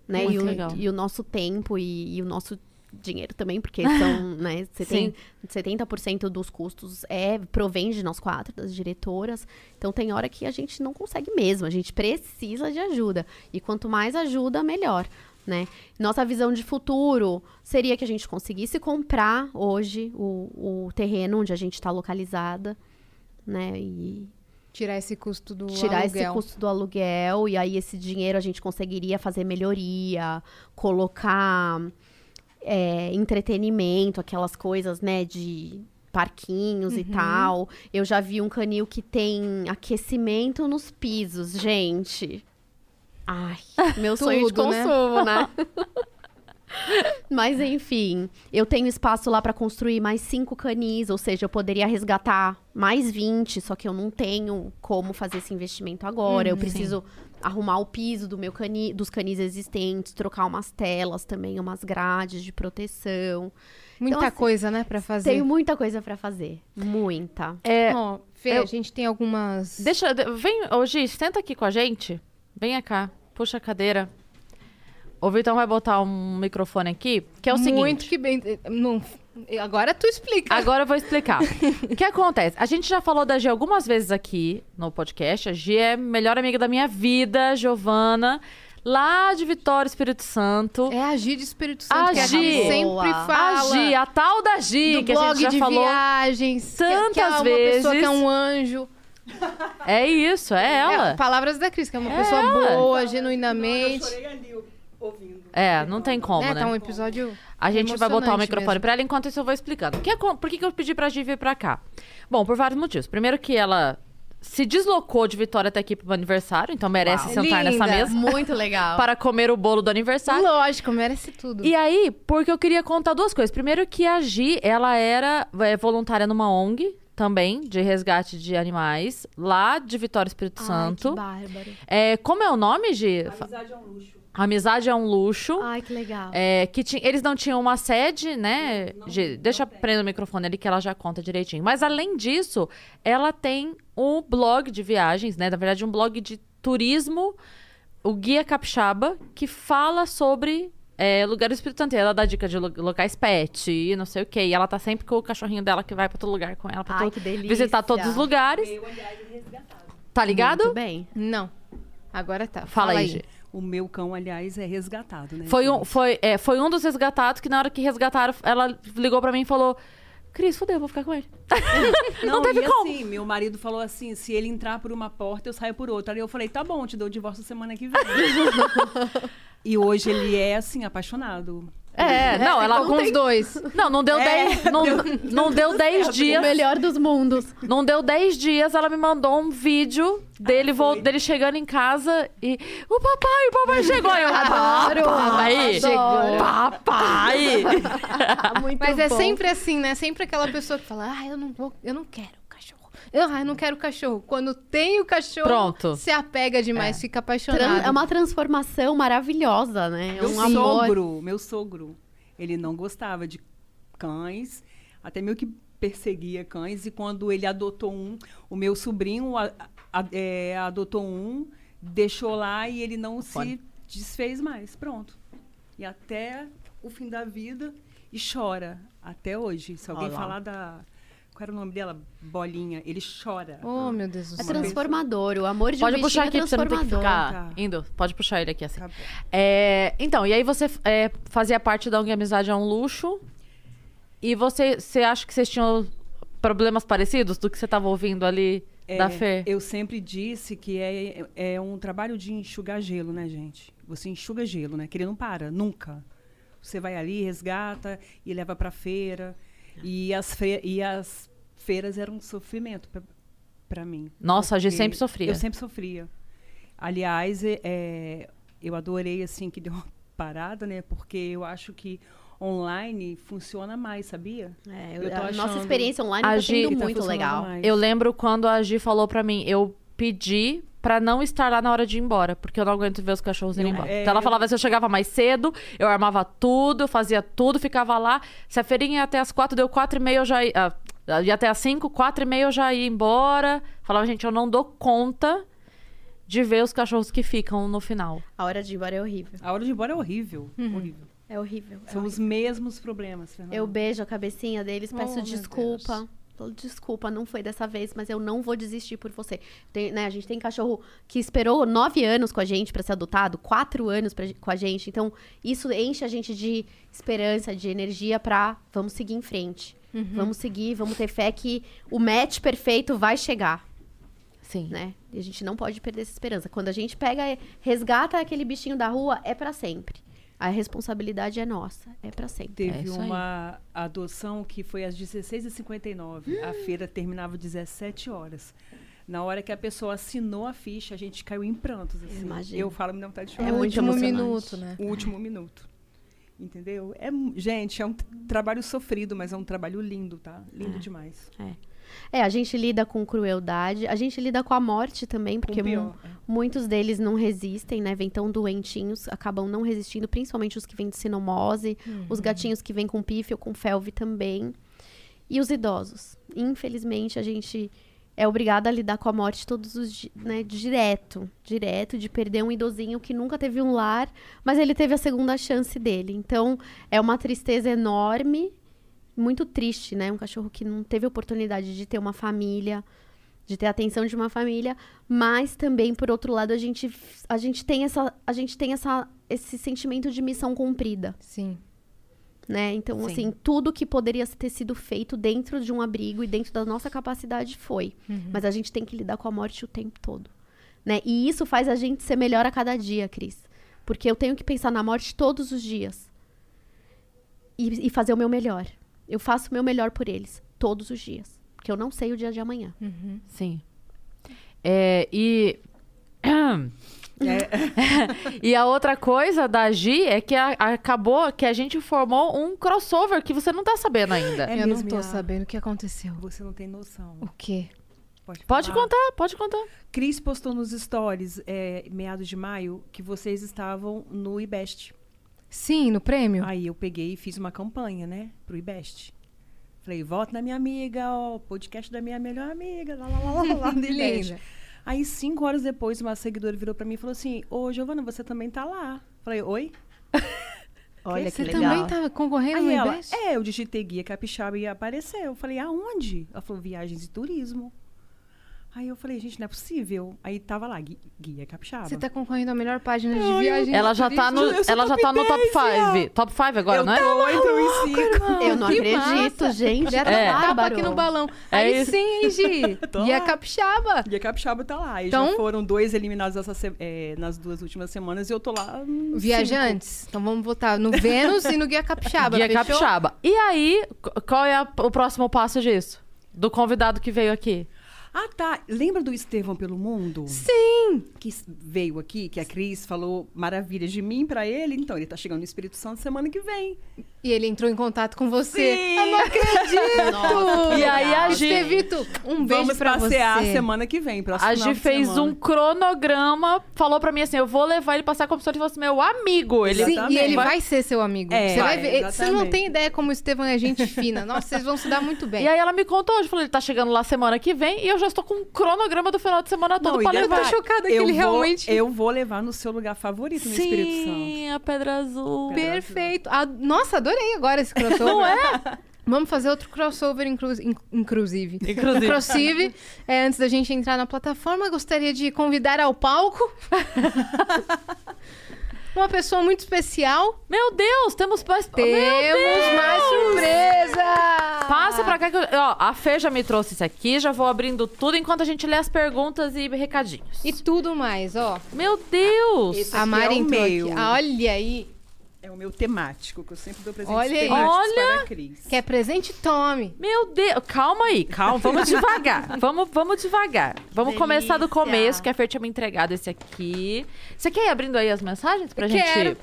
Né? Muito e, o, legal. e o nosso tempo e, e o nosso dinheiro também, porque são, [laughs] né, você tem 70% dos custos é provém de nós quatro, das diretoras. Então tem hora que a gente não consegue mesmo, a gente precisa de ajuda. E quanto mais ajuda, melhor. Né? Nossa visão de futuro seria que a gente conseguisse comprar hoje o, o terreno onde a gente está localizada, né? E Tirar esse custo do tirar esse aluguel. custo do aluguel e aí esse dinheiro a gente conseguiria fazer melhoria, colocar é, entretenimento, aquelas coisas, né, de parquinhos Uhum. e tal. Eu já vi um canil que tem aquecimento nos pisos, gente. Ai, [laughs] meu sonho de Tudo, né? consumo, né? [laughs] Mas enfim, eu tenho espaço lá para construir mais cinco canis, ou seja, eu poderia resgatar mais 20, só que eu não tenho como fazer esse investimento agora. eu preciso arrumar o piso do meu cani, dos canis existentes, trocar umas telas também, umas grades de proteção. Muita Então, assim, coisa, né, pra fazer. Tenho muita coisa para fazer, muita. É, Ó, Fê, eu- a gente tem algumas... Deixa. de- Vem, ô Gi, senta aqui com a gente. Venha cá. Puxa a cadeira. O Vitão vai botar um microfone aqui, que é o Muito seguinte. que bem... Não... Agora tu explica. Agora eu vou explicar. [laughs] o que acontece? A gente já falou da Gi algumas vezes aqui no podcast. A Gi é a melhor amiga da minha vida, Giovana. lá de Vitória, Espírito Santo. É a Gi de Espírito Santo, que a Gi. gente sempre Boa. fala. A Gi, a tal da Gi, que a gente já de falou. viagens. que- que é tantas uma pessoa que é vezes. um anjo. É isso, é ela. É, palavras da Cris, que é uma É pessoa ela. boa, genuinamente. É, não tem como, É, né? tá um episódio. A gente vai botar o microfone mesmo. pra ela, enquanto isso eu vou explicando. Que é por que, que eu pedi pra Gi vir pra cá? Bom, por vários motivos. Primeiro que ela se deslocou de Vitória até aqui pro aniversário, então merece Uau. sentar nessa Linda. mesa Muito legal. [laughs] para comer o bolo do aniversário. Lógico, merece tudo. E aí, porque eu queria contar duas coisas. Primeiro que a Gi, ela era é, voluntária numa ONG também, de resgate de animais, lá de Vitória Espírito Ai, Santo. que bárbaro. É, como é o nome, Gi? Amizade é um luxo. Amizade é um luxo. Ai, que legal. É, que ti- eles não tinham uma sede, né? Gi, deixa eu prender o microfone ali que ela já conta direitinho. Mas além disso, ela tem um blog de viagens, né? Na verdade, um blog de turismo, o Guia Capixaba, que fala sobre é, lugares do Espírito Santo. E Ela dá dica de lo- locais pet e não sei o quê. E ela tá sempre com o cachorrinho dela que vai pra todo lugar com ela, pra Ai, que delícia. visitar todos os lugares. Tá ligado? Muito bem. Não. Agora tá. Fala, aí, Gi. O meu cão, aliás, é resgatado, né? Foi um, foi, é, foi um dos resgatados que na hora que resgataram, ela ligou pra mim e falou: Cris, fudeu, vou ficar com ele. [laughs] Não, teve e como. assim, meu marido falou assim, se ele entrar por uma porta, eu saio por outra. Aí eu falei, tá bom, te dou o divórcio semana que vem. [laughs] e hoje ele é, assim, apaixonado. É, não, ela. Ficou com os dois. Não, não deu 10. não, não deu [laughs] 10 O dias. melhor dos mundos. Não deu 10 dias, ela me mandou um vídeo dele, vol- dele chegando em casa e. O papai, o papai chegou. Aí Eu Adoro, Papai! adoro. Papai! [laughs] Muito Mas é bom. sempre assim, né? Sempre aquela pessoa que fala, ah, eu não vou, eu não quero ah, eu não quero cachorro. Quando tem o cachorro, Pronto. se apega demais, fica Tran- apaixonado. É uma transformação maravilhosa, né? É Meu um amor. sogro, meu sogro, ele não gostava de cães, até meio que perseguia cães. E quando ele adotou um, o meu sobrinho a- a- é, adotou um, deixou lá e ele não se desfez mais. Pronto. E até o fim da vida e chora até hoje. Se alguém Olha lá. falar da qual era o nome dela? Bolinha. Ele chora. Oh, meu Deus do É céu. transformador. O amor de Pode um puxar bichinho aqui pra você não ter que transformador. ficar Tá. indo. Pode puxar ele aqui assim. Tá. É, então, e aí você é, fazia parte da ONG Amizade é um Luxo. E você, você acha que vocês tinham problemas parecidos do que você estava ouvindo ali da É, Fê? Eu sempre disse que é, é um trabalho de enxugar gelo, né, gente? Você enxuga gelo, né? Que ele não para, nunca. Você vai ali, resgata e leva pra feira. E as, fe e as feiras eram um sofrimento pra- pra mim. Nossa, a gente sempre sofria. Eu sempre sofria. Aliás, é- é, eu adorei, assim, que [laughs] deu uma parada, né? Porque eu acho que online funciona mais, sabia? É, Eu tô a nossa achando experiência online A tá Gi- tá muito funcionando legal. mais. Eu lembro quando a Gi falou pra mim, eu pedi pra não estar lá na hora de ir embora, porque eu não aguento ver os cachorros Eu- embora. é, então ela falava se eu chegava mais cedo, eu armava tudo, eu fazia tudo, ficava lá. Se a feirinha ia até as quatro, deu quatro e meia, eu já ia... ah, ia até as cinco, quatro e meia eu já ia embora. Falava, gente, eu não dou conta de ver os cachorros que ficam no final. A hora de ir embora é horrível. A hora de ir embora é horrível. Uhum. horrível. É horrível. é São os mesmos problemas, Fernanda. Eu beijo a cabecinha deles, Oh, peço meu desculpa. Desculpa, não foi dessa vez, mas eu não vou desistir por você. Tem, né, a gente tem cachorro que esperou nove anos com a gente pra ser adotado, quatro anos pra, com a gente. Então, isso enche a gente de esperança, de energia pra vamos seguir em frente. Vamos seguir, vamos ter fé que o match perfeito vai chegar, Sim. né? E a gente não pode perder essa esperança. Quando a gente pega, resgata aquele bichinho da rua, é pra sempre. A responsabilidade é nossa, é pra sempre. É Teve aí. uma adoção que foi às 16h59. A feira terminava às 17 horas. Na hora que a pessoa assinou a ficha, a gente caiu em prantos. Assim. imagino. Eu falo, me dá vontade de É chorar. o muito último minuto, né? O último minuto. Entendeu? É, gente, é um trabalho sofrido, mas é um trabalho lindo, tá? Lindo demais. É, a gente lida com crueldade, a gente lida com a morte também, porque é. muitos deles não resistem, né? Vêm tão doentinhos, acabam não resistindo, principalmente os que vêm de sinomose, os gatinhos que vêm com pífio, com felve também. E os idosos. Infelizmente, a gente é obrigada a lidar com a morte todos os dias, né? Direto, direto, de perder um idosinho que nunca teve um lar, mas ele teve a segunda chance dele. Então, é uma tristeza enorme, muito triste, né? Um cachorro que não teve oportunidade de ter uma família. de ter a atenção de uma família, mas também por outro lado a gente a gente tem essa a gente tem essa esse sentimento de missão cumprida, Sim. né? Então Sim. assim, tudo que poderia ter sido feito dentro de um abrigo e dentro da nossa capacidade foi, mas a gente tem que lidar com a morte o tempo todo, né? E isso faz a gente ser melhor a cada dia, Cris. Porque eu tenho que pensar na morte todos os dias. E, e fazer o meu melhor. Eu faço o meu melhor por eles, todos os dias. Porque eu não sei o dia de amanhã. Sim. É, e. [laughs] e a outra coisa da Gi é que a- acabou que a gente formou um crossover que você não tá sabendo ainda. É eu não tô sabendo o que aconteceu. Você não tem noção. O quê? Pode falar? contar, pode contar. Cris postou nos stories, é, meados de maio, que vocês estavam no IBEST. Sim, no prêmio? Aí eu peguei e fiz uma campanha, né, pro IBEST. Falei, voto na minha amiga, ó, podcast da minha melhor amiga, lá, lá, lá, lá, lá [laughs] do IBEST. Aí, cinco horas depois, uma seguidora virou pra mim e falou assim, ô, Giovana, você também tá lá. Falei, oi? [laughs] Olha Você que também legal. tá concorrendo no Aí ela, IBEST? é, eu digitei guia capixaba e apareceu. Eu falei, aonde? Ela falou, viagens e turismo. Aí eu falei, gente, não é possível. Aí tava lá, gui- guia capixaba. Você tá concorrendo a melhor página de viagem. Ela já tá no, eu sou ela já top tá no top 10, 5. Top 5 agora, eu não é? tô, entrou em cinco. Eu não Que acredito, massa. gente. Tá É. tapa bárbaro. aqui no balão. É Aí isso. sim, Gi. [laughs] Tô e a lá. capixaba. Guia capixaba tá lá. E Então- já foram dois eliminados essa se- é, nas duas últimas semanas e eu tô lá. no Viajantes. Então vamos votar no [laughs] Vênus e no Guia Capixaba. Guia fechou? Capixaba. E aí, qu- qual é a- o próximo passo disso? Do convidado que veio aqui. Ah, tá. Lembra do Estevão pelo Mundo? Sim. Que veio aqui, que a Cris falou maravilhas de mim pra ele. Então, ele tá chegando no Espírito Santo semana que vem. E ele entrou em contato com você. Sim. Eu não acredito. [laughs] Nossa, E aí a Gi- Estevito, um beijo Vamos pra passear você. semana que vem. próximo A Gi fez semana. um cronograma, falou pra mim assim: eu vou levar ele passear como se ele fosse meu amigo. Ele Sim, e ele vai ser seu amigo. É, você vai vai, ver. Você não tem ideia como o Estevão é gente fina. Nossa, vocês vão se dar muito bem. E aí ela me contou hoje, falou, ele tá chegando lá semana que vem e eu já estou com um cronograma do final de semana todo Não, pra levar. tô chocada que eu ele vou, realmente- Eu vou levar no seu lugar favorito no Espírito Santo. Sim, a Pedra Azul. Perfeito. Ah, nossa, adorei agora esse crossover. Não é? Vamos fazer outro crossover, inclu in- inclusive. Inclusive. Inclusive, é, antes da gente entrar na plataforma, gostaria de convidar ao palco [laughs] uma pessoa muito especial. Meu Deus, temos mais... Meu Temos mais surpresa! Passa pra cá que eu... Ó, a Fê já me trouxe isso aqui, já vou abrindo tudo enquanto a gente lê as perguntas e recadinhos. E tudo mais, ó. Meu Deus! Esse A aqui Mari é entrou meu. aqui. Ah, olha aí. É o meu temático, que eu sempre dou presentes Olha aí. temáticos Olha! para a Cris. Quer presente? Tome. Meu Deus, calma aí, calma, vamos devagar. [laughs] Vamos, vamos devagar. Vamos começar do Delícia. começo, que a Fer tinha me entregado esse aqui. Você quer ir abrindo aí as mensagens pra gente? Quero.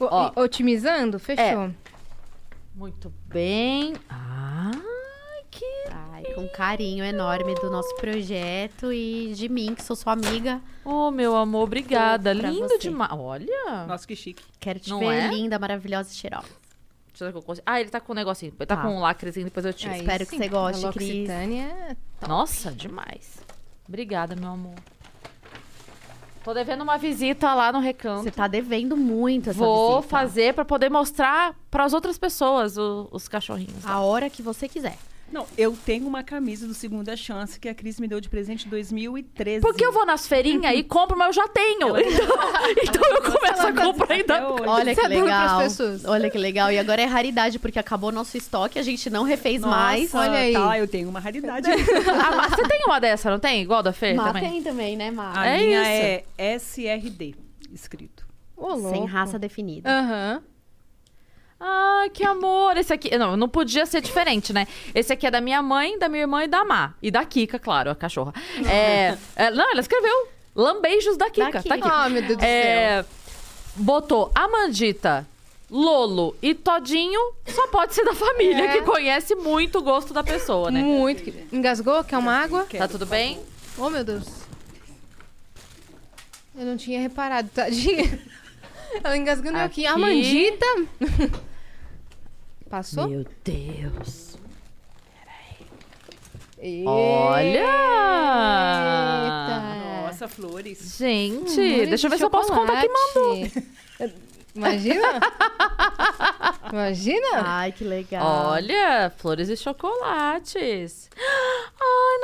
O- Ó. Otimizando? Fechou. Muito bem. Que Com carinho enorme do nosso projeto e de mim, que sou sua amiga. Oh, meu amor, obrigada. Lindo demais. Olha. Nossa, que chique. Quero te Não ver é? linda, maravilhosa e cheirosa. Deixa eu ver que eu consigo- Ah, ele tá com um negocinho. Ele tá Tá. com um lacrezinho, depois eu tiro. Aí espero que sim. você goste, A Cris. É Nossa, demais. Obrigada, meu amor. Tô devendo uma visita lá no recanto. Você tá devendo muito essa Vou visita. fazer pra poder mostrar pras outras pessoas o- os cachorrinhos. A hora que você quiser. Não, eu tenho uma camisa do Segunda Chance que a Cris me deu de presente em 2013. Porque eu vou nas feirinhas e compro, mas eu já tenho. Então, [laughs] então eu começo a comprar ainda. Olha que é legal. pessoas. Olha que legal. E agora é raridade, porque acabou nosso estoque, a gente não refez Nossa, mais. olha aí. Tá, eu tenho uma raridade. [laughs] Ah, mas você tem uma dessa, não tem? Igual da Fer Má também? tem também, né, Má? A É minha isso. é SRD escrito. Ô, Sem raça definida. Aham. Ai, que amor. Esse aqui. Não, não podia ser diferente, né? Esse aqui é da minha mãe, da minha irmã e da Má. E da Kika, claro, a cachorra. É, é, não, ela escreveu. Lambeijos da Kika. Tá aqui. Ah, meu Deus do céu. É, botou Amandita, Lolo e Todinho, só pode ser da família, É. que conhece muito o gosto da pessoa, né? Muito. Engasgou? Quer uma água? Tá tudo bem? Oh, meu Deus. Eu não tinha reparado, tadinha. Ela engasgando aqui. Aqui. A mandita. Passou? Meu Deus. Eita. Olha! Nossa, flores. Gente, Amores deixa eu ver de se eu posso contar quem mandou. Imagina? Imagina? Ai, que legal. Olha, flores e chocolates.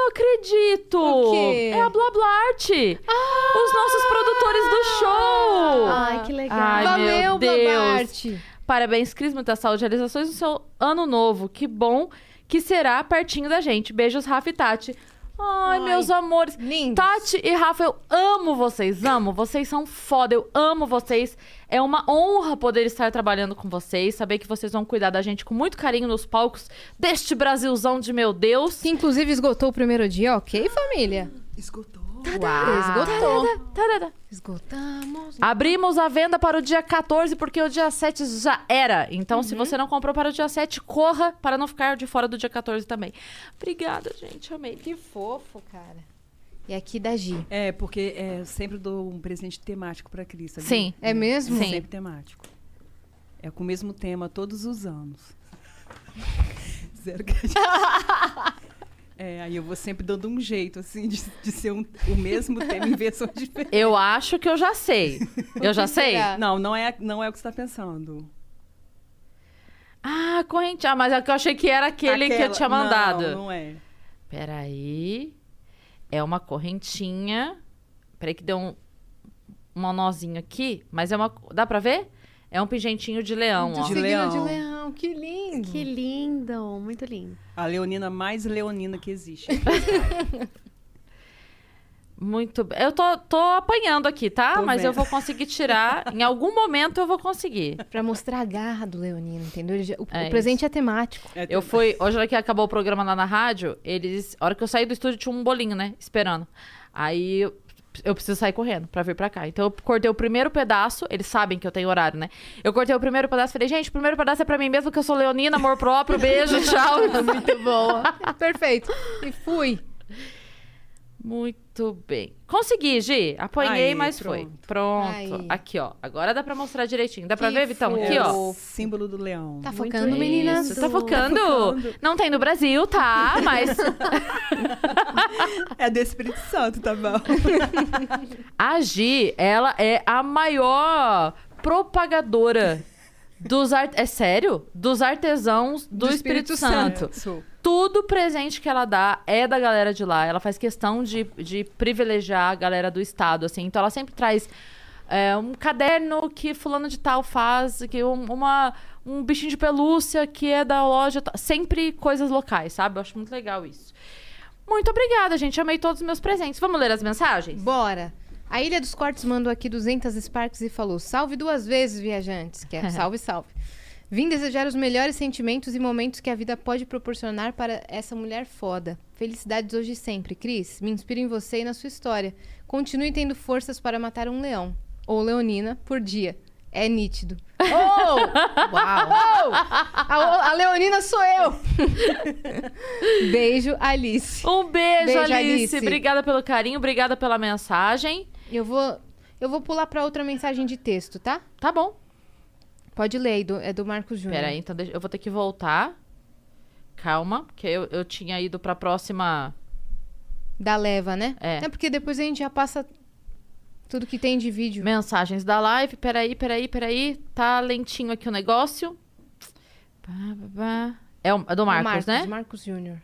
Não acredito. O quê? É a Blablart. Os nossos produtores do show. Ai, que legal. Ai, Valeu, meu Deus. Babarte. Parabéns, Cris, muita saúde e realizações no seu ano novo. Que bom que será pertinho da gente. Beijos, Rafa e Tati. Ai, Ai, meus amores. lindos. Tati e Rafa, eu amo vocês, amo. Vocês são foda, eu amo vocês. É uma honra poder estar trabalhando com vocês, saber que vocês vão cuidar da gente com muito carinho nos palcos deste Brasilzão de meu Deus. Que inclusive esgotou o primeiro dia, ok, família? Esgotou. Esgotou. Esgotamos. Abrimos a venda para o dia 14, porque o dia 7 já era. Então, se você não comprou para o dia 7, corra para não ficar de fora do dia 14 também. Obrigada, gente. Amei. Que fofo, cara. E aqui da Gi. É, porque é, eu sempre dou um presente temático pra Cris. sabia? Sim. É mesmo? Sim. Sempre temático. É com o mesmo tema todos os anos. [laughs] Zero [laughs] que É, aí eu vou sempre dando um jeito, assim, de, de ser um- o mesmo tema em versão [laughs] diferente. Eu acho que eu já sei. Eu já sei? Não, não é, não é o que você está pensando. Ah, corrente. Ah, mas é que eu achei que era aquele que eu Aquela- tinha mandado. Não, não é. Peraí. É uma correntinha. Peraí que deu um, um nozinho aqui. Mas é uma... Dá pra ver? É um pingentinho de leão, ó. De leão. de leão, que lindo. Que lindo, muito lindo. A leonina mais leonina que existe. [laughs] Muito bem. Eu tô, tô apanhando aqui, tá? Tô Mas eu vendo. vou conseguir tirar. [laughs] em algum momento eu vou conseguir. Pra mostrar a garra do Leonino, entendeu? Ele já- o, É o presente é temático. É, Eu fui. Hoje, na hora que acabou o programa lá na rádio, eles. A hora que eu saí do estúdio, tinha um bolinho, né? Esperando. Aí eu, preciso sair correndo pra vir pra cá. Então eu cortei o primeiro pedaço. Eles sabem que eu tenho horário, né? Eu cortei o primeiro pedaço e falei, gente, o primeiro pedaço é pra mim mesmo, que eu sou leonina, amor próprio, beijo, [laughs] tchau. Muito boa. [laughs] Perfeito. E fui. Muito bem. Consegui, Gi. Apanhei, Aí, mas foi. pronto. Pronto. Aí. Aqui, ó. Agora dá pra mostrar direitinho. Dá pra Que ver, Vitão? Aqui, é ó. o símbolo do leão. Tá Muito focando, meninas? Isso, tá focando. Não tem no Brasil, tá? Mas [laughs] É do Espírito Santo, tá bom? [laughs] a Gi, ela é a maior propagadora dos art... É sério? Dos artesãos do, Do Espírito, Espírito Santo. Sou. Tudo presente que ela dá é da galera de lá. Ela faz questão de, de privilegiar a galera do estado, assim. Então ela sempre traz é, um caderno que fulano de tal faz, que um, uma, um bichinho de pelúcia que é da loja. tal. Sempre coisas locais, sabe? Eu acho muito legal isso. Muito obrigada, gente. Amei todos os meus presentes. Vamos ler as mensagens? Bora. A Ilha dos Cortes mandou aqui 200 Sparks e falou: Salve duas vezes, viajantes. Que é [laughs] salve, salve. Vim desejar os melhores sentimentos e momentos que a vida pode proporcionar para essa mulher foda. Felicidades hoje e sempre. Cris, me inspiro em você e na sua história. Continue tendo forças para matar um leão. Ou leonina por dia. É nítido. Oh! [laughs] Uau! Oh! A, a leonina sou eu! [laughs] Beijo, Alice. Um beijo, Beijo, Alice. Alice. Obrigada pelo carinho, obrigada pela mensagem. Eu vou, eu vou pular para outra mensagem de texto, tá? Tá bom. Pode ler, do- é do Marcos Júnior. Pera aí, então deixa- eu vou ter que voltar. Calma, porque eu, eu tinha ido pra próxima. Da leva, né? É. porque depois a gente já passa tudo que tem de vídeo. Mensagens da live. Peraí, peraí, peraí. Tá lentinho aqui o negócio. É, o- é do Marcos, Marcos né? Marcos Júnior.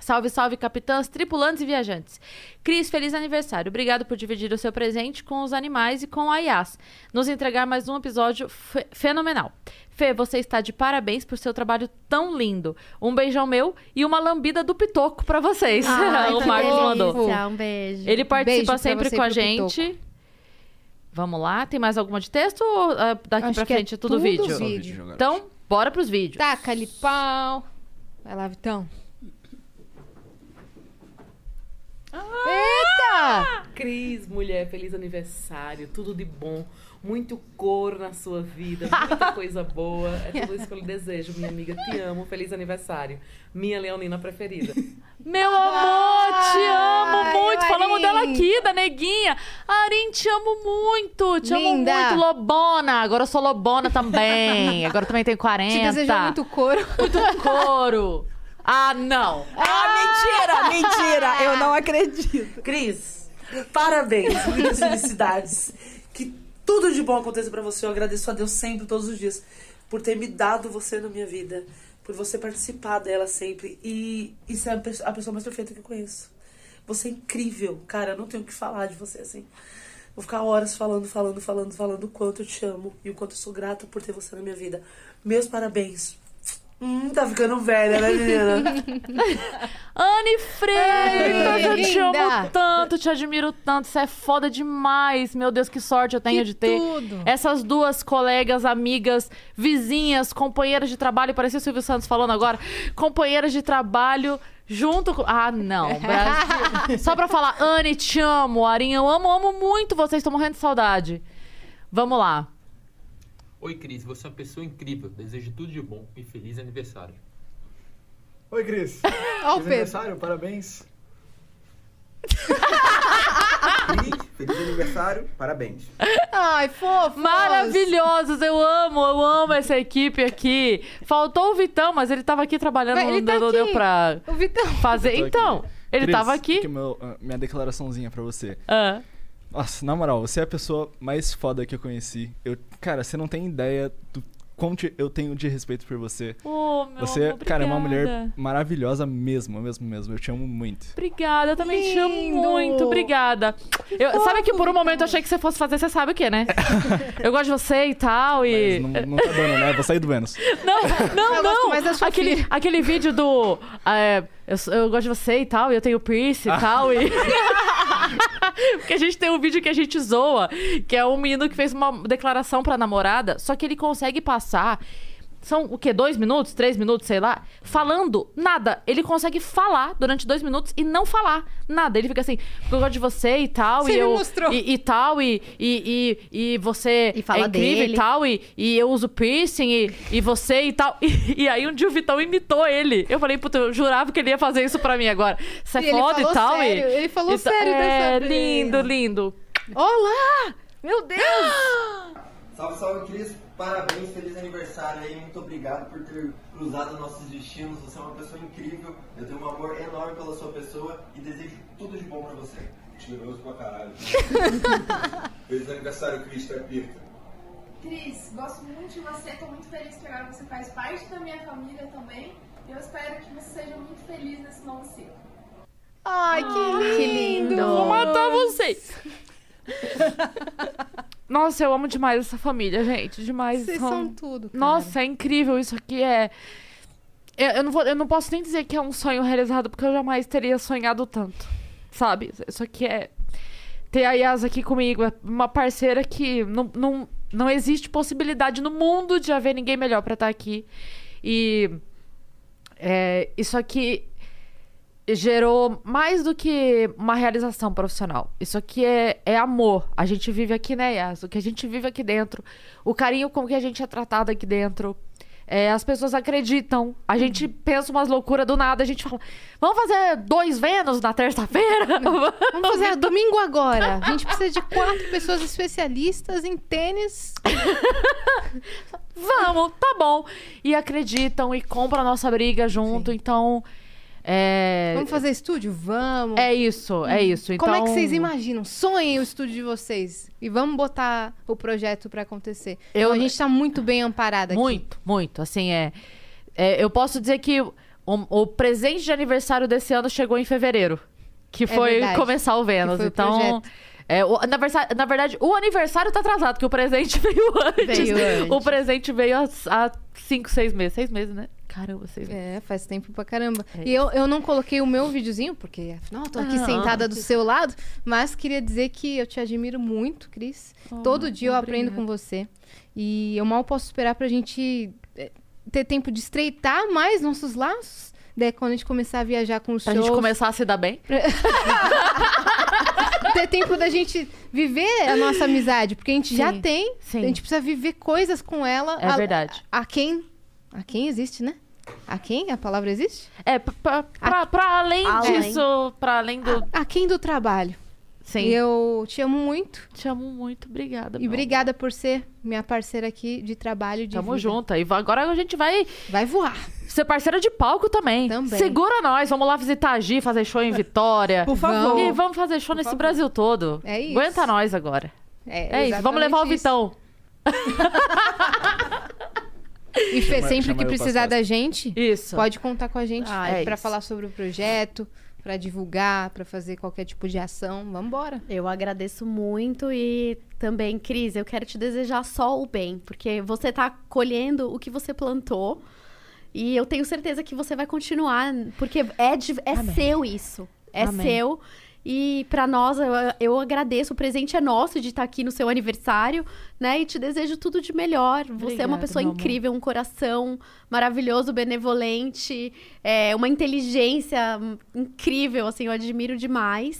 Salve, salve, capitãs, tripulantes e viajantes. Cris, feliz aniversário. Obrigado por dividir o seu presente com os animais e com a Yas. Nos entregar mais um episódio fe- fenomenal. Fê, você está de parabéns por seu trabalho tão lindo. Um beijão meu e uma lambida do Pitoco pra vocês. Ai, [laughs] o Marcos delícia. mandou. Um beijo. Ele Beijo participa pra sempre você com a gente. Vamos lá, tem mais alguma de texto ou ah, daqui Acho pra que é frente é tudo, tudo vídeo? vídeo. Então, bora pros vídeos. Taca-lhe pau. Vai lá, Vitão. Eita! Cris, mulher, feliz aniversário, tudo de bom, muito cor na sua vida, muita [laughs] coisa boa. É tudo isso que eu lhe desejo, minha amiga. Te amo, feliz aniversário. Minha leonina preferida. Meu amor, te amo Ai, muito. Falamos dela aqui, da neguinha. Arin, te amo muito. Te Linda. amo muito, Lobona. Agora eu sou Lobona também. Agora eu também tenho 40. Te desejou muito couro. muito couro. Ah, não. Ah, mentira, [laughs] mentira. Eu não acredito. Cris, parabéns, muitas [laughs] felicidades. Que tudo de bom aconteça pra você. Eu agradeço a Deus sempre, todos os dias, por ter me dado você na minha vida, por você participar dela sempre e, a pe- a pessoa mais perfeita que eu conheço. Você é incrível, cara, eu não tenho o que falar de você assim. Vou ficar horas falando, falando, falando, falando o quanto eu te amo e o quanto eu sou grata por ter você na minha vida. Meus parabéns. Hum, tá ficando velha, né, menina? [laughs] Anne Freitas, eu te linda. amo tanto, te admiro tanto. Você é foda demais. Meu Deus, que sorte eu tenho Que de ter tudo. essas duas colegas, amigas, vizinhas, companheiras de trabalho. Parecia o Silvio Santos falando agora. Companheiras de trabalho junto com. Ah, não. [laughs] Brasil. Só pra falar, Anne, te amo. Arinha, eu amo, amo muito vocês. Tô morrendo de saudade. Vamos lá. Oi, Cris, você é uma pessoa incrível. Desejo tudo de bom e feliz aniversário. Oi, Cris. [laughs] Feliz Pedro. aniversário, parabéns. Cris, feliz aniversário, parabéns. Ai, fofo. Maravilhosos, eu amo, eu amo essa equipe aqui. Faltou o Vitão, mas ele tava aqui trabalhando, Ele não, tá deu- não deu aqui. pra O Vitão. fazer. Então, aqui. ele Cris, tava aqui. que meu- ah, minha declaraçãozinha pra você. Ah. Nossa, na moral, você é a pessoa mais foda que eu conheci. Eu, cara, você não tem ideia do quanto eu tenho de respeito por você. Oh, meu você, amor, cara, é uma mulher obrigada. maravilhosa mesmo, mesmo, mesmo. Eu te amo muito. Obrigada, eu também te amo Lindo. muito, obrigada. Eu, sabe que por um momento eu achei que você fosse fazer, você sabe o que, né? [laughs] eu gosto de você e tal, e... Mas não, não tá dando, né? Vou sair do Vênus. Não, não, não. Sofia. aquele, aquele vídeo do. é, eu, eu gosto de você e tal, e eu tenho piercing e tal. E... [laughs] Porque a gente tem um vídeo que a gente zoa, que é um menino que fez uma declaração pra namorada, só que ele consegue passar. São o quê? Dois minutos? Três minutos, sei lá? Falando nada. Ele consegue falar durante dois minutos e não falar nada. Ele fica assim, porque eu gosto de você e tal. Você e me eu, mostrou. E, e tal, e, e, e, e você E fala é incrível dele. e tal, e, e eu uso piercing, e, e você e tal. [laughs] E, e aí um dia o Vitão imitou ele. Eu falei, puta, eu jurava que ele ia fazer isso pra mim agora. Você é foda e tal. sério, e, ele falou e ta- sério É, dessa vez. lindo, lindo. Olá! Meu Deus! [gasps] Salve, salve, Cris. Parabéns, feliz aniversário aí. Muito obrigado por ter cruzado nossos destinos. Você é uma pessoa incrível. Eu tenho um amor enorme pela sua pessoa e desejo tudo de bom pra você. Cheiroso pra caralho. [laughs] feliz aniversário, Cris. Te aperta. Cris, gosto muito de você, tô muito feliz que agora você faz parte da minha família também. E eu espero que você seja muito feliz nesse novo ciclo. Ai, que lindo! que lindo. Vou matar vocês. [laughs] [laughs] Nossa, eu amo demais essa família, gente. Demais. Vocês São- são tudo. cara. Nossa, é incrível isso aqui. É. Eu, eu não vou, eu não posso nem dizer que é um sonho realizado, porque eu jamais teria sonhado tanto. Sabe? Isso aqui é. Ter a Yas aqui comigo, é uma parceira que não, não, não existe possibilidade no mundo de haver ninguém melhor pra estar aqui. E. é, isso aqui gerou mais do que uma realização profissional. Isso aqui é, é amor. A gente vive aqui, né, Yas? O que a gente vive aqui dentro. O carinho com que a gente é tratado aqui dentro. É, as pessoas acreditam. A gente pensa umas loucuras do nada. A gente fala, vamos fazer dois Vênus na terça-feira? [laughs] Vamos fazer domingo agora. A gente precisa de quatro pessoas especialistas em tênis. [laughs] Vamos, tá bom. E acreditam e compram a nossa briga junto. Então, é... Vamos fazer estúdio? Vamos. É isso, é isso. Então... Como é que vocês imaginam? Sonhem o estúdio de vocês. E vamos botar o projeto pra acontecer. Eu- Então, a gente tá muito bem amparada aqui. Muito, muito. Assim, é, é, Eu posso dizer que o, o presente de aniversário desse ano chegou em fevereiro. Que foi É começar o Vênus. O então. projeto. é, o- na, versa- na verdade, o aniversário tá atrasado, porque o presente [laughs] veio antes. Veio antes. O presente veio há, há cinco, seis meses. Seis meses, né? Caramba, meses. É, faz tempo pra caramba. É e eu, eu não coloquei o meu videozinho, porque afinal eu tô aqui Ah. sentada do seu lado, mas queria dizer que eu te admiro muito, Cris. Todo dia eu aprendo com você. E eu mal posso esperar pra gente eh, ter tempo de estreitar mais nossos laços. Daí quando a gente começar a viajar com os Pra shows. gente começar a se dar bem. [laughs] ter tempo da gente viver a nossa amizade, porque a gente já Sim, tem, sim. a gente precisa viver coisas com ela. É a, verdade. A, quem? A quem existe, né? A quem? A palavra existe? É, pra além, Além. disso, pra além do. A quem do trabalho. Sim. Eu te amo muito. Te amo muito, obrigada. E obrigada por ser minha parceira aqui de trabalho de Tamo vida. junto. E agora a gente vai Vai voar. ser parceira de palco também. Também. Segura nós, vamos lá visitar a Gi, fazer show em Vitória. Por favor. E vamos fazer show nesse Brasil todo. É isso. Aguenta nós agora. É, É isso, vamos levar o isso. [laughs] E Fê, Chama- sempre chama que precisar da gente, Isso. pode contar com a gente Ah, é, pra isso. falar sobre o projeto, pra divulgar, pra fazer qualquer tipo de ação. Vambora. Eu agradeço muito e também, Cris, eu quero te desejar só o bem, porque você tá colhendo o que você plantou. E eu tenho certeza que você vai continuar, porque é, de- é seu isso. É Amém. seu. E pra nós, eu, eu agradeço. O presente é nosso de estar aqui no seu aniversário, né? E te desejo tudo de melhor. Você é Obrigada, uma pessoa incrível, um coração maravilhoso, benevolente, é, uma inteligência incrível, assim, eu admiro demais.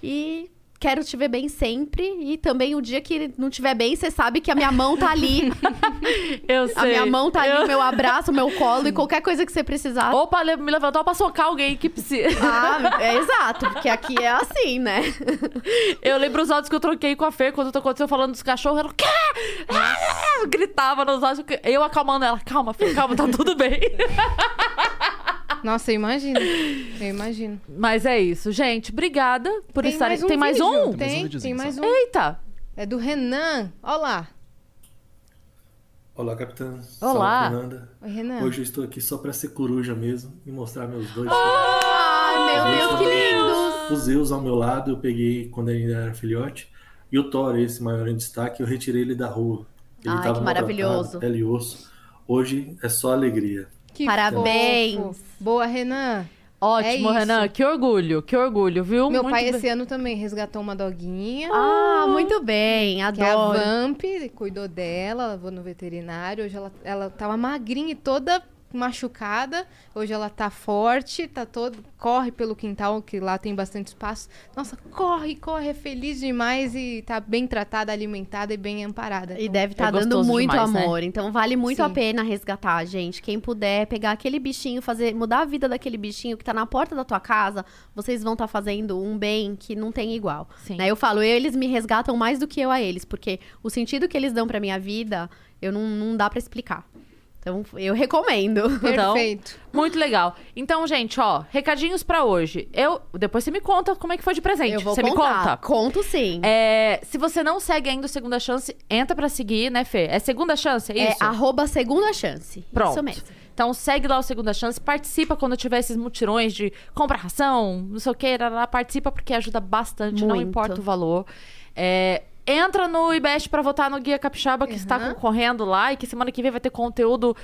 E quero te ver bem sempre. E também o dia que não estiver bem, você sabe que a minha mão tá ali. [laughs] Eu sei. A minha mão tá ali, Eu- o meu abraço, o meu colo e qualquer coisa que você precisar. Opa, le- me levantou pra socar alguém que precisa. Ah, [laughs] é exato, porque aqui é assim, né? Eu lembro os áudios que eu troquei com a Fê quando aconteceu falando dos cachorros. Ela, quê? Ah! Gritava nos áudios. Eu acalmando ela. Calma, Fê, calma, tá tudo bem. [laughs] Nossa, eu imagino. Eu imagino. Mas é isso, gente. Obrigada por Tem estarem. mais um Tem mais vídeo. um? Tem, tem mais um. Eita! É do Renan. Olha lá. Olá, capitã. Olá. Fernanda. Oi, Renan. Hoje eu estou aqui só para ser coruja mesmo e mostrar meus dois Ai, meu filhos. Deus, que lindos! O Zeus ao meu lado eu peguei quando ele ainda era filhote. E o Thor, esse maior em destaque, eu retirei ele da rua. Ele Ai, estava que maravilhoso. pele e osso. Hoje é só alegria. Que Parabéns. fofo. Boa, Renan. Ótimo, É. Renan. Que orgulho, que orgulho, viu? Meu Muito pai bem. esse ano também resgatou uma doguinha. Ah, muito bem, Que é a adoro. Vamp, cuidou dela, levou no veterinário. Hoje ela, ela tava magrinha e toda machucada. Hoje ela tá forte, tá todo. Corre pelo quintal, que lá tem bastante espaço. Nossa, corre, corre, é feliz demais e tá bem tratada, alimentada e bem amparada. E Então, deve estar É dando muito demais, né? amor. Então vale muito a Sim. pena resgatar, gente. Quem puder pegar aquele bichinho, fazer mudar a vida daquele bichinho que tá na porta da tua casa, vocês vão estar fazendo um bem que não tem igual. Sim. Né? Eu falo, eles me resgatam mais do que eu a eles, porque o sentido que eles dão pra minha vida, eu não, não dá pra explicar. Então eu recomendo. [laughs] Então, Perfeito. Muito legal. Então, gente, ó, recadinhos pra hoje. Eu, depois você me conta como é que foi de presente. Eu vou você me contar. conta. Conto sim. É, se você não segue ainda o Segunda Chance, entra pra seguir, né, Fê? É Segunda Chance, é É isso? arroba segunda chance. Pronto. Isso mesmo. Então segue lá o Segunda Chance, participa quando tiver esses mutirões de compra ração, não sei o que, lá, participa porque ajuda bastante, não Muito. importa o valor. É, entra no IBEST pra votar no Guia Capixaba que está Uhum. concorrendo lá e que semana que vem vai ter conteúdo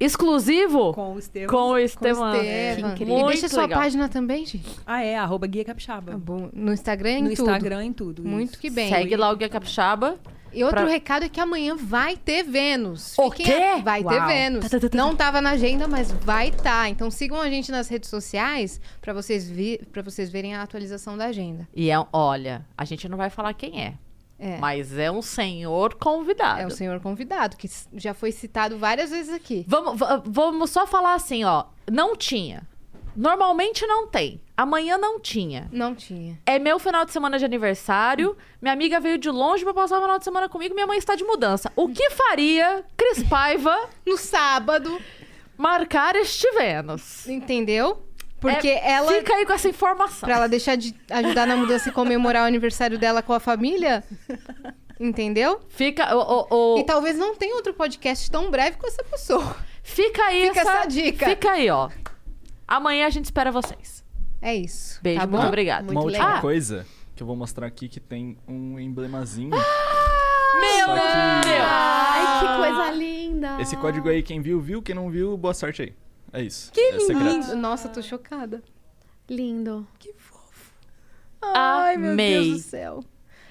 exclusivo Com o Estevam. com o Com Estevam. Estevam. Que incrível. E Muito deixa sua legal. página também, gente. Ah, é, arroba Guia Capixaba. Tá bom. No Instagram e em no tudo. Instagram em tudo. Muito isso. que bem. Segue lá o Guia Capixaba. E outro Pra- recado é que amanhã vai ter Vênus. O Fiquem quê? a- Vai ter Uau. Vênus. Tá, tá, tá, tá. Não tava na agenda, mas vai estar. Então sigam a gente nas redes sociais pra vocês vi... para vocês verem a atualização da agenda. E é, olha, a gente não vai falar quem é, É. mas é um senhor convidado. É o senhor convidado, que já foi citado várias vezes aqui. Vamos, va- vamos só falar assim, ó. Não tinha. Normalmente não tem. Amanhã não tinha. Não tinha. É meu final de semana de aniversário. Minha amiga veio de longe pra passar o final de semana comigo. Minha mãe está de mudança. O que faria Cris Paiva [laughs] No sábado, marcar este Vênus? entendeu? Porque É, ela. Fica aí com essa informação. Pra ela deixar de ajudar na mudança e comemorar o aniversário dela com a família. Entendeu? Fica, o, o- o- E talvez não tenha outro podcast tão breve com essa pessoa. fica aí Fica essa dica. Fica aí, ó. Amanhã a gente espera vocês. É isso. Beijo, tá bom? muito obrigada. Muito Uma última legal. coisa que eu vou mostrar aqui que tem um emblemazinho. Meu Só que- Deus! Ai, que coisa linda. Esse código aí, quem viu, viu. Quem não viu, boa sorte aí. É isso. Que é secreto. lindo. Nossa, tô chocada. Lindo. Ai, meu Amei. Deus do céu.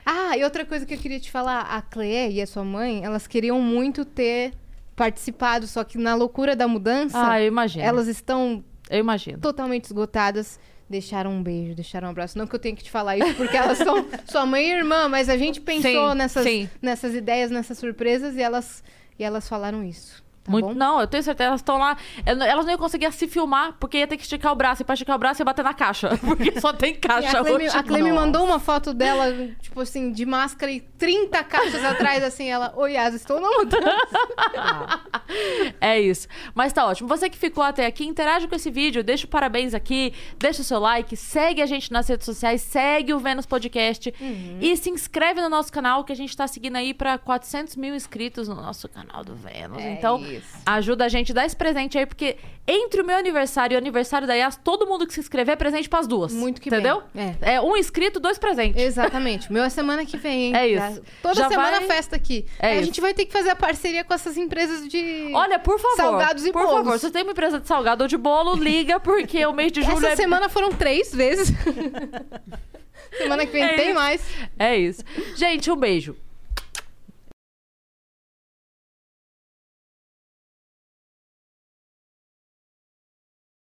Ah, e outra coisa que eu queria te falar, a Clé e a sua mãe, elas queriam muito ter participado, só que na loucura da mudança, Ah, eu imagino. elas estão Eu imagino. totalmente esgotadas. Deixaram um beijo, deixaram um abraço. Não que eu tenha que te falar isso, porque elas são [laughs] sua mãe e irmã, mas a gente pensou Sim, nessas, sim. nessas ideias, nessas surpresas, e elas, e elas falaram isso. Tá Muito, bom? não, eu tenho certeza, elas estão lá. Elas não iam conseguir se filmar, porque ia ter que esticar o braço. E pra esticar o braço ia bater na caixa. [laughs] Porque só tem caixa a hoje. a Clê me mandou uma foto dela, tipo assim, de máscara e 30 caixas atrás, assim, ela, oi, Yas, estou na mudança. É isso. Mas tá ótimo. Você que ficou até aqui, interage com esse vídeo, deixa o parabéns aqui, deixa o seu like, segue a gente nas redes sociais, segue o Vênus Podcast Uhum. e se inscreve no nosso canal, que a gente tá seguindo aí pra 400 mil inscritos no nosso canal do Vênus. É então, isso. Isso. Ajuda a gente, dá esse presente aí, porque entre o meu aniversário e o aniversário da Yas, todo mundo que se inscrever é presente pras duas. Muito que Entendeu? bem. É. É um inscrito, dois presentes. Exatamente. Meu é semana que vem, hein? É isso. Toda Já semana vai- festa aqui. É a isso. gente vai ter que fazer a parceria com essas empresas de Olha, por favor. salgados e por bolos. favor, se você tem uma empresa de salgado ou de bolo, liga, porque o mês de julho Essa é... semana foram três vezes. [laughs] semana que vem É tem isso. mais. É isso. Gente, um beijo.